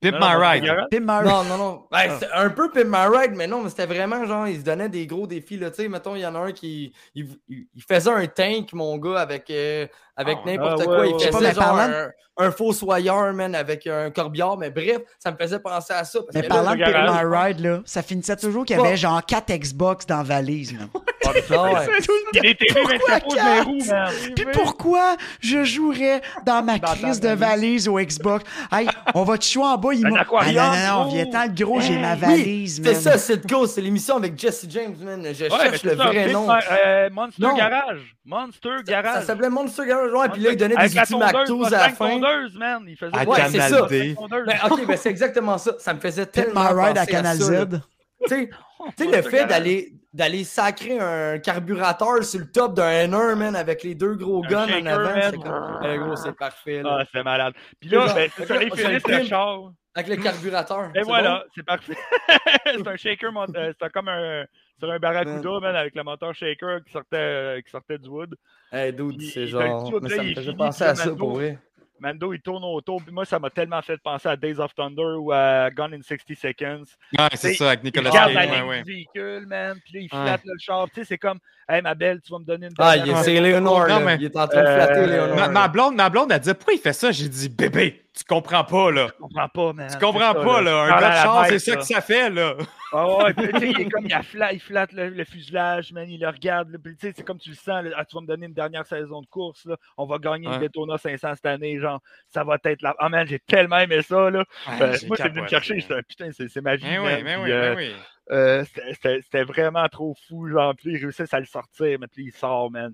Pimp My Ride. Garage? Pim Mary. Non, non, non. Ben. C'était un peu Pimp My Ride, mais non, mais c'était vraiment genre, ils se donnaient des gros défis, là. Tu sais, mettons, il y en a un qui. Il, il- il faisait un tank, mon gars, avec, euh, avec Ah n'importe quoi. ouais, il ouais. faisait pas, genre un, un fossoyeur, man, avec un corbillard. Mais bref, ça me faisait penser à ça. parce Mais parlant de Pimp My Ride, là, ça finissait toujours qu'il y avait genre 4 Xbox dans la valise. man. Ah, mais ça, ouais. Il est TV 24 pouces dans les quatre? roues, man. Puis pourquoi je jouerais dans ma Dans crise de valise. au Xbox? Hey, on va te jouer en bas, il Un m'a. aquarium, Ah, non, non, non, gros. viens-ten, le gros, j'ai ma valise, man. c'est ça, c'est Go, c'est l'émission avec Jesse James, man. Je cherche le ça, vrai nom. Euh, Monster Non. Garage. Monster Ça Garage. s'appelait Monster Garage, ouais, puis là, il donnait des outils à la fin. man. Il faisait À Ouais, c'est Canal ça. D. tondeuse. Ben, ok, ben c'est exactement ça. Ça me faisait tellement My Ride à Canal. Z. Tu sais, tu sais, le fait d'aller d'aller sacrer un carburateur sur le top d'un N1, man, avec les deux gros Un guns en avant. man. c'est comme, eh, gros, c'est parfait, là. Ah, c'est malade. Puis là, ben, c'est ça, finissent fait le char. Avec le carburateur. Et c'est voilà, c'est parfait. c'est un shaker, euh, c'était comme un, sur un barracuda, man, avec le moteur shaker qui sortait, euh, qui sortait du wood. Hey, dude, Il- c'est il genre. là, ça il me faisait penser à ça Mando- pour vrai. Mando, il tourne autour. Puis moi, ça m'a tellement fait penser à Days of Thunder ou à Gone in 60 Seconds. Ouais, c'est ça, avec Il Nicolas regarde Cage. la Ouais, ligne ouais. véhicule, man. Puis là, il Ouais. flatte le char. Tu sais, c'est comme, hey, ma belle, tu vas me donner une Ah, il- c'est Léonore, mais- Il est en train de flatter Euh, Léonore. Ma, blonde, ma blonde, elle dit Pourquoi il fait ça? J'ai dit Bébé, tu comprends pas, là. Je comprends pas, man. Tu comprends ça, pas, là. Un gars de la char, c'est ça que ça fait, là. Ah ouais, puis tu sais, il est comme, il, a fla- il flatte le, le fuselage, man, il le regarde, là, puis tu sais, c'est comme tu le sens, là, ah, tu vas me donner une dernière saison de course, là, on va gagner Ouais. une Daytona 500 cette année, genre, ça va être là. Ah man, j'ai tellement aimé ça, là. Euh, moi, c'est venu me chercher, j'étais, putain, c'est c'est ma vie, Mais man. oui, mais Puis, oui, euh, mais oui. Euh, c'était- vraiment trop fou, genre, puis ils réussissent à le sortir, mais puis il sort, man.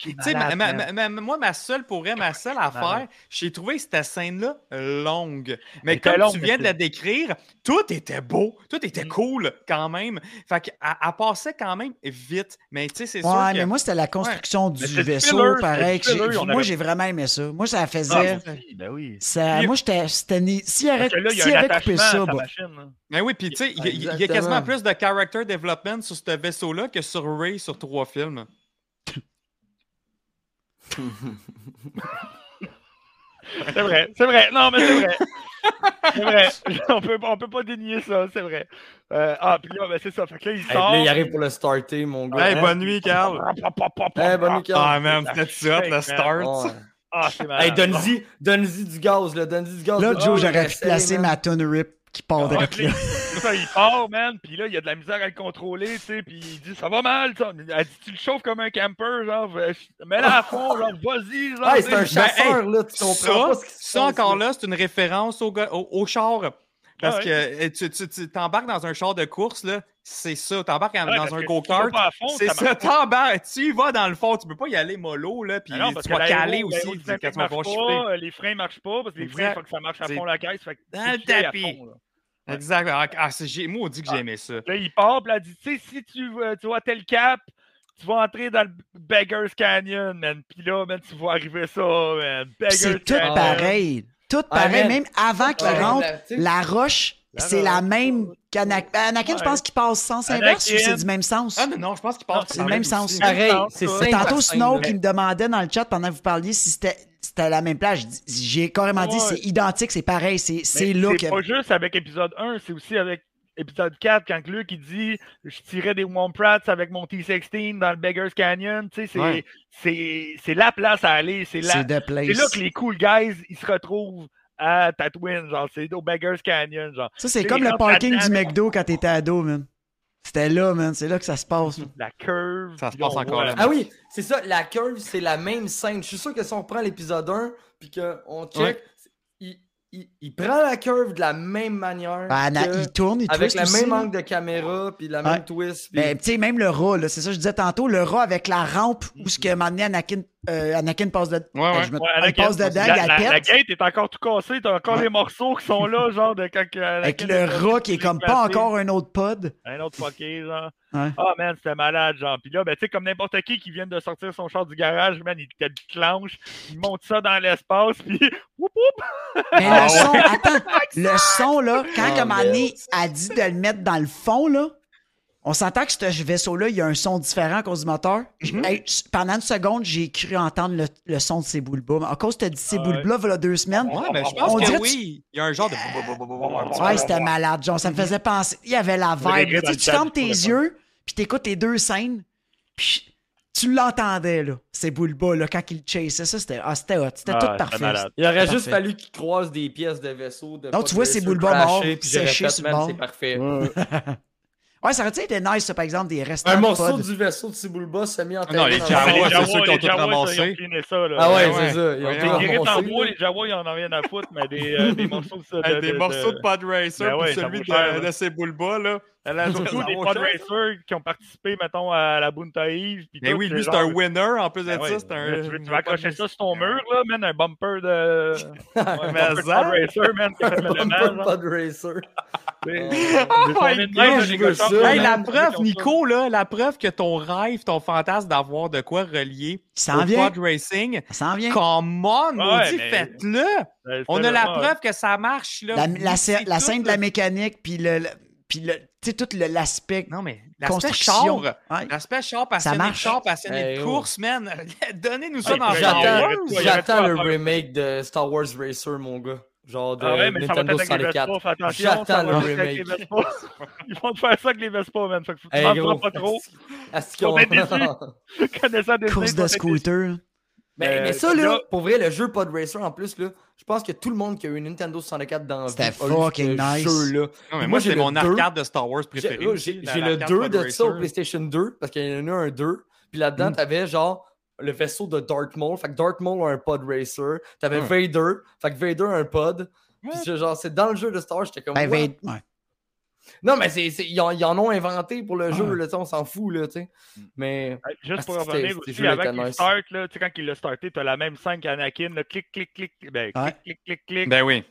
Puis, ah, malade, ma- man. ma- ma- moi, ma seule, pour vrai, ma seule affaire, j'ai trouvé cette scène-là longue. Mais comme longue, tu viens de la décrire, tout était beau, tout était Mm. cool quand même. Fait qu'elle elle passait quand même vite. Mais tu sais, c'est sûr Ouais, que... mais moi, c'était la construction du vaisseau, filler, pareil. que Moi, avait- j'ai vraiment aimé ça. Moi, ça Ah, faisait. ben oui. ça, moi, j'étais. S'il un avait coupé ça, sa bah, machine, là. Mais oui, puis tu sais, il y a- y, quasiment plus de character development sur ce vaisseau-là que sur Ray sur trois films. C'est vrai, c'est vrai. Non, mais c'est vrai. C'est vrai. On peut, on peut pas dénier ça, c'est vrai. Euh, ah, puis là, ben, c'est ça. Fait que là, il Hey, sort. là, il arrive pour le starter, mon gars. Hey, bonne nuit, Carl! Hey, bonne nuit, Carl. Ah, man, c'était ça, le start. Ouais. Ah, c'est malade. Hey, donne-y donne-y du gaz, là. Donne-y du gaz. Là, là, Joe, j'aurais placé ma tonne rip qui part de Ah, là, ça, il part, man, puis là, il y a de la misère à le contrôler, tu sais, puis il dit, ça va mal, ça. Elle dit, tu le chauffes comme un camper, genre, mets-la à fond, genre, vas-y, genre. Hey, c'est un. Ben, chasseur, là. Tu comprends Ça, pas ce qui se ça passe, encore là, c'est une référence au, au, au char. Parce Ah que tu, tu, tu t'embarques dans un char de course, là, c'est ça. T'embarques Ouais, dans un go-kart. C'est ça t'embarques. Tu y vas dans le fond, tu peux pas y aller mollo, là, puis Ah non, parce tu vas caler aussi quand tu vas pas, euh, Les freins marchent pas, parce que les freins, il Exact. faut que ça marche à fond la caisse. Fait que dans faut le à tapis. fond, là. Exact. Ah, ah, c'est- j'ai- moi, on dit que Ah. j'aimais ça. Là, il part, puis elle dit, tu sais, si tu, euh, tu vois tel cap, tu vas entrer dans le Beggar's Canyon, man. Puis là, man, tu vas arriver ça, man. C'est tout pareil. Tout pareil. Même avant qu'il Ouais, rentre, la- roche, c'est la même qu'Anakin. Anakin, je Ouais. pense qu'il passe sens inverse ou c'est du même sens? Ah, non, non, je pense qu'il passe. Le même sens. Pareil, c'est. Tantôt, Snow qui me demandait dans le chat pendant que vous parliez si c'était c'était la même plage. J'ai carrément dit c'est identique, c'est pareil, c'est Mais c'est là que. C'est pas juste avec épisode 1, c'est aussi avec épisode 4, quand Luke il dit Je tirais des Womp Rats avec mon T-16 dans le Beggar's Canyon. Tu sais, c'est Ouais. c'est- c'est la place à aller. C'est c'est là que les cool guys ils se retrouvent à Tatooine. Genre, c'est au Beggar's Canyon. Genre, Ça, c'est comme le parking du McDo quand t'étais ado, man. C'était là, man. C'est là que ça se passe. la curve. Ça se passe encore voit- là. Ah oui, c'est ça, la curve, c'est la même scène. Je suis sûr que si on prend l'épisode 1, puis qu'on check, Ouais. il, il- il prend la curve de la même manière. Ben, que- il tourne, il avec twist le aussi, même là. angle de caméra, puis la Ouais. même twist. puis- Ben, tu sais, même le rat, là, c'est ça que je disais tantôt, le rat avec la rampe où ce que maintenant Anakin, euh, Anakin passe de, Ouais, ouais. Je me- Ouais, il Anakin, passe la, il la- la la gate est encore tout cassée. T'as encore Ouais. les morceaux qui sont là, genre de quand. que Avec le rat qui est comme pas encore un autre pod. Un autre fucké, genre. Ouais. Ah, man, c'était malade, genre. Puis là, ben, tu sais, comme n'importe qui qui vient de sortir son char du garage, man, il te le clenche, il monte ça dans l'espace, puis whoop whoop! Mais le son, attends, le son, là, quand Oh, comme. Annie a dit de le mettre dans le fond, là, on s'entend que ce vaisseau-là, il y a un son différent à cause du moteur. Mhm. hey, pendant une seconde, j'ai cru entendre le, le son de ces boules bas. À cause tu as dit ces Ah boules bas, voilà deux semaines. Ouais, mais je pense On que oui. Il y a un genre de. Ouais, c'était malade, genre, ça me faisait penser. Il y avait la vibe. Tu tu fermes tes yeux, puis t'écoutes les deux scènes, puis tu l'entendais, là, ces boules bas, là, quand il chassait. Ça, c'était ah, c'était hot. C'était Ah, tout parfait. malade. Il aurait Parfait. juste fallu qu'il croise des pièces de vaisseau. De Non, tu vois ces boules bas morts, puis séchés sur le. C'est parfait. Ouais, ça aurait été nice, ça, par exemple, des restants Un morceau du vaisseau de Cibulba s'est mis en non, les Jawas, Ah, les c'est ceux qui ont tout ramassé. Ah ouais, c'est ça. Ils ont guéris en bois, les Jawas, ils en ont rien à foutre, mais des, des morceaux de des de- morceaux de Pod Racer, Ben puis celui de, de là. Elle a surtout des qui ont participé, mettons, à la Bunta Eve. puis Mais tout, oui, c'est lui, c'est un winner. En plus de Ben ça, c'est un. Tu, veux- accrocher ça sur ton mur, là, man, un bumper de. un Mais bumper de ça? pod racer, man, Bumper. C'est- Oh Hey, la preuve. Nico, là, la preuve que ton rêve, ton fantasme d'avoir de quoi relier au vient. pod racing, Ça vient. come on, maudit, faites-le! Euh, On a la preuve que ça marche, là. La, scène de la mécanique, puis le- puis le, tu sais, tout le- l'aspect Non, mais l'aspect construction. char, Ouais. l'aspect char passionné de marche. char, passionné Hey, de oh. course, man. Donnez-nous ça Hey, dans Star j'attends- le remake de Star Wars Racer, mon gars. Genre de Ah ouais, mais ça Nintendo être avec les 64. Vespa, fais attention, ça J'attends le remake. Ils vont te faire ça avec les Vespa, man. Fait que tu Hey, t'en pas trop. est-ce qu'on- Connaissant des Course de scooter. Mais, Euh, mais ça, là, là- pour vrai, le jeu Pod Racer, en plus, là, je pense que tout le monde qui a eu une Nintendo 64 dans C'était fucking ce nice. jeu-là. Non, mais Moi, c'est mon arcade de Star Wars préféré. là, j'ai- le l'arcade 2 Pod de ça au. PlayStation 2, parce qu'il y en a un 2. Puis là-dedans, Mm. t'avais genre le vaisseau de Darth Maul. Fait que Darth Maul a un pod racer. T'avais Hmm. Vader. Fait que Vader a un pod. Puis c'est genre, c'est dans le jeu de Star Wars, j'étais comme. Ben, ouais. Non, mais c'est, c'est- ils, en, ils en ont inventé pour le Ah. jeu, là, tu on s'en fout, là, tu sais. Mm. Mais. Juste pour revenir aussi, était qu'il nice. start, là, tu sais, quand il l'a starté, t'as la même scène qu'Anakin, clic, clic, clic, ben, clic, clic, clic, clic, Ben oui.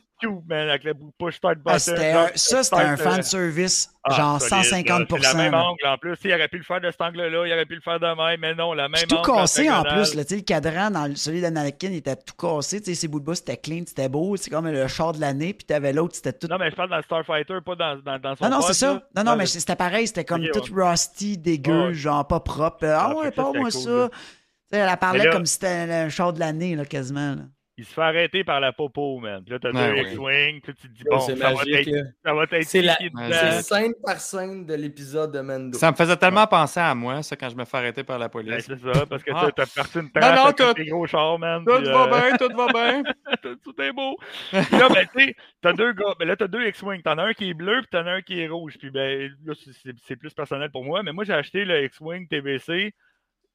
Man, avec le push start button. Ah, c'était là, un- ça, c'était un start, euh, fan service, ah, genre solide, là. 150 C'est la même là. angle en plus. Il aurait pu le faire de cet angle-là, il aurait pu le faire de même, mais non, la même Puis tout angle. cassé en plus, là, le cadran dans celui d'Anakin, il était tout cassé, ses bouts de bas, c'était clean, c'était beau, c'est comme le char de l'année, puis t'avais l'autre, c'était tout... Non, mais je parle dans le Starfighter, pas dans, dans, dans son Non, non, c'est ça. là. Non, non, mais c'était pareil, c'était comme tout rusty, dégueu, Ouais. genre pas propre. Ah, Ah, ouais, pas moi ça. là. Elle parlait là- comme si c'était un char de l'année, là, quasiment. Il se fait arrêter par la popo, man. Puis là, t'as Ouais, deux ouais. X-Wing, puis tu te dis, Bon, ça va être là. ça va être C'est la- scène par scène de l'épisode de Mendo. Ça me faisait tellement penser à moi, ça, quand je me fais arrêter par la Ben, police. c'est ça, parce que Ah. t'as- perçu une Non, trace non, avec tout- tes gros chars, man. Tout puis, va euh, bien, tout va bien. tout, est beau. Puis là, ben, tu sais, t'as deux gars. Ben là, t'as deux X-Wing. T'en as un qui est bleu, puis t'en as un qui est rouge. Puis ben, là, c'est plus personnel pour moi. Mais moi, j'ai acheté le X-Wing TBC.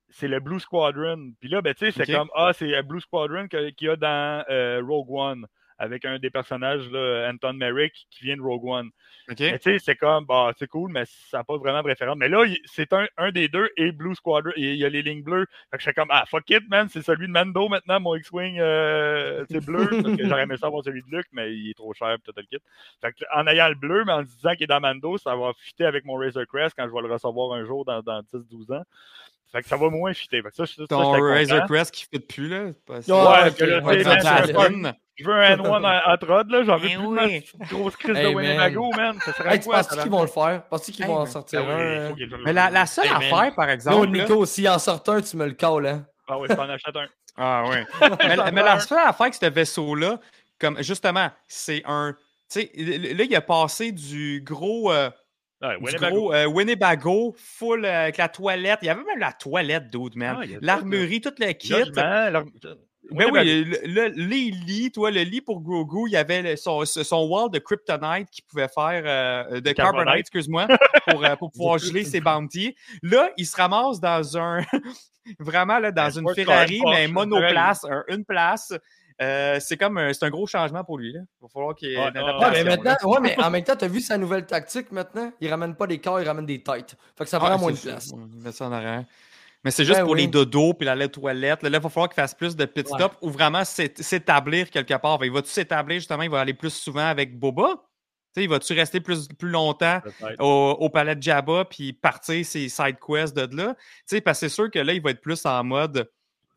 C'est le Blue Squadron. Puis là, ben, tu sais, c'est comme, ah, c'est le Blue Squadron qu'il y a dans euh, Rogue One. Avec un des personnages, là, Anton Merrick, qui vient de Rogue One. Mais tu sais, c'est comme, bah, c'est cool, mais ça n'a pas vraiment de référence. Mais là, c'est un, un des deux et Blue Squadron, et il y a les lignes bleues. Fait que j'étais comme, ah, fuck it, man, c'est celui de Mando maintenant, mon X-Wing, euh, c'est bleu, parce que j'aurais aimé ça avoir celui de Luke, mais il est trop cher, pis tout le kit. Fait que, en ayant le bleu, mais en disant qu'il est dans Mando, ça va fitter avec mon Razor Crest quand je vais le recevoir un jour dans, dans 10-12 ans. Fait que ça va moins fitter. Fait que ça, je- ça, Ton Razor. Crest qui fit plus, là. Parce... Ouais, que ouais, man, ça, je veux- un N1 à, Trod, là. J'en veux plus oui. ma grosse crise Hey, de man. Winnebago, man. Ça serait Hey, tu quoi, penses qu'ils vont le faire? Penses-tu qu'ils Hey, vont en mais- sortir oui, il un? Mais la, la seule Hey, man. affaire, par Non, exemple. là- Nico, s'il en sort un, tu me le calls, hein? Ah oui, je t'en achète un. Ah ouais. mais, la- mais la seule affaire avec ce vaisseau-là, comme justement, c'est un. Tu sais, là, il a passé du gros. euh, Ouais, du Winnebago. gros euh, Winnebago, full euh, avec la toilette. Il y avait même la toilette, dude, man. Ah, L'armurerie, tout le kit. Logement, leur- Ben oui, le, le- les lits, toi, le lit pour Grogu, il y avait son, son wall de Kryptonite qui pouvait faire, euh, de Carbonite. Carbonite, excuse-moi, pour, euh, pour pouvoir geler ses bounties. Là, il se ramasse dans un, vraiment, là, dans Un une Ferrari, mais monoplace, un- une place. Euh, c'est comme un, c'est un gros changement pour lui. Là. Il va falloir qu'il y ait Ouais, une mais là. maintenant, ouais, mais en même temps, t'as vu sa nouvelle tactique maintenant? Il ramène pas des corps, il ramène des têtes. Fait que ça prend Ah, moins de place. ça. Ouais, il met ça en arrière. Mais c'est juste Ben pour oui. les dodos puis la toilette. Là, il va falloir qu'il fasse plus de pit Ouais. stop ou vraiment s'é- s'établir quelque part. Il va-tu s'établir justement? Il va aller plus souvent avec Boba? Tu sais, il va-tu rester plus, plus longtemps au, au palais de Jabba puis partir ses side quests de là? Tu sais, parce que c'est sûr que là, il va être plus en mode.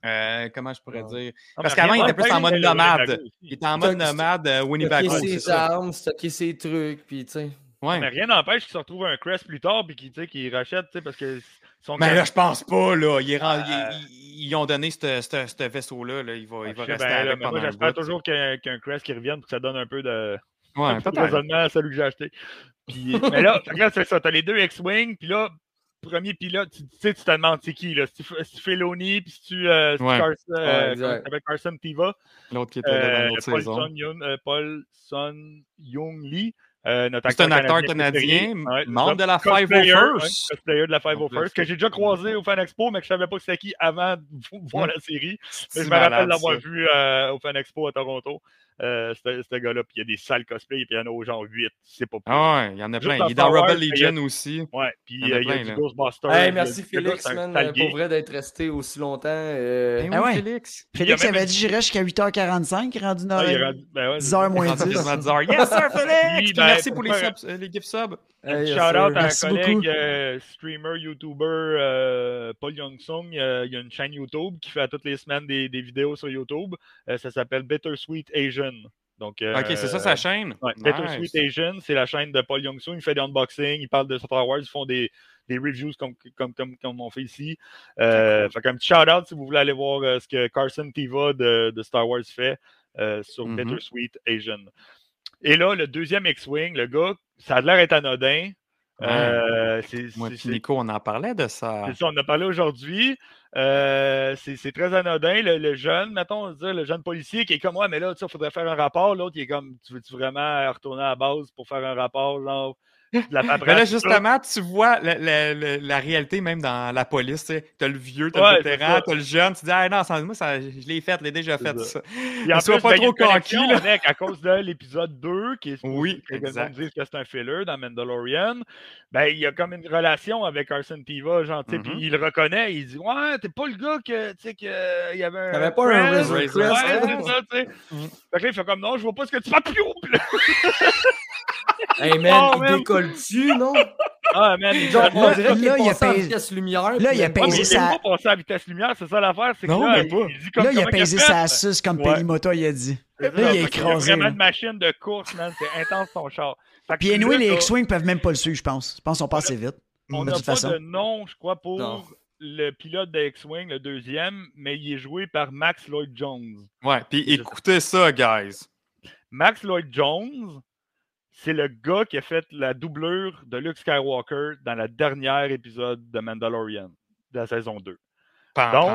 Euh, comment je pourrais Ouais. dire? Ah, Parce qu'avant, il était plus en mode nomade. Il était en mode nomade euh, Stocker Winnebago. c'est ses armes, stocker ses trucs, puis tu sais. Ouais. Mais rien n'empêche qu'il se retrouve un Crest plus tard puis qu'il tu sais, qu'il rachète, tu sais, parce que son Mais là, je pense pas, là. Ils, rend- Euh, ils- ils- ils ont donné ce ce- ce vaisseau-là. là. Il va, il va rester bien, là, avec moi, j'espère toujours qu'il y a- qu'il y a un Crest qui revienne pour que ça donne un peu de, Ouais, un peu de peut-être. raisonnement à celui que j'ai acheté. Puis, mais là, là c'est ça. T'as les deux X-Wing, puis là, premier pilote, tu tu sais, tu te demandes c'est qui, là? Si Filoni, puis si tu euh, Ouais. Carson, euh, Ouais, s'appelle, Carson Tiva, L'autre qui était là dans euh, l'autre Paul, saison. Son Young, euh, Paul Son Young Lee. euh, C'est un acteur canadien, Ouais, membre de la Cosplayer, 501st. ouais, cosplayer de la 501st, que j'ai déjà croisé au Fan Expo, mais que je savais pas que c'était qui avant de voir Mm. la série. Mais je me rappelle l'avoir vu euh, au Fan Expo à Toronto. Euh, ce gars-là. Puis il y a des salles cosplay, puis il y en a au genre 8. C'est pas plus. Ah ouais, il y en a Juste plein. Il est dans Rebel Legion aussi. Ouais, puis Il y a euh, plein, du. Ghostbusters. Hey, merci Félix, man, pour vrai d'être resté aussi longtemps. euh, Ben Ah oui, ouais. Félix. Félix avait dit j'irais jusqu'à 8h45, rendu Ah, il est 9h. rendu- ben ouais, 10h moins Rendu 10. quasiment 10 heures. Yes, sir, Félix! Ben, merci pour les, gift subs. Shout out à un Merci collègue euh, streamer, YouTuber, euh, Paul Young-sung. il y a une chaîne YouTube qui fait à toutes les semaines des, des vidéos sur YouTube. Euh, ça s'appelle Bittersweet Asian. Donc, euh, Ok, c'est ça sa chaîne? Ouais, Nice. Bittersweet Asian, c'est la chaîne de Paul Young-sung. Il fait des unboxings, il parle de Star Wars, ils font des, des reviews comme, comme, comme, comme on fait ici. Euh, Fait qu'un petit shout-out si vous voulez aller voir euh, ce que Carson Tiva de, de Star Wars fait euh, sur Mhm. Bittersweet Asian. Et là, le deuxième X-Wing, le gars, ça a l'air d'être anodin. Euh, c'est- Moi et Nico, on en parlait de ça. c'est ça, on en a parlé aujourd'hui. Euh, c'est très anodin. Le, le jeune, mettons, on va dire, le jeune policier qui est comme, ouais, mais là, tu il faudrait faire un rapport. L'autre, il est comme, tu veux-tu vraiment retourner à la base pour faire un rapport, genre, de la Mais là, paperasse, tout ça? justement, tu vois la, la- la- la réalité même dans la police. tu sais. T'as le vieux, t'as Ouais, le vétéran, ça. t'as le jeune. Tu dis, ah non, sans moi, ça, je l'ai fait, je l'ai déjà fait. ça. Ça. Puis en sois pas ben, trop là. avec, à cause de l'épisode 2, qui est Oui, que exact. dise que c'est un filler dans Mandalorian, ben, il y a comme une relation avec Carson Tiva, genre, tu sais, puis il le reconnaît, il dit, ouais, t'es pas le gars que, tu sais, que, il y avait un. Il y avait pas un. Razor Ouais, Crest, c'est hein? ça, tu sais. Mhm. Fait que là, il fait comme, non, je vois pas ce que tu fais plus là, Hey man, Oh, il décolle-tu, non? Ah, man, il Genre, on là, dirait qu'il là, est il a passé à vitesse lumière. Là, il a pesé il est sa- pas passé à vitesse lumière, c'est ça l'affaire, c'est que Non, là, mais il, pas. il dit comme Là, il a pesé sa suce comme Ouais. Pelimoto, il a dit. Là, ça, il est écrasé, vraiment une machine de course, man, c'est intense son char. Puis anyway, les X-Wing peuvent même pas le suivre, je pense. Je pense qu'on passe assez vite. On n'a pas de nom, je crois, pour le pilote de X-Wing, le deuxième, mais il est joué par Max Lloyd Jones. Ouais, puis écoutez ça, guys. Max Lloyd Jones, c'est le gars qui a fait la doublure de Luke Skywalker dans le dernier épisode de Mandalorian, de la saison 2. Pam, Donc-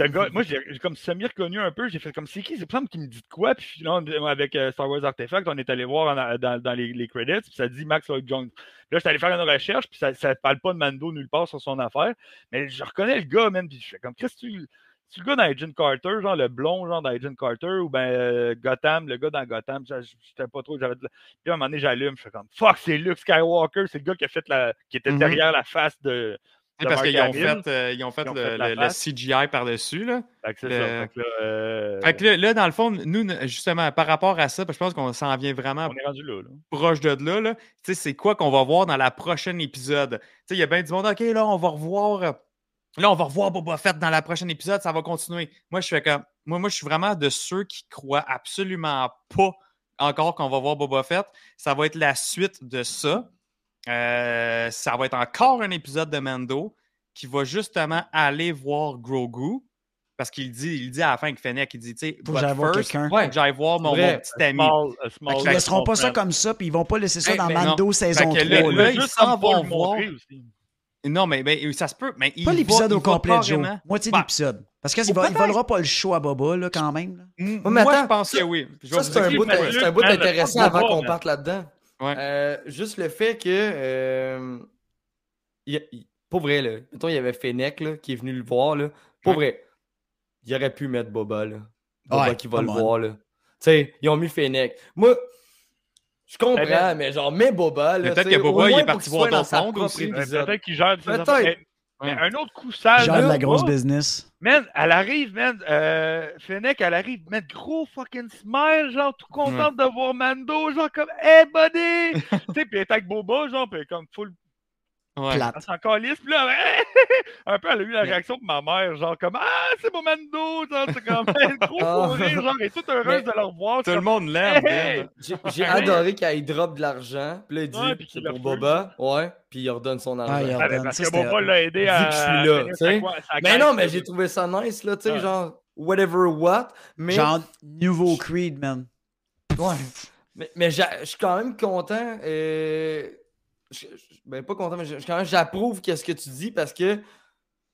un gars, moi, j'ai comme semi-reconnu un peu. J'ai fait comme, c'est qui? C'est semble qu'il me dit de quoi? Puis on- avec euh, Star Wars Artifact, on est allé voir en- dans, dans les, les credits, puis ça dit Max Lloyd Jones. Là, j'étais allé faire une recherche, puis ça ne parle pas de Mando nulle part sur son affaire. Mais je reconnais le gars, même, puis je fais comme, qu'est-ce que tu. C'est le gars dans Agent Carter, genre le blond, genre dans Agent Carter, ou ben euh, Gotham, le gars dans Gotham, je j'étais pas trop, j'avais de Puis à un moment donné, j'allume, je fais comme, fuck, c'est Luke Skywalker, c'est le gars qui a fait la. qui était Mhm. derrière la face de. Parce qu'ils ont fait, euh, ils ont fait, Ils ont le, fait le- le. CGI par-dessus. Là. Fait que c'est Le- ça. Fait que là, euh, Fait que là, là, dans le fond, nous, justement, par rapport à ça, parce que je pense qu'on s'en vient vraiment on est rendu là. là. proche de là, là. Tu sais, c'est quoi qu'on va voir dans la prochaine épisode? Tu sais, il y a bien du monde, OK, là, on va revoir. Là, on va revoir Boba Fett dans la prochaine épisode, ça va continuer. Moi, je fais comme. Moi, moi, je suis vraiment de ceux qui croient absolument pas encore qu'on va voir Boba Fett. Ça va être la suite de ça. Euh, ça va être encore un épisode de Mando qui va justement aller voir Grogu. Parce qu'il dit, il dit à la fin avec Fennec, il dit, tu sais, Faut que j'aille voir first, quelqu'un. faut que j'aille voir mon, petit ami. Small, a small- Fait qu'ils Fait laisseront pas ça comme ça, puis ils vont pas laisser ça Hey, dans Mando non. saison Fait que 3. là, Il là. veut ils s'en vont voir. aussi. Non, mais, mais ça se peut. Mais il Pas va- l'épisode au complet, Joe. Moitié Ben, d'épisode. Parce qu'il peut-être- volera pas le show à Boba, là, quand même. là. Mm, mais Moi, attends, je pense ça- que oui. Ça, c'est un bout, c'est un bout intéressant avant qu'on parte là-dedans. Ouais. Euh, juste le fait que. Euh, il- il- pour vrai, là, mettons, il y avait Fennec là, qui est venu le voir. Là, pour vrai, il aurait pu mettre Boba. Là. Boba Ouais, qui va le on. voir. Là. Tu sais, ils ont mis Fennec. Moi, je comprends, Eh ben, mais genre, mets Boba. Peut-être que Boba, il est parti voir dans propre aussi. Peut-être qu'il gère des Peut-être. Mais, un autre coup sale. Genre de la grosse business. Man, elle arrive, man. Euh, Fennec, elle arrive, man, gros fucking smile, genre, tout contente de voir Mando, genre, comme, hey, buddy! tu sais, puis elle est avec Boba, genre, puis elle est comme full. Ouais. Plate. Elle s'en calisse, puis là, un peu, elle a eu la réaction de ma mère, genre, comme, ah, c'est mon Mando, genre, c'est comme, gros Ah. fou rire, genre, elle est toute heureuse Mais- de le revoir. Tout le monde l'aime. J'ai adoré qu'il drop de l'argent. Puis là, il dit c'est pour. Boba. Ouais, puis il redonne son argent. Ah, il Ah, parce que Boba l'a aidé à. que je suis là, Mais non, mais j'ai trouvé ça nice, là, tu sais, Ouais. genre, whatever what. Mais, Genre, nouveau Creed, man. ouais. mais, je suis quand même content. euh, je- je- ben, pas content, mais je- quand même, j'approuve qu'est-ce que tu dis parce que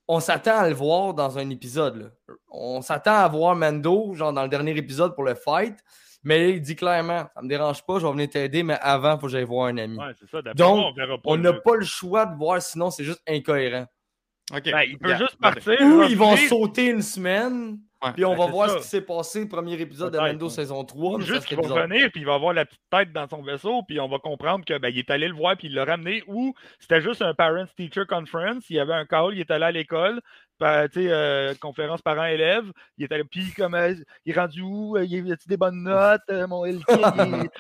on s'attend à le voir dans un épisode. là. On s'attend à voir Mando, genre dans le dernier épisode pour le fight. Mais là, il dit clairement, ça me dérange pas, je vais venir t'aider, mais avant, il faut que j'aille voir un ami. Ouais, c'est ça. Donc, moi, on verra pas On le- n'a pas le choix de voir, sinon c'est juste incohérent. OK. Ben, il peut Yeah. juste partir. Ou ils vont sauter une semaine, Ouais. Puis on Ben, va voir ça. ce qui s'est passé, premier épisode de Mando ouais. saison 3. mais ça Juste qu'il va bizarre. revenir, puis il va avoir la petite tête dans son vaisseau, puis on va comprendre que ben, il est allé le voir, puis il l'a ramené, ou c'était juste un Parents-Teacher Conference, il y avait un call, il est allé à l'école, euh, conférence parents-élèves, il est allé, puis comme, euh, il est rendu où, Euh, il a des bonnes notes, Euh, mon LK, il, est-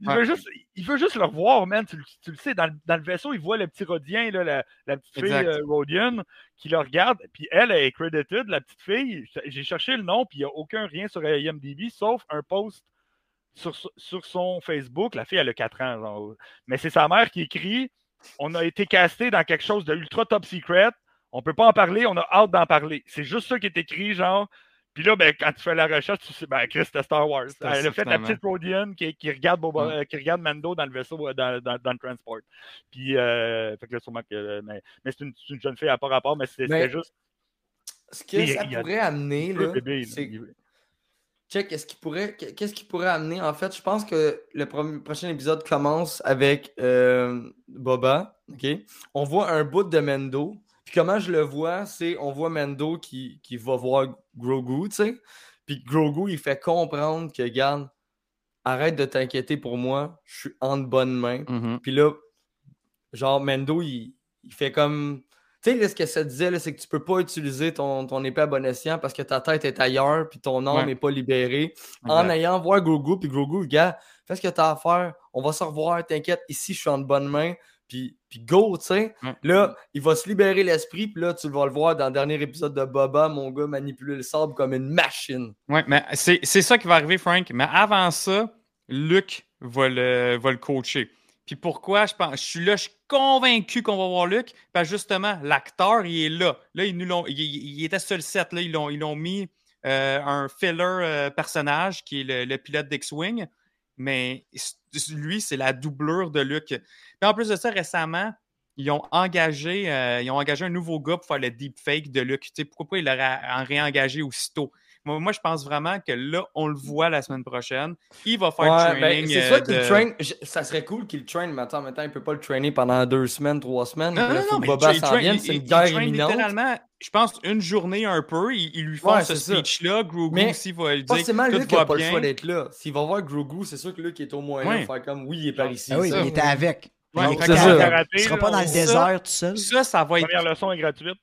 veut juste, il veut juste le revoir, man, tu, le- tu le sais, dans, le- dans le vaisseau, il voit le petit Rodien, là, la, la petite fille Rodian, qui le regarde, puis elle, elle est credited, la petite fille, j'ai cherché le nom, puis il n'y a aucun rien sur IMDb, sauf un post sur, sur son Facebook. La fille, elle a 4 ans. genre. Mais c'est sa mère qui écrit On a été casté dans quelque chose de ultra top secret. On peut pas en parler. On a hâte d'en parler. C'est juste ça qui est écrit, genre. Puis là, ben, quand tu fais la recherche, tu sais, ben, Chris, c'était Star Wars. Elle a fait la petite Rodian qui, qui regarde Boba- Mm. euh, qui regarde Mando dans le vaisseau, euh, dans, dans- dans le transport. Puis, euh, fait que là, sûrement que. Mais, mais c'est une, jeune fille à part rapport, mais c'était Mais- c'était juste. Ce que Il- ça il y a- pourrait amener, là, c'est Check, qu'est-ce qui pourrait, qu'est-ce qui pourrait amener? En fait, je pense que le premier- prochain épisode commence avec euh, Boba. ok? On voit un bout de Mendo. Puis comment je le vois, c'est on voit Mendo qui, qui va voir Grogu, tu sais. Puis Grogu, il fait comprendre que, regarde, arrête de t'inquiéter pour moi, je suis en de bonnes mains. Mhm. Puis là, genre, Mendo, il, il fait comme. Tu sais, ce que ça disait, c'est que tu peux pas utiliser ton, ton épée à bon escient parce que ta tête est ailleurs, puis ton âme Ouais. n'est pas libérée. En ayant voir Grogu, puis Grogu, gars, fais ce que t'as à faire, on va se revoir, t'inquiète, ici, je suis en de bonnes mains, puis, puis go, tu sais. Là, il va se libérer l'esprit, puis là, tu vas le voir dans le dernier épisode de Boba, mon gars, manipuler le sable comme une machine. Ouais, mais c'est c'est ça qui va arriver, Frank. Mais avant ça, Luc va le, va le coacher. Puis pourquoi je pense, je suis là, je suis convaincu qu'on va voir Luc. Parce justement, l'acteur, il est là. Là, ils nous l'ont, il, il- il était sur le set. Là, ils l'ont, ils l'ont mis euh, un filler euh, personnage qui est le, le pilote d'X-Wing. Mais lui, c'est la doublure de Luc. Puis en plus de ça, récemment, ils ont engagé, euh, ils ont engagé un nouveau gars pour faire le deepfake de Luc. Tu sais, pourquoi pas l'aurait en réengagé aussitôt? Moi, moi, je pense vraiment que là, on le voit la semaine prochaine. Il va faire Ouais, le ben, training. c'est euh, ça qu'il de- traîne. Ça serait cool qu'il traîne, mais attends, temps, il peut pas le traîner pendant deux semaines, trois semaines. Non, là, non, non, mais Boba il s'en il- c'est une il guerre imminente. littéralement, je pense, une journée un peu. Ils, ils lui font Ouais, ce speech-là. Grogu aussi va lui dire Forcément, va n'a pas le choix d'être là. S'il va voir Grogu, c'est sûr que Luc est au moins là Ouais. pour faire comme oui, il est par ici. Ah oui, ça. il était avec. Ouais, il, capable. ça. il Karaté, sera là, pas dans le désert tout seul. Ça, ça va être Première leçon est gratuite.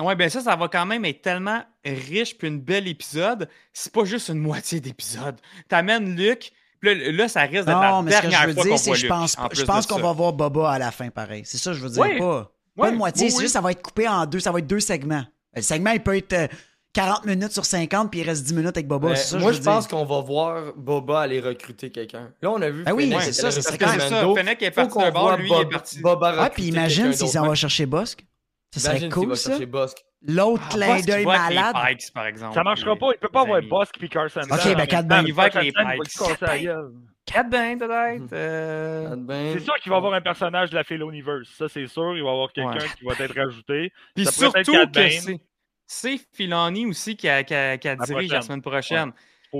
Ouais, ben ça, ça va quand même être tellement riche puis une belle épisode. C'est pas juste une moitié d'épisode. T'amènes Luc, puis là, là, ça risque d'être Non, la mais ce que je veux dire, c'est je pense, je pense qu'on ça. va voir Boba à la fin, pareil. C'est ça que je veux dire. Pas, pas une moitié, oui, c'est oui. juste ça va être coupé en deux. Ça va être deux segments. Le segment, il peut être euh, 40 minutes sur 50, puis il reste 10 minutes avec Boba. C'est ça, moi, je pense dire. qu'on va voir Boba aller recruter quelqu'un. Là, on a vu. Ah oui, Fennec c'est ça, allé ça. Fennec est parti d'un bord, lui, il est parti- Boba Ah, puis imagine d'autre. s'en va chercher Bosque. Ça serait cool, ça. Bosque. L'autre Ah, clin d'œil va avec malade. les Pikes, par exemple. Ça marchera pas. Il peut pas avoir. Bosk puis Carson. Ok, ben, Cat. Bane. Il va avec les Pikes. Cat Bane. gueule. Quatre bains, peut-être. euh, Ah, ben. C'est sûr qu'il va y avoir un personnage de la Filoniverse. Ça, c'est sûr. Il va y avoir quelqu'un Ouais. qui va être rajouté. Puis Ça pourrait être surtout que c'est- c'est Filoni aussi qui, a, qui, a- qui a La dirige la semaine prochaine.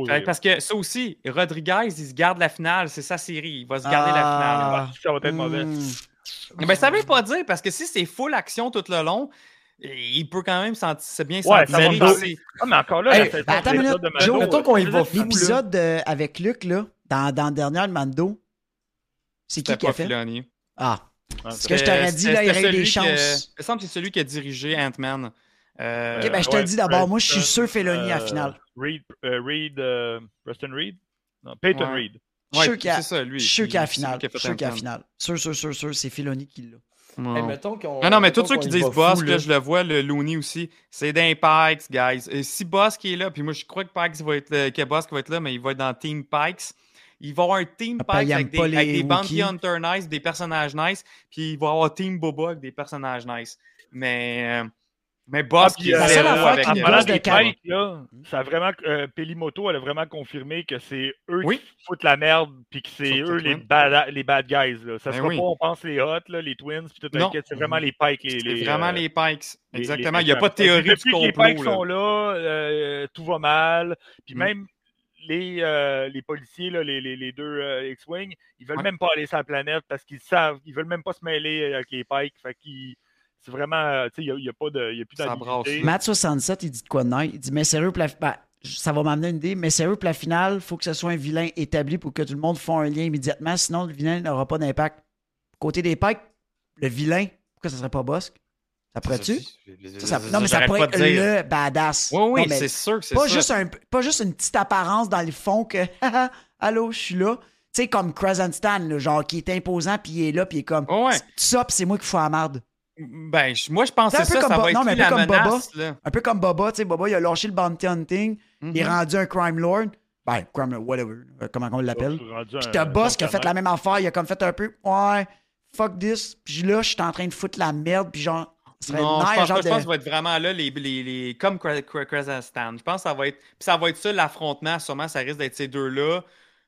Fait Parce que ça aussi, Rodriguez, il se garde la finale. C'est sa série. Il va se garder la finale. Ah, Ça va être mauvais. Hmm. Ben, ça veut pas dire, parce que si c'est full action tout le long, il peut quand même sentir, c'est bien Ouais, sentir. Mais Ah, mais encore là, Hey, la ben, attends de Joe, Mando, mettons qu'on y va. L'épisode euh, avec Luc, là, dans, dans le dernier Mando, c'est qui qui a fait? Filoni. Ah, Ah, ce que je t'aurais dit, là, il y aurait eu des celui chances. que- Il me semble que c'est celui qui a dirigé Ant-Man. Euh, Ok, ben je te ouais, le dis d'abord, moi je suis sûr Felony à la euh, finale. Reed, euh, Reed euh, Preston Reed? Non, Peyton Ouais. Reed. Ouais, a- c'est ça, lui. Je suis a la finale. Je suis sûr la finale. Sûr, sûr, sûr, sûr, c'est Filoni qui l'a. Hey, mettons qu'on- Non, non, mais tous ceux qui disent Boss, fou, là, je le vois, le Looney aussi, c'est d'un Pikes, guys. Et si Boss qui est là, puis moi je crois que Pikes va être là, que Boss qui va être là, mais il va être dans Team Pikes. Il va y avoir un Team Pikes avec des, avec des Bounty. Hunter nice, des personnages nice, puis il va avoir Team Boba avec des personnages nice. Mais, euh, mais est euh, la seule affaire avec qui me là, ça a vraiment, euh, Pelimoto, elle a vraiment confirmé que c'est eux Oui. qui foutent la merde, puis que c'est eux les bad, les bad guys. Là. Ça Ben sera oui. pas, on pense, les Hot, là, les Twins, puis tout C'est vraiment les Pikes. Les, C'est les, vraiment euh, les Pikes. Exactement. les Il n'y a pas de théorie du que les Pikes complot. sont là. là, euh, tout va mal. Puis Mm. même les, euh, les policiers, là, les, les, les deux euh, X-Wing, ils veulent Ouais. même pas aller sur la planète parce qu'ils savent, ils veulent même pas se mêler avec les Pikes. Fait qu'ils C'est vraiment, euh, tu sais, il n'y a, pas de, il y a plus Ça d'ambiguïté. brasse. Matt67, il dit de quoi de nice? Il dit, mais sérieux, pour la- ben, ça va m'amener une idée, mais sérieux, pour la finale, il faut que ce soit un vilain établi pour que tout le monde fasse un lien immédiatement, sinon le vilain n'aura pas d'impact. Côté des Pikes, le vilain, pourquoi ça serait pas Bosque? Ça pourrait-tu? Non, mais ça pourrait être le badass. Oui, oui, c'est sûr que c'est pas juste, un, pas juste une petite apparence dans le fond que Haha, allô, je suis là. Tu sais, comme Crescent Stan, là, genre qui est imposant, puis il est là, puis il est comme Ouais. Ça, puis c'est moi qui fous la marde. Ben, moi, je pense C'est que un c'est peu ça, ça va être non, mais un peu la comme Boba. menace, là. Un peu comme Boba, tu sais, Boba, il a lâché le Bounty Hunting, il est Mhm. rendu un Crime Lord. Ben, Crime Lord, whatever, euh, comment on l'appelle. Puis un- t'as Boss qui a fait la même affaire, il a comme fait un peu, ouais, fuck this. Puis là, je suis en train de foutre la merde, puis genre, Non, je pense, genre pas, je pense que de... ça va être vraiment là, les, les, les- comme. Je pense que ça va être. Puis ça va être ça, l'affrontement. Sûrement, ça risque d'être ces deux-là.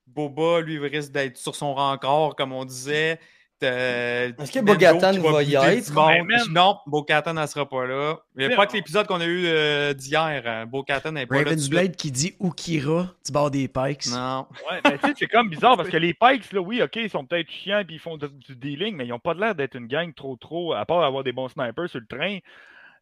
Boba, lui, risque d'être sur son rencor, comme on disait. Est-ce que Bo-Katan va y être? Même- Non, Bo-Katan n'en sera pas là. Mais Mais pas on- que l'épisode qu'on a eu euh, d'hier. euh, Bo-Katan n'est pas là. Raven's suite. Blade qui dit Ukira du bord des Pikes. Non. Ouais, mais tu sais, c'est comme bizarre parce que les Pikes, là, oui, ok, ils sont peut-être chiants et ils font de- du dealing, mais ils n'ont pas l'air d'être une gang trop, trop, à part avoir des bons snipers sur le train.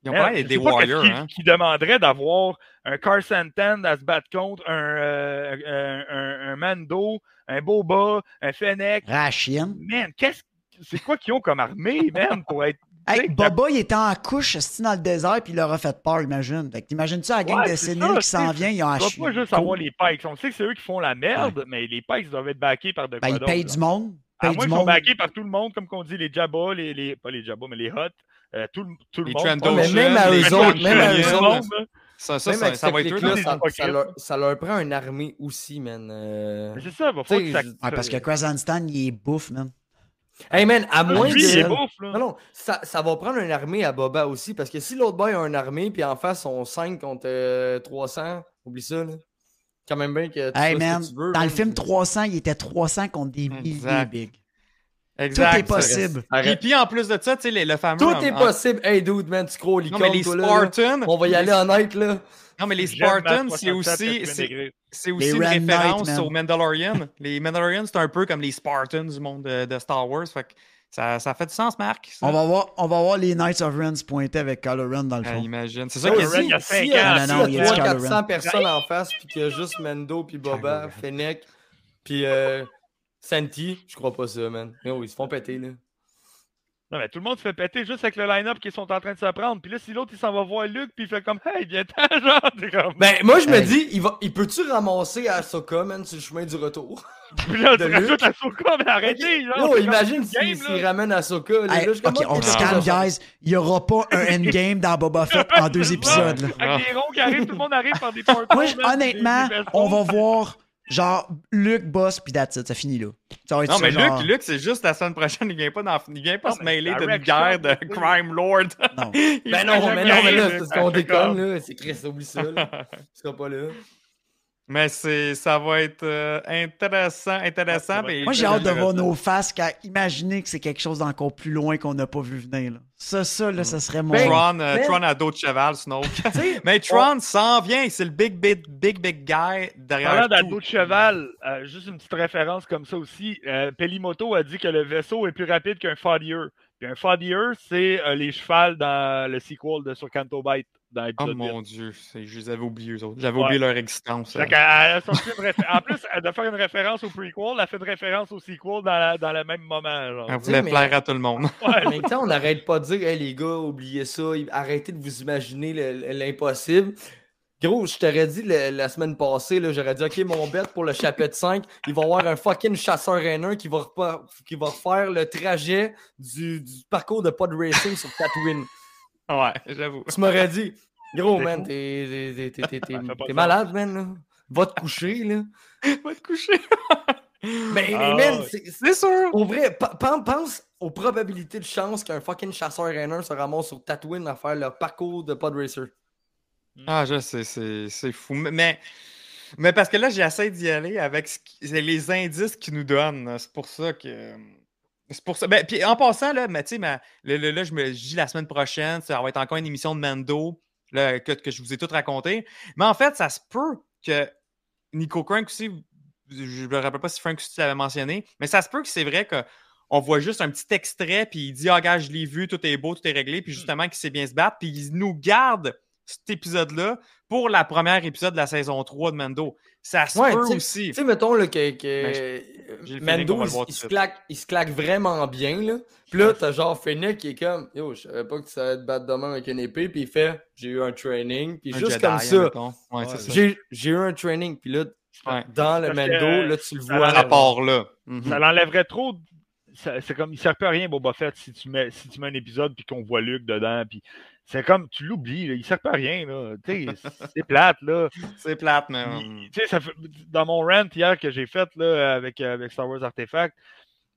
Ils ont pas l'air des pas warriors. qui, Hein. qui demanderait d'avoir un Carson Ten à se battre contre, un, euh, un, un- un Mando, un Boba, un Fennec. Rachien. Man, qu'est-ce c'est quoi qu'ils ont comme armée, man, pour être. Hey, Boba, il était en couche, dans le désert, puis il leur a fait peur, imagine. Fait que t'imagines-tu la gang Ouais, de séniles ça, qui s'en vient, ils ont haché. dois pas juste avoir les Pikes. On sait que c'est eux qui font la merde, mais les Pikes doivent être backés par de Ben, quoi ils payent du monde. À moins du qu'ils sont backés par tout le monde, comme qu'on dit, les Jabba, les, les, pas les Jabba, mais les Hot, euh, tout, le- tout le Les monde. Mais même à les eux autres, même à eux autres. Ça, ça, Même ça, avec ça cette va être eux. là. ça, leur, là. ça leur prend une armée aussi, man. euh. Mais C'est ça, il va falloir que ça. je- Ouais, parce que Crescent Stan, il est bouffe, man. Hey, man, à moins Lui, il est de... bouffe, là. Non, non, ça, ça va prendre une armée à Boba aussi, parce que si l'autre boy a une armée, puis en face, on 5 contre euh, 300, oublie ça, là. Quand même bien que tu Hey, fais ce man, que tu veux, dans man. le film 300, il était 300 contre des milliers, Exact. big. Exact. Tout est possible. Arrête. puis en plus de ça, tu sais, le fameux. Tout en- est en- possible. Hey, dude, man, tu crois au Non, mais les toi, là, là. Spartans. On va y aller honnête, là. Non, mais les Spartans, c'est 67 aussi. c'est- aussi une référence Knight, aux Mandalorian. les Mandalorians, c'est un peu comme les Spartans du monde de, de Star Wars. Fait que ça, ça fait du sens, Marc. ça. On va, voir, on va voir les Knights of Ren se pointer avec Kylo Ren dans le Ah, fond. imagine. C'est ça qu'il Ren, dit. il y a si, cinq si, ans. Non, si non, il y a a dit 300 Kylo 400 Ren. personnes en face, puis qu'il y a juste Mendo, puis Boba, Fennec, puis euh, Santi, je crois pas ça, man. Mais oui, ils se font péter, là. Non, mais tout le monde se fait péter juste avec le line-up qu'ils sont en train de se prendre. Puis là, si l'autre, il s'en va voir Luke, puis il fait comme, hey, viens-t'en, genre, t'es comme. Ben, moi, je me Hey. dis, il, va, il peut-tu ramasser Ahsoka, man, sur le chemin du retour? Puis là, de tu rajoutes Luke. la Soka, mais arrêtez, genre. Yo, c'est comme imagine s'il s'il là. ramène Ahsoka. Là, Hey, là, ok, on se calme, guys. Il n'y aura pas un endgame dans Boba Fett en deux épisodes. là. Avec des ronds qui arrivent, tout le monde arrive par des portals. Moi, honnêtement, des- des on va voir genre Luke, Boss, puis that's it. Ça finit là. Ça va être Non, mais genre- Luc, Luc c'est juste la semaine prochaine. Il vient pas, dans, il vient pas Non, se mêler d'une guerre de crime lord. Non. Ben non, mais non, mais là, c'est ce qu'on déconne, là. C'est Chris, oublie ça, là. Tu seras pas là. Mais c'est, ça va être euh, intéressant, intéressant. mais être Moi, j'ai hâte de voir intéressant. nos faces qu'à imaginer que c'est quelque chose d'encore plus loin qu'on n'a pas vu venir. Là. Ça, ça, là, ça serait mon. Ben, Tron, euh, Mais- Tron a d'autres chevals, Snoke. Tu sais, mais Tron s'en vient, c'est le big, big, big, big guy derrière Parlant tout. d'ado de cheval, euh, juste une petite référence comme ça aussi. Euh, Pelimoto a dit que le vaisseau est plus rapide qu'un Foddier. Puis un Foddier, c'est euh, les chevals dans le sequel de sur Canto Bite dans Oh mon 8. dieu, je les avais oubliés, eux autres. J'avais Ouais. oublié leur existence. Fait elle a réfé- En plus, elle de faire une référence au prequel, elle a fait une référence au sequel dans, la- dans le même moment. Genre. Elle voulait mais- plaire à tout le monde. Ouais. En même temps, on n'arrête pas de dire, hey les gars, oubliez ça, arrêtez de vous imaginer le- l'impossible. Gros, je t'aurais dit le- la semaine passée, j'aurais dit, OK, mon bête pour le chapitre 5, il va y avoir un fucking chasseur haineux qui va, repa- qui va refaire le trajet du, du parcours de pod racing sur Tatooine. Ouais, j'avoue. Tu m'aurais dit, gros, man, t'es malade, man. Là. Va te coucher, là. Va te coucher. Mais, Ah, man, c'est- C'est sûr. Au vrai, pense aux probabilités de chance qu'un fucking chasseur haineux se ramasse sur Tatooine à faire le parcours de pod racer. Ah, je sais, c'est c'est fou. Mais- Mais, parce que là, j'essaie d'y aller avec ce qui- c'est les indices qu'ils nous donnent. C'est pour ça que. C'est pour ça. Ben, puis en passant, là, mais, ma- je me dis la semaine prochaine, ça va être encore une émission de Mando là, que, que je vous ai tout raconté. Mais en fait, ça se peut que Nico Crank aussi, je ne me rappelle pas si Frank aussi l'avait mentionné, mais ça se peut que c'est vrai que on voit juste un petit extrait, puis il dit Ah, gars, je l'ai vu, tout est beau, tout est réglé, puis justement qu'il sait bien se battre, puis il nous garde cet épisode-là pour la première épisode de la saison 3 de Mando. Ça se Ouais, peut aussi. Tu sais, mettons là, que, que Ben, Mando, il, se claque, il se claque vraiment bien. Là. Puis là, t'as genre Fennec qui est comme Yo, je savais pas que tu savais te battre de même avec une épée. Puis il fait J'ai eu un training. Puis Un juste Jedi, comme ça. Ouais, j'ai j'ai eu un training. Puis là, Ouais. dans le Parce que, Mando, euh, là, tu le vois. rapport là. Mhm. Ça l'enlèverait trop. C'est comme, il sert plus à rien, Boba Fett, si tu mets, si tu mets un épisode puis qu'on voit Luke dedans. Puis c'est comme, tu l'oublies, il sert plus à rien. C'est plate, là. C'est plate, mais. Il- tu sais, ça fait- dans mon rant hier que j'ai fait là, avec, avec Star Wars Artefact,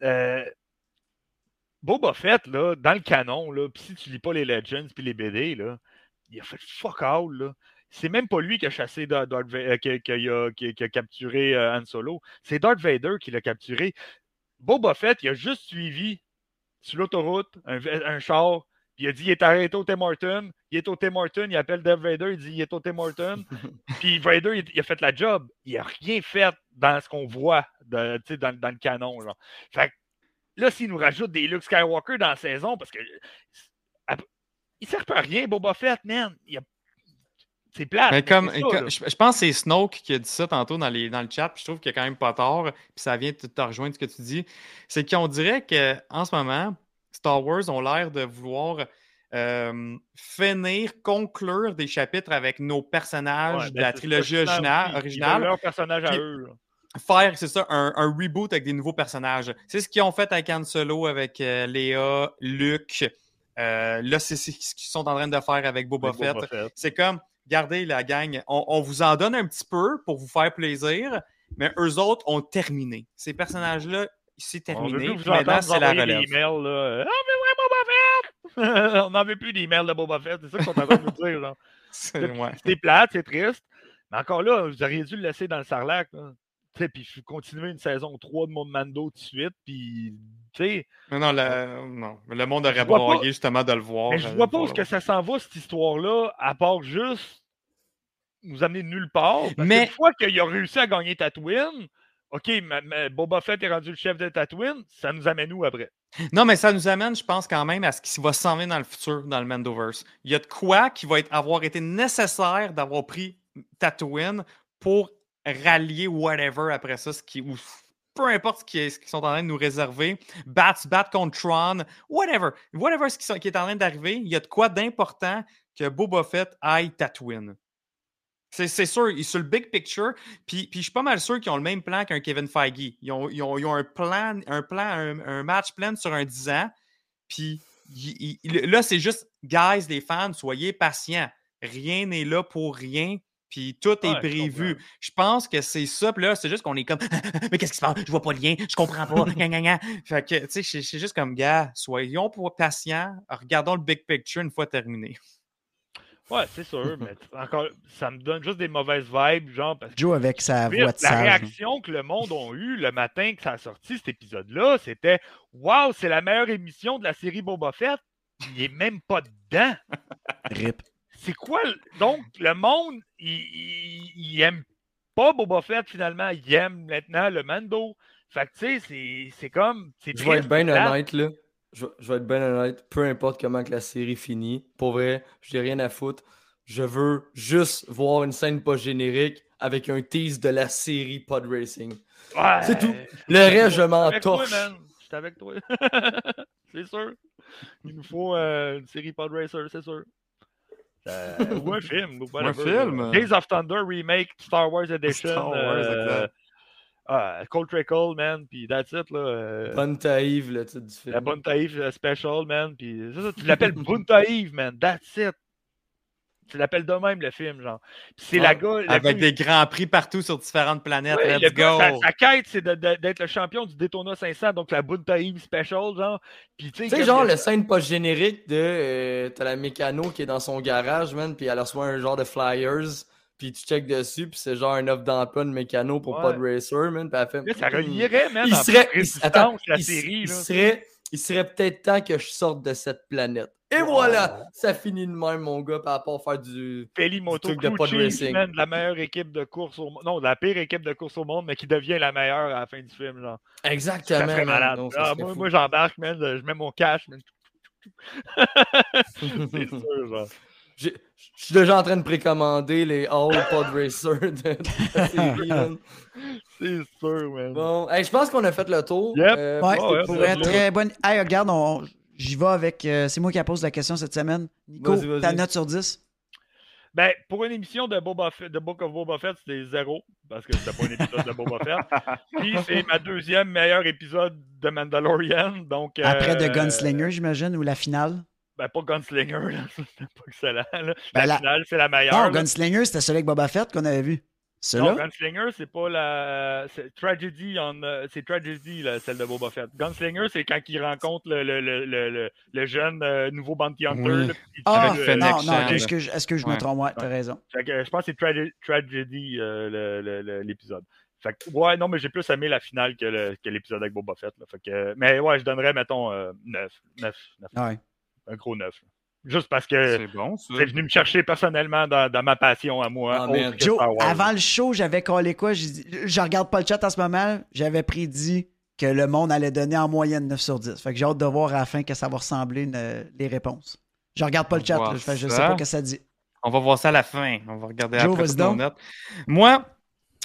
euh, Boba Fett, là, dans le canon, là, pis si tu lis pas les Legends puis les BD, là, il a fait fuck all. Là. C'est même pas lui qui a chassé Darth Darth Va- euh, qui, qui a, qui- qui a capturé euh, Han Solo. C'est Darth Vader qui l'a capturé. Boba Fett, il a juste suivi sur l'autoroute un, un char. Il a dit il est arrêté au Tim Horton. Il est au Tim Horton. Il appelle Darth Vader. Il dit il est au Tim Horton. Puis Vader, il, il a fait la job. Il a rien fait dans ce qu'on voit de- dans, dans le canon. Genre. Fait que là, s'il nous rajoute des Luke Skywalker dans la saison, parce que il sert pas à rien, Boba Fett, man. Il a- C'est plate. Mais comme, ça, je, je pense que c'est Snoke qui a dit ça tantôt dans, les, dans le chat, puis je trouve qu'il a quand même pas tort, puis ça vient de te rejoindre ce que tu dis. C'est qu'on dirait qu'en ce moment, Star Wars ont l'air de vouloir euh, finir, conclure des chapitres avec nos personnages Ouais, de ben, la trilogie originale. ils- ils veulent originale leur personnage à eux. là. faire, c'est ça, un, un reboot avec des nouveaux personnages. C'est ce qu'ils ont fait avec Han Solo, avec euh, Léa, Luke. Euh, là, c'est c'est ce qu'ils sont en train de faire avec Boba Avec Fett. Boba Fett. C'est comme, regardez la gang, on, on vous en donne un petit peu pour vous faire plaisir, mais eux autres ont terminé. Ces personnages-là, c'est terminé. plus Maintenant, c'est la envoyer des relève. emails, là. Ah, mais ouais, Boba Fett! On n'en veut plus d'emails de Boba Fett. C'est ça en train de nous dire. Genre. C'est- ouais. Plate, c'est triste. Mais encore là, vous auriez dû le laisser dans le sarlac. là. Puis continuer une saison 3 de mon Mando tout de suite. Puis, tu sais, Mais non, le, non, le monde aurait vois pas- broyé justement de le voir. mais je euh, vois pas pour où que ça s'en va, cette histoire-là, à part juste nous amener nulle part. Parce Mais- qu'une fois qu'il a réussi à gagner Tatooine, OK, ma- ma- Boba Fett est rendu le chef de Tatooine, ça nous amène où après? Non, mais ça nous amène, je pense, quand même à ce qui va s'en venir dans le futur, dans le Mandoverse. Il y a de quoi qui va être, avoir été nécessaire d'avoir pris Tatooine pour rallier whatever après ça, ce qui, ou peu importe ce qu'ils sont en train de nous réserver. Bats, bat contre Tron, whatever. Whatever ce qui est en train d'arriver, il y a de quoi d'important que Boba Fett aille Tatooine. C'est sûr, sur le big picture, puis, puis je suis pas mal sûr qu'ils ont le même plan qu'un Kevin Feige. Ils ont, ils ont- ils ont un plan, un plan, un, un match plan sur un 10 ans. Puis il- il- là, c'est juste, guys, les fans, soyez patients. Rien n'est là pour rien. Puis tout est Ouais, prévu. Je pense que c'est ça. Puis là, c'est juste qu'on est comme, mais qu'est-ce qui se passe? Je vois pas le lien. Je comprends pas. Fait que, tu sais, c'est- juste comme, gars, soyons patients. Regardons le big picture une fois terminé. Ouais, c'est sûr, mais encore, ça me donne juste des mauvaises vibes, genre, parce que Joe avec sa voix de la sage. réaction que le monde a eue le matin que ça a sorti, cet épisode-là, c'était Waouh, c'est la meilleure émission de la série Boba Fett. Il est même pas dedans. Rip. C'est quoi? le- Donc, le monde, il, il, il aime pas Boba Fett finalement. Il aime maintenant le Mando. Fait que, tu sais, c'est- c'est comme. c'est Je vais être bien honnête, là. Je, vais- je vais être bien honnête. Peu importe comment que la série finit. Pour vrai, j'ai rien à foutre. Je veux juste voir une scène pas générique avec un tease de la série Pod Racing. Ouais. C'est tout. Le reste, je m'en torche. man. J'étais avec toi. c'est sûr. Il nous faut euh, une série Pod Racer, c'est sûr. Euh, ou un film. Ou whatever, film. Days of Thunder Remake Star Wars Edition. Star Wars, euh. Ah, Cold Trickle, man. Puis that's it. Là, euh, Bonne taïve, le titre du film. la Buntaïve euh, Special, man. Puis c'est ça, tu l'appelles Buntaïve, man. That's it. Tu l'appelles de même, le film, genre. Puis c'est la Ouais, gars. le Avec des grands prix partout sur différentes planètes. Ouais, le Let's gars, go! sa, sa quête, c'est d'être le champion du Daytona 500, donc la Buntaïve Special, genre. Puis tu sais, genre, que- le scène pas générique de. euh, T'as la mécano qui est dans son garage, man, puis elle reçoit un genre de flyers, puis tu check dessus, puis c'est genre un offre d'emploi de mécano pour Ouais. Pod Racer, man, puis elle fait. Là, ça Hmm. relierait, man, Il serait. il- attends, la il, série. il là. serait. il serait peut-être temps que je sorte de cette planète. Et voilà, ça finit de même, mon gars, par rapport à faire du. Truc de pod racing. man, de la meilleure équipe de course au monde. Non, de la pire équipe de course au monde, mais qui devient la meilleure à la fin du film. Genre. Exactement. Ça serait malade. Non, ça Ah, moi, moi, j'embarque, man. Je mets mon cash, man. C'est sûr, genre. Je suis déjà en train de précommander les All Pod Racer de, de la série. man. C'est sûr, man. Bon, hey, je pense qu'on a fait le tour. Yep. Euh, Ouais, ouais, pour ouais, être très bonne. Hey, regarde, on- j'y vais avec. euh, c'est moi qui pose la question cette semaine. Nico, Vas-y, vas-y. ta note sur 10 Ben, pour une émission de, Boba Fett- de Book of Boba Fett, c'était zéro, parce que c'était pas un épisode de Boba Fett. Puis c'est ma deuxième meilleur épisode de Mandalorian. Donc, Après euh, de Gunslinger, j'imagine, ou la finale? Ben, pas Gunslinger, là. C'était pas excellent. là. Ben, la, la- finale, c'est la meilleure. Non, là. Gunslinger, c'était celui avec Boba Fett qu'on avait vu. Non, Gunslinger, c'est pas la. c'est Tragedy, on, euh, c'est Tragedy, là, celle de Boba Fett. Gunslinger, c'est quand il rencontre le, le, le, le, jeune euh, nouveau Bounty Hunter. Ah, non, non, est-ce que je, est-ce que je me trompe? Ouais, t'as raison. Fait que, je pense que c'est Trage- Tragedy, euh, le- le- le- l'épisode. Fait que, ouais, non, mais j'ai plus aimé la finale que, le- que l'épisode avec Boba Fett. là. Fait que, mais ouais, je donnerais, mettons, euh, 9. 9, 9. Ouais. Un gros 9. Juste parce que C'est bon, venu me chercher personnellement dans, dans ma passion à moi. Ah, Joe, avant le show, j'avais collé quoi? Je regarde pas le chat en ce moment. J'avais prédit que le monde allait donner en moyenne 9 sur 10. Fait que j'ai hâte de voir à la fin que ça va ressembler une- les réponses. Je regarde pas le chat, là. je, voir sais pas ce que ça dit. On va voir ça à la fin. On va regarder Joe, après nos notes. Moi,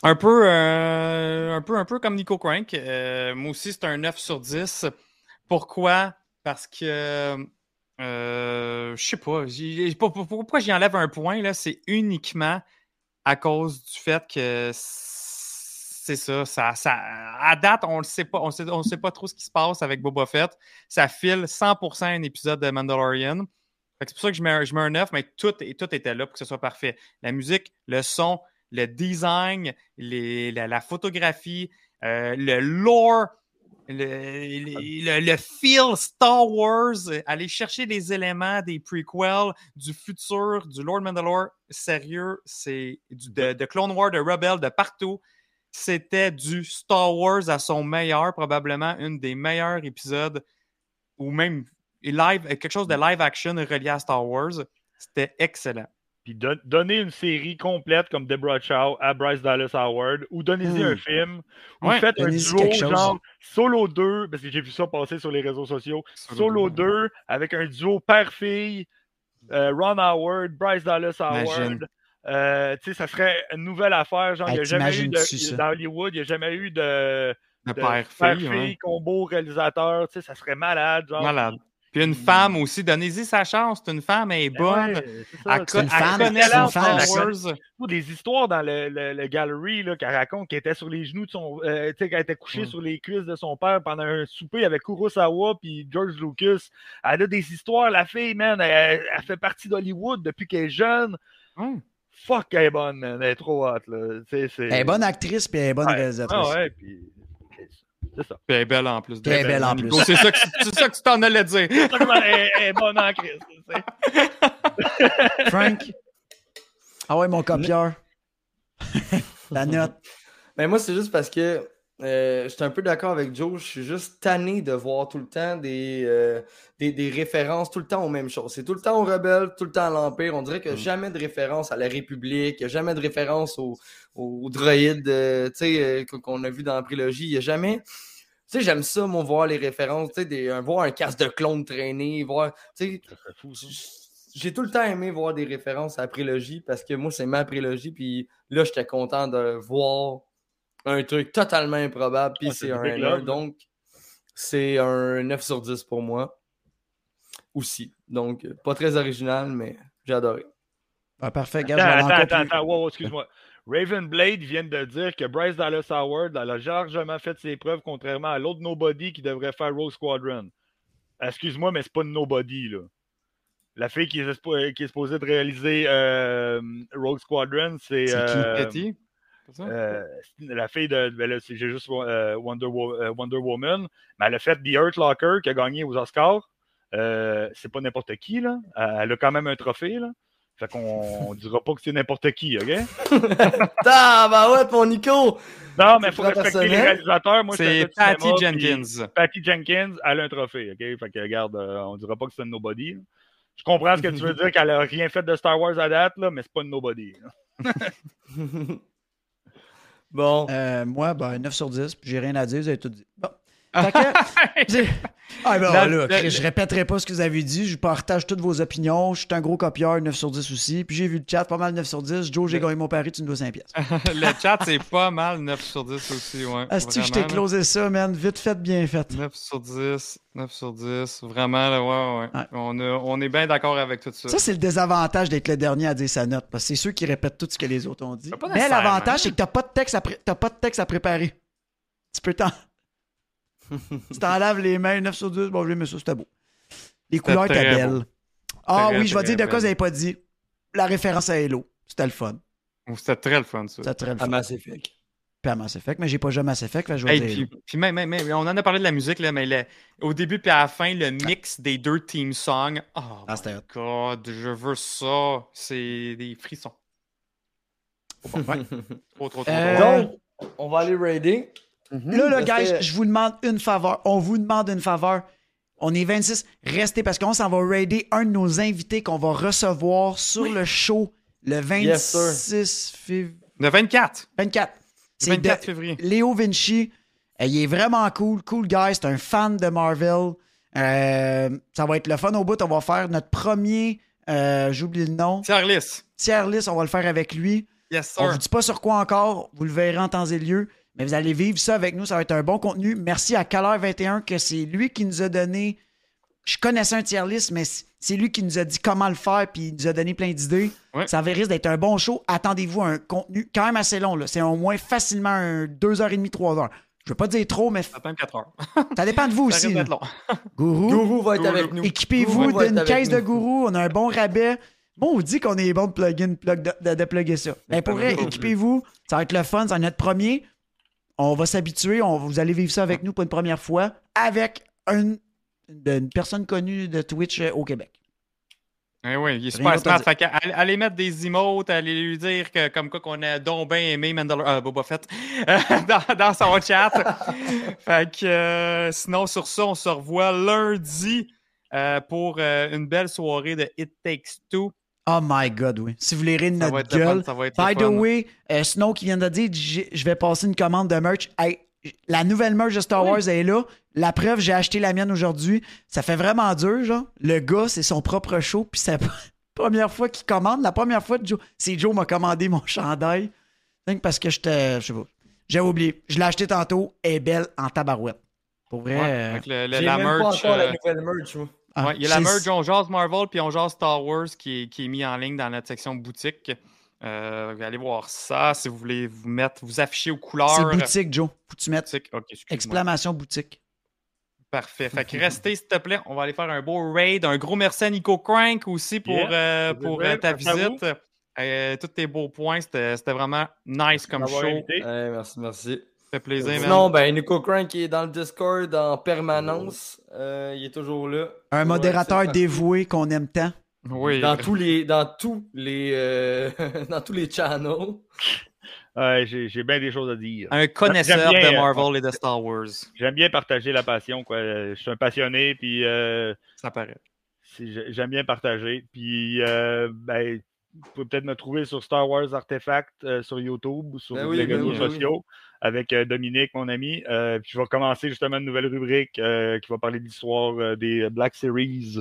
un peu, euh, un peu, un peu comme Nico Crank. euh, moi aussi, c'est un 9 sur 10. Pourquoi? Parce que euh, je sais pas. Pourquoi j'y enlève un point? là, C'est uniquement à cause du fait que c'est ça. À date, on ne sait pas. On sait, sait pas trop ce qui se passe avec Boba Fett. Ça file 100% un épisode de Mandalorian. C'est pour ça que je mets, un, je mets un 9, mais tout, et tout était là pour que ce soit parfait. La musique, le son, le design, la photographie, euh, le lore, le, le, le- feel Star Wars, euh, aller chercher les éléments des prequels, du futur, du Lord Mandalore. Sérieux, c'est de, de Clone Wars, de Rebel, de partout. C'était du Star Wars à son meilleur, probablement une des meilleurs épisodes, ou même live, quelque chose de live action relié à Star Wars. C'était excellent. Puis don- donner une série complète comme Deborah Chow à Bryce Dallas Howard ou donnez-y Hmm. un film ou Ouais, faites un duo genre Solo 2 parce que j'ai vu ça passer sur les réseaux sociaux Solo 2 avec un duo père-fille euh, Ron Howard Bryce Dallas. Howard Euh, tu sais ça serait une nouvelle affaire genre il n'y a jamais eu de, dans Hollywood il n'y a jamais eu de, De de père-fille. ouais. combo réalisateur tu sais ça serait malade genre Malade. Puis une femme aussi, donnez-y sa chance. C'est une femme, elle est Ben bonne. ouais, c'est ça, Elle, C'est une connaît c'est une Wars. Des histoires dans le, le, le gallery là, qu'elle raconte qu'elle était sur les genoux de son. euh, tu sais, qu'elle était couchée Mm. sur les cuisses de son père pendant un souper avec Kurosawa puis George Lucas. Elle a des histoires, la fille, man. Elle, elle fait partie d'Hollywood depuis qu'elle est jeune. Ouais. Fuck, elle est bonne, man. Elle est trop hot, là. C'est- Elle est bonne actrice puis elle est bonne Ouais. réalisatrice. Ah ouais, puis. C'est ça. Puis elle est belle en plus. Elle est belle en plus. C'est ça, que- c'est ça que tu t'en allais dire. elle, est- bonne en crise. tu sais. Frank? Ah ouais, mon copieur. la note. Mais moi, c'est juste parce que euh, je suis un peu d'accord avec Joe. Je suis juste tanné de voir tout le temps des, euh, des, des références tout le temps aux mêmes choses. C'est tout le temps aux rebelles, tout le temps à l'Empire. On dirait qu'il n'y a jamais de référence à la République, il n'y a jamais de référence aux, aux droïdes euh, qu'on- a vu dans la prélogie. Il n'y a jamais. Tu sais, j'aime ça, moi, voir les références, tu sais, des- un- voir un casque de clone traîner, voir. J'ai tout le temps aimé voir des références à la prélogie parce que moi, c'est ma prélogie. Puis là, j'étais content de voir un truc totalement improbable. Puis Ouais, c'est un big 1. love, Donc, c'est un 9 sur 10 pour moi. Aussi. Donc, pas très original, mais j'ai adoré. Ah, parfait, Attends, aller attends, attends, plus- attends, wow, excuse-moi. Raven Blade vient de dire que Bryce Dallas Howard elle a largement fait ses preuves, contrairement à l'autre Nobody qui devrait faire Rogue Squadron. Excuse-moi, mais c'est pas une Nobody, là. La fille qui est, qui est supposée de réaliser euh, Rogue Squadron, c'est. C'est qui? euh, Betty? Euh, la fille de. ben j'ai juste euh, Wonder, Wo- euh, Wonder Woman, mais elle a fait The Earth Locker qui a gagné aux Oscars. Euh, c'est pas n'importe qui, là. Elle a quand même un trophée, là. Fait qu'on on dira pas que c'est n'importe qui, OK? Tabarouette, mon Nico! Non, mais il faut respecter les réalisateurs. Moi, un C'est cinéma, Patty puis Jenkins. Patty Jenkins, elle a un trophée, OK? Fait que, regarde, euh, on dira pas que c'est une nobody. là. Je comprends ce que tu veux dire, qu'elle a rien fait de Star Wars à date, là, mais c'est pas une nobody. Bon. Euh, moi, ben, 9 sur 10, puis j'ai rien à dire, vous avez tout dit. Bon. Que, ah ben La- là, la- Chris, je répéterai pas ce que vous avez dit, je partage toutes vos opinions, je suis un gros copieur, 9 sur 10 aussi, puis j'ai vu le chat, pas mal 9 sur 10. Joe, j'ai gagné mon pari, tu me dois 5 pièces. le chat, c'est pas mal 9 sur 10 aussi, ouais. Asti que je t'ai closé ça, man, vite fait, bien fait. 9 sur 10, 9 sur 10, vraiment, là, ouais, ouais. Ouais. On, a- on est bien d'accord avec tout ça. Ça, c'est le désavantage d'être le dernier à dire sa note, parce que c'est ceux qui répètent tout ce que les autres ont dit. Mais l'avantage, c'est que t'as pas de texte à, pré- t'as pas de texte à préparer. Tu peux t'en... tu t'en laves les mains, 9 sur 10, bon, j'ai aimé ça, c'était beau. Les couleurs étaient belles. beau. Ah Très, oui, je vais dire de quoi vous n'avez pas dit? La référence à Halo. C'était le fun. C'était très le fun, ça. C'était très le À fun. Mass Effect. Puis à Mass Effect, mais j'ai pas joué à Mass Effect, fait que je vais Hey, dire puis, puis même, même- même- on en a parlé de la musique, là, mais le- au début puis à la fin, le mix des deux team songs. Oh Ah, c'était my hot. god, je veux ça. C'est des frissons. Trop, trop, trop, trop. Euh. Donc, on va aller raider. Là, là, Parce guys, que- je vous demande une faveur. On vous demande une faveur. On est 26. Restez parce qu'on s'en va raider un de nos invités qu'on va recevoir sur le show le 26 février. Le 24. 24. Le C'est 24 de- février. Léo Vinci. Euh, il est vraiment cool. Cool guy. C'est un fan de Marvel. Euh, ça va être le fun au bout. On va faire notre premier. euh, J'oublie le nom. Tier list. Tier list. On va le faire avec lui. Yes, On sir. vous dit pas sur quoi encore, vous le verrez en temps et lieu, mais vous allez vivre ça avec nous, ça va être un bon contenu. Merci à Caleur21 que c'est lui qui nous a donné. Je connaissais un tier list, mais c'est lui qui nous a dit comment le faire, puis il nous a donné plein d'idées. Ouais. Ça va risque d'être un bon show. Attendez-vous à un contenu quand même assez long. là. C'est au moins facilement un 2h30, 3h. Je veux pas dire trop, mais Ça prend 4 heures. ça dépend de vous Ça aussi. risque là. d'être long. Gourou, Gourou va être Gourou. avec nous. équipez-vous d'une caisse de gourou. On a un bon rabais. Bon, on dit qu'on est bon de plugin, plug de, de, de plugger ça. Mais pour vrai, équipez-vous. Ça va être le fun. C'est notre premier. On va s'habituer. On, vous allez vivre ça avec nous pour une première fois avec un- une, personne connue de Twitch euh, au Québec. Eh oui, il est super smart. Fait allez, allez mettre des emotes, allez lui dire que, comme quoi qu'on a donc bien aimé Mandalor euh, Boba Fett euh, dans, dans son chat. fait que euh, sinon, sur ça, on se revoit lundi euh, pour une belle soirée de It Takes Two. Oh my God, oui. Si vous voulez rire de Ça va notre fun, gueule. ça va être By the fun. way, euh, Snow qui vient de dire, je vais passer une commande de merch. Hey, la nouvelle merch de Star Wars est là. La preuve, j'ai acheté la mienne aujourd'hui. Ça fait vraiment dur, genre. Le gars, c'est son propre show, puis c'est la première fois qu'il commande. La première fois, Joe, c'est Joe m'a commandé mon chandail. Parce que j'étais, je sais pas. J'ai oublié. Je l'ai acheté tantôt. Elle est belle en tabarouette. Pour vrai. Ouais, euh, avec le- le- J'ai la même pas la euh, nouvelle merch, moi. Ah, ouais, il y a la merch On Jase Marvel puis On Jase Star Wars qui est, qui est mis en ligne dans notre section boutique. Euh, allez voir ça si vous voulez vous mettre, vous afficher aux couleurs. C'est boutique, Joe. Faut que tu Boutique. Excuse-moi. exclamation boutique. Parfait. Fait que restez, s'il te plaît. On va aller faire un beau raid. Un gros merci à Nico Crank aussi pour, Yeah. euh, pour euh, ta visite. Euh, tous tes beaux points. C'était vraiment nice comme show. merci, merci. Ça fait plaisir, man. Sinon, ben, Nico Crank qui est dans le Discord en permanence. Euh, il est toujours là. Un modérateur dévoué qu'on aime tant. Oui. Dans tous les, dans tous les, euh, dans tous les channels. Ouais, j'ai j'ai bien des choses à dire. Un connaisseur bien, de euh, Marvel et de Star Wars. J'aime bien partager la passion. Quoi. Je suis un passionné, puis euh, Ça paraît. j'aime bien partager. Puis, euh, ben, vous pouvez peut-être me trouver sur Star Wars Artefact euh, sur YouTube ou sur Ben les ben réseaux oui, ben oui. Avec euh, Dominique, mon ami. Euh, puis je vais commencer justement une nouvelle rubrique euh, qui va parler de l'histoire euh, des Black Series,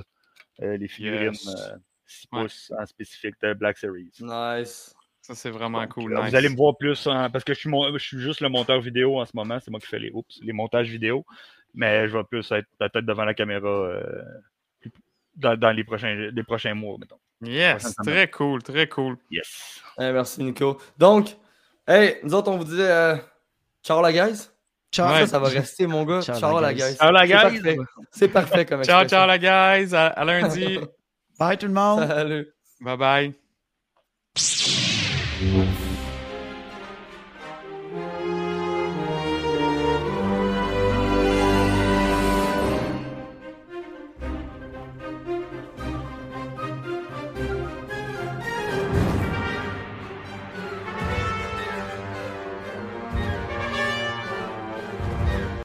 euh, les figurines Yes. euh, 6 Ouais. pouces en spécifique de Black Series. Nice. Ça, c'est vraiment Donc, cool. nice. Vous allez me voir plus en- parce que je suis, mon- je suis juste le monteur vidéo en ce moment. C'est moi qui fais les, oups, les montages vidéo. Mais je vais plus être peut-être devant la caméra euh, dans, dans les, prochains, les prochains mois, mettons. Yes, très cool, très cool. Yes. Eh, merci, Nico. Donc, hey, nous autres, on vous disait euh, ciao la guys. Ciao. Ça, ça va rester, mon gars. Ciao, Ciao, la la guys. Ciao, la C'est guys. parfait. C'est parfait comme Ciao, expression. ciao, la guys. À, à lundi. Bye tout le monde. Salut. bye bye.